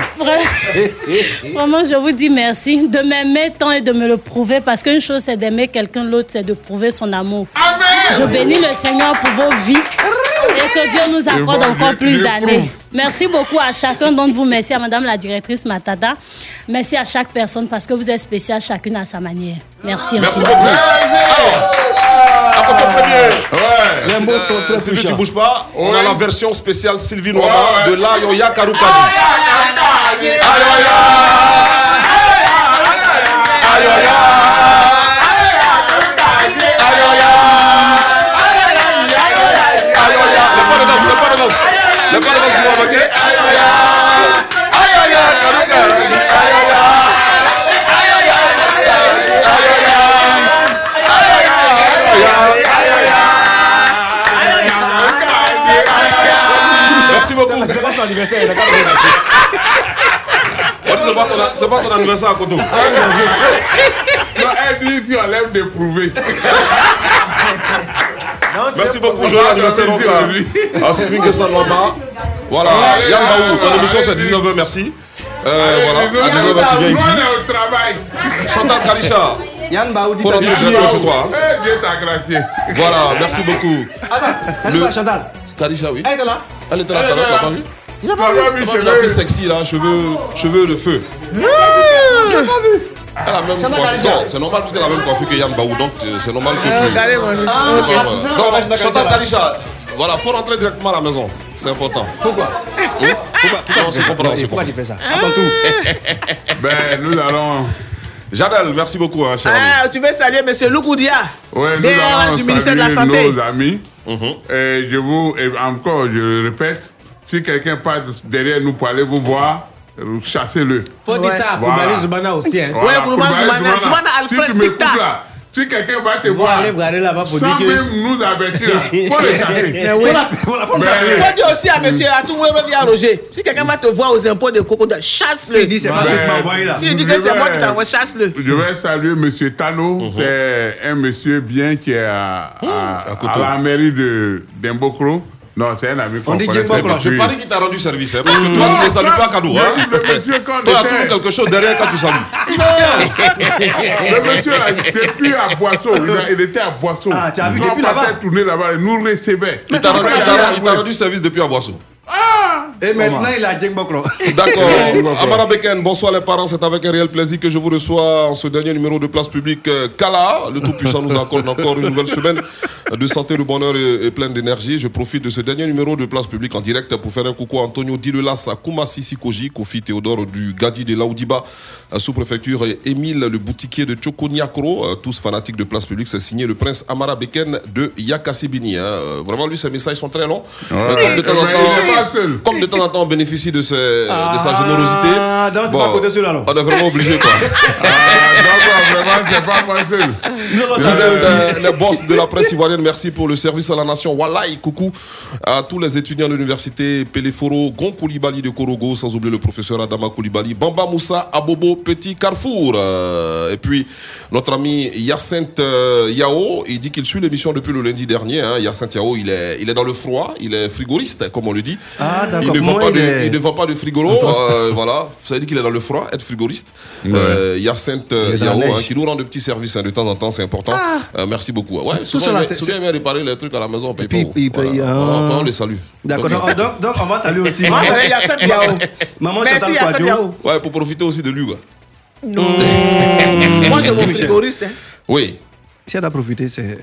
Vraiment, je vous dis merci de m'aimer tant et de me le prouver parce qu'une chose c'est d'aimer quelqu'un, l'autre c'est de prouver son amour. Je bénis le Seigneur pour vos vies et que Dieu nous accorde encore plus d'années. Merci beaucoup à chacun d'entre vous. Merci à Madame la directrice Matata. Merci à chaque personne parce que vous êtes spécial chacune à sa manière. Merci. Merci beaucoup. Alors, à côté premier. Les mots sont très Sylvie, tu bouges pas. On a la version spéciale Sylvie Noama de la Yoya Karukadi. Les pas de danse, les pas de danse. Les pas de danse, vous remarquez Merci beaucoup. C'est pas son anniversaire, c'est pas dit, ton- C'est pas ton anniversaire à Koto. Non, elle dit si on lève de prouver. Merci beaucoup, joyeux anniversaire donc à, Sylvie Kessanwaba. Voilà, Yann Baou, ton émission c'est allez. 19h, merci. Euh, voilà, à 19h tu viens ici. Est. Chantal Kalisha, Yann Baoudi, faut rentrer directement chez toi. hein. Eh. Voilà, merci beaucoup. Attends, pas Chantal? Kalisha, oui. Elle était là Elle était là, tout à l'heure, tu pas vu J'ai pas vu, Elle cheveux. a fait sexy là, cheveux, cheveux de feu. J'ai pas vu. Elle a même. Non, c'est normal parce qu'elle a même coiffure que Yann Baou, donc euh, c'est normal que tu. mon livre. Ah. Donc, Chantal Chantal Kalisha. Voilà, faut rentrer directement à la maison. C'est important. Pourquoi? Pourquoi? Non, c'est compréhensible. Pourquoi tu fais ça? À ton tour. Ben, nous allons. Jadel, merci beaucoup, hein, cher. Ah, tu veux saluer M. Loukoudia, Ouais, nous DRH allons du ministère de la saluer Santé. nos amis. Et je vous, et encore, je le répète, si quelqu'un passe derrière nous pour aller vous voir, chassez-le. Faut dire ça à Koulibaly Zoumana aussi. Hein. Voilà, Koulibaly Zoumana, Zoumana Si Alfred tu m'écoutes Sita. là, si quelqu'un va te voir, aller regarder là-bas pour sans dire que- même nous avertir, là, faut le. Mais- Il faut dire aussi à M. Atoumoué Revia Roger, si quelqu'un va te voir aux impôts de Coco, chasse-le. Il dit, c'est pas toi qui m'as envoyé, là. Il dit que c'est moi qui t'ai envoyé, chasse-le. Je vais saluer Monsieur Tano. Mhm. C'est un monsieur bien qui est à, à, à Koto. la mairie de d'Imbokro. Non, c'est un ami qu'on On dit Djimbokro. Je parie qu'il t'a rendu service, hein, parce que toi, tu ne Non, salues non, pas cadeau. Hein. le monsieur quand Toi, il y a était- toujours quelque chose derrière quand tu salues. Le monsieur, depuis à Boisseau, il, a- il était à Boisseau. Ah, tu as vu depuis on là-bas tourner là-bas, il nous recevait. Il t'a rendu, il t'a- il t'a rendu service depuis à Boisseau. Et maintenant, il a Bokro. D'accord. Amara Beken, bonsoir les parents. C'est avec un réel plaisir que je vous reçois en ce dernier numéro de Place Publique. Euh, Kala, le Tout-Puissant nous accorde encore une nouvelle semaine de santé, de bonheur et, et plein d'énergie. Je profite de ce dernier numéro de Place Publique en direct pour faire un coucou à Antonio Dilelas, à Koumassi Sikoji, Kofi Théodore du Gadi de Laoudiba, euh, sous-préfecture, et Émile, le boutiquier de Chokoniakro, euh, tous fanatiques de Place Publique. C'est signé le prince Amara Beken de Yakasebini. hein. Vraiment, lui, ses messages sont très longs. Ouais. Mais comme de temps en temps, pas comme de temps en temps on bénéficie de, sa générosité, Ah, non, c'est pas à côté de celui-là, alors. on est vraiment obligé quoi. Donc, vraiment, c'est pas. Vous êtes euh, les boss de la presse ivoirienne. Merci pour le service à la nation. Wallahi, coucou à tous les étudiants de l'université Peleforo, Gon Koulibaly de Korogo, sans oublier le professeur Adama Koulibaly, Bamba Moussa, Abobo, Petit Carrefour. Euh, et puis notre ami Yacinthe euh, Yao, il dit qu'il suit l'émission depuis le lundi dernier. Hein. Yacinthe Yao, il est, il est dans le froid, il est frigoriste, comme on le dit. Ah. Il ne, vend pas il de, est- il ne vend pas de frigolo. euh, voilà, ça veut dire qu'il est dans le froid, être frigoriste. Euh, Yacinthe Il est dans la Yao, hein, qui nous rend de petits services hein, de temps en temps, c'est important. Euh, merci beaucoup. Ouais, souvent, cela, souvent, il vient réparer les trucs à la maison, on paye puis, pas. Voilà. ah. On- les salue. D'accord. Donc, donc, donc, on va saluer aussi. Moi, c'est Yacine Yao. Maman Merci, Kouadio. Yao. Ouais, pour profiter aussi de lui. quoi. Non. Moi, j'ai mon frigoriste. hein. Oui. Si elle a profité, c'est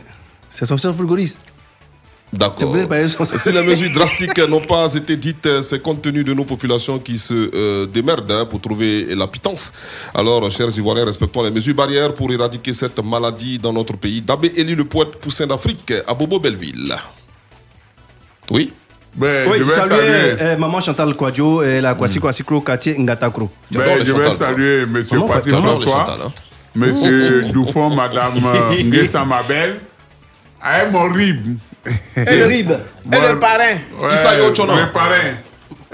c'est son seul frigoriste. D'accord. Si les mesures drastiques n'ont pas été dites, euh, c'est compte tenu de nos populations qui se euh, démerdent hein, pour trouver la pitance. Alors, chers Ivoiriens, respectons les mesures barrières pour éradiquer cette maladie dans notre pays. Dabé élu le poète poussin d'Afrique à Bobo Belleville. Oui? Ben, oui, je vais salue saluer- euh, maman Chantal Kwadjo et la Kwasi Kwasi Kro Kati Ngatakro. Ben, je vais saluer M. Chantal, François, hein. M. Dufon, Mme euh, Nguessa Mabel, à mon rib. Et le rib. Et le parrain. Issa Yochona. Le parrain.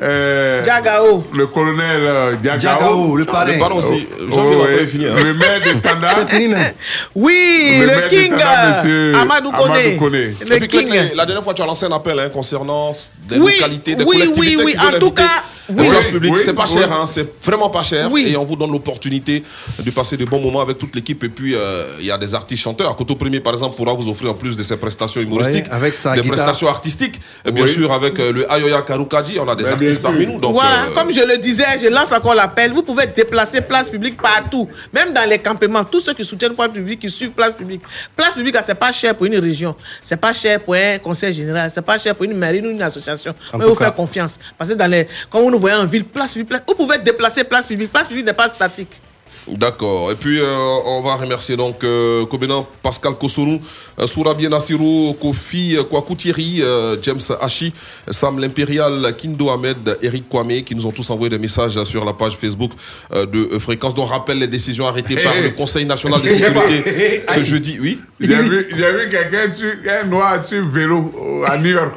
Euh, Diagao. Le colonel euh, Diagao. Diagao, le parrain. Le parrain aussi. Oh, ouais. très finir, hein. Le maire de Tanda. C'est fini même. Oui, Le king. Tanda, monsieur Amadou Kone. Amadou Kone. Et Le puis, king. La dernière fois, tu as lancé un appel hein, concernant des Oui, localités, des oui, collectivités oui, oui. veulent En tout cas, oui. publiques. oui, c'est pas oui. cher, hein, c'est vraiment pas cher. Et on vous donne l'opportunité de passer de bons moments avec toute l'équipe. Et puis, euh, il y a des artistes chanteurs. Koto Premier, par exemple, pourra vous offrir en plus de ses prestations humoristiques, avec sa des guitare. prestations artistiques. Et bien Oui. sûr, avec euh, le Ayoya Karukaji, on a des artistes parmi nous. Donc, voilà, euh, comme je le disais, je lance encore l'appel. Vous pouvez déplacer place publique partout, même dans les campements. Tous ceux qui soutiennent place publique, qui suivent place publique. Place publique, c'est pas cher pour une région, c'est pas cher pour un conseil général, c'est pas cher pour une mairie ou une association. En Mais vous faire confiance. Parce que dans les, quand vous nous voyez en ville, place publique, place- vous pouvez déplacer place publique. Place publique n'est pas statique. D'accord. Et puis, euh, on va remercier donc euh, Kobenan, Pascal Kossonou, euh, Sourabien Nassirou, Kofi euh, Kwaku Thierry, euh, James Hachi, Sam l'Impérial, Kindo Ahmed, Eric Kwame, qui nous ont tous envoyé des messages sur la page Facebook euh, de Fréquence, dont rappelle les décisions arrêtées par le Conseil national de sécurité ce jeudi. Oui J'ai vu, vu quelqu'un sur un noir sur vélo à New York.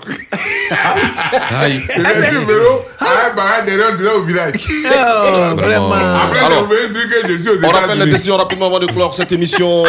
Aïe. Il sur vélo, à un barrage derrière, derrière au village. Oh, vraiment. Après, Alors, oublié de dire que je On rappelle États-Unis. décisions rapidement avant de clore cette émission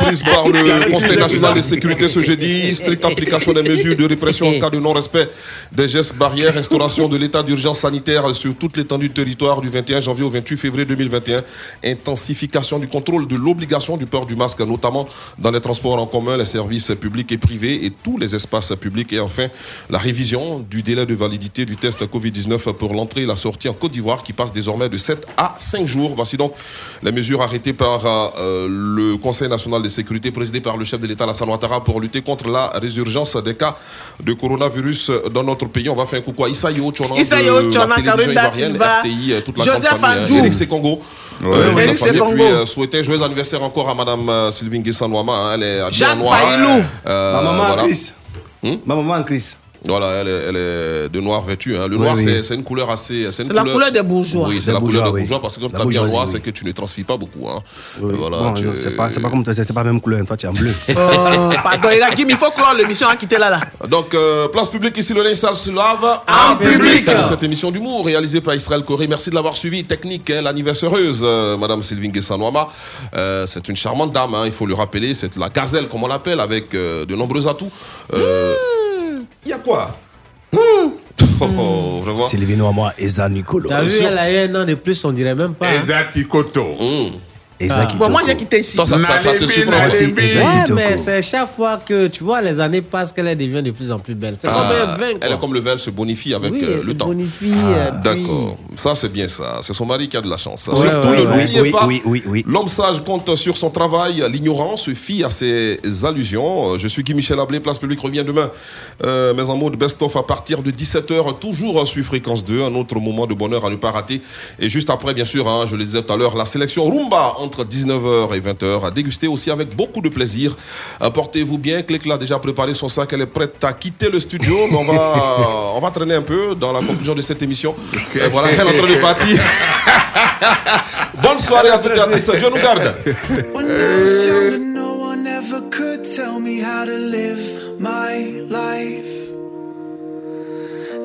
prise par le Conseil national de sécurité ce jeudi. Stricte application des mesures de répression en cas de non-respect des gestes barrières, restauration de l'état d'urgence sanitaire sur toute l'étendue du territoire du 21 janvier au 28 février 2021. Intensification du contrôle de l'obligation du port du masque, notamment dans les transports en commun, les services publics et privés et tous les espaces publics. Et enfin, la révision du délai de validité du test Covid-19 pour l'entrée et la sortie en Côte d'Ivoire qui passe désormais de 7 à 5 jours. Voici donc les mesures arrêtées par euh, le Conseil national de sécurité présidé par le chef de l'État, Lassana Ouattara, pour lutter contre la résurgence des cas de coronavirus dans notre pays. On va faire un coucou à Issa Yo Tchona Issa de Yo la Tchona, télévision ivoirienne, Silva, RTI, euh, toute la Joseph grande famille. Eric Sekongo. Ouais. Euh, Eric la. Sekongo. Puis euh, souhaiter un joyeux anniversaire encore à Madame euh, Sylvine Guessan-Ouama. hein. Elle est en Jacques noir. Euh, Ma maman voilà. en Chris. Hmm? Ma maman en Chris. Voilà, elle est, elle est de noir vêtue. hein. Le Oui, noir, oui. c'est- c'est une couleur assez. C'est une C'est la couleur des bourgeois. Oui, c'est la couleur bourgeois, des oui. bourgeois parce que La tu as bien noir, oui. c'est que tu ne transfies pas beaucoup. Hein. Oui. Voilà, Bon, tu- non, c'est pas, c'est pas comme toi, c'est pas la même couleur. Toi, tu es en bleu. Oh, pardon, Irakim, il faut clore l'émission à quitter là. là. Donc, euh, place publique ici, le linge sale se lave En public. Cette émission d'humour réalisée par Israël Corée. Merci de l'avoir suivi. Technique, hein, l'anniversaireuse, euh, Madame Sylvine Guessanouama. Euh, c'est une charmante dame, hein, il faut le rappeler. C'est la gazelle, comme on l'appelle, avec euh, de nombreux atouts. Euh, Quoi oh, vraiment. Sylvie Noama, Eza Nicolo. T'as vu, elle a eu un an de plus, on dirait même pas. hein. Eza Kikoto. Ah. Bon, moi, j'ai quitté ici. Toi, ça, ça, ça te surprend aussi. Ouais, mais c'est chaque fois que tu vois les années passent qu'elle devient de plus en plus belle. C'est comme Ah, un vin. elle est comme le vin, se bonifie avec Oui, euh, elle le se temps. bonifie, euh, puis- D'accord, ça c'est bien ça. C'est son mari qui a de la chance. Ouais, Surtout, ouais, ne ouais. l'oubliez Oui, pas. oui, oui, oui. L'homme sage compte sur son travail. L'ignorant se fie à ses allusions. Euh, Je suis Guy Michel Ablé. Place publique revient demain. Euh, mais en mode best-of à partir de 17h, toujours sur Fréquence 2. Un autre moment de bonheur à ne pas rater. Et juste après, bien sûr, hein, je le disais tout à l'heure, la sélection Rumba entre 19h et 20h. À déguster aussi avec beaucoup de plaisir. Euh, Portez-vous bien. Click a déjà préparé son sac. Elle est prête à quitter le studio. Mais on va, on va traîner un peu dans la conclusion de cette émission. Et voilà, elle est en train de partir. Bonne soirée à toutes et à tous. Dieu nous garde. When I was younger, no one ever could tell me how to live my life.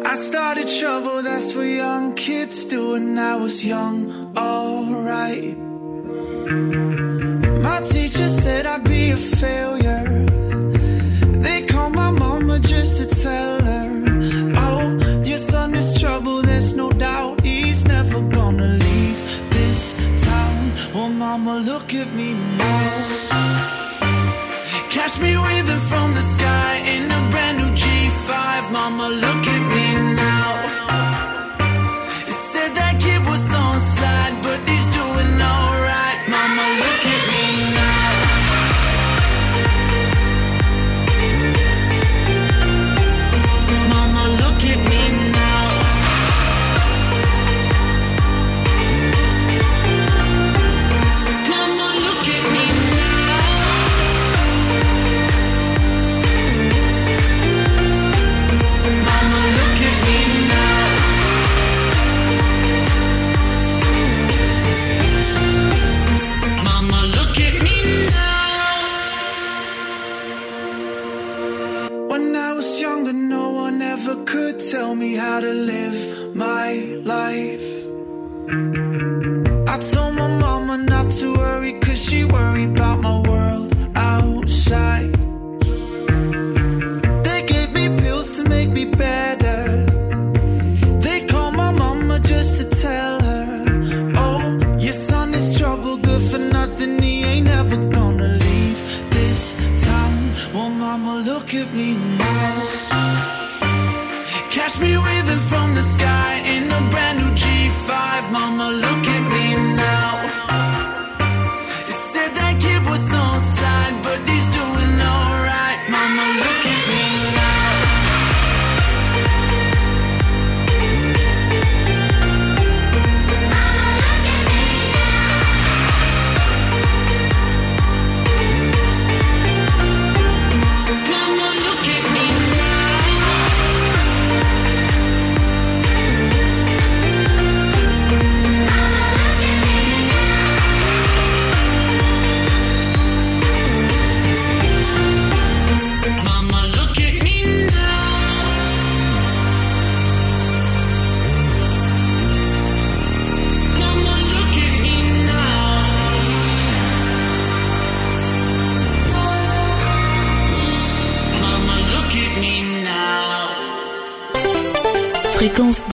I started trouble, that's what young kids do, and I was young, alright. My teacher said I'd be a failure. They called my mama just to tell her, Oh, your son is trouble, there's no doubt he's never gonna leave this town. Oh, mama, look at me now. Catch me waving from the sky in a brand new G5. Mama, look at me now. Life. I told my mama not to worry, cause she worried about my world outside. They gave me pills to make me better. They my mama just to tell her, Oh, your son is trouble, good for nothing. He ain't ever gonna leave this town. Well, mama, look at me now. Sky in a brand new G5. Mama, look Fréquence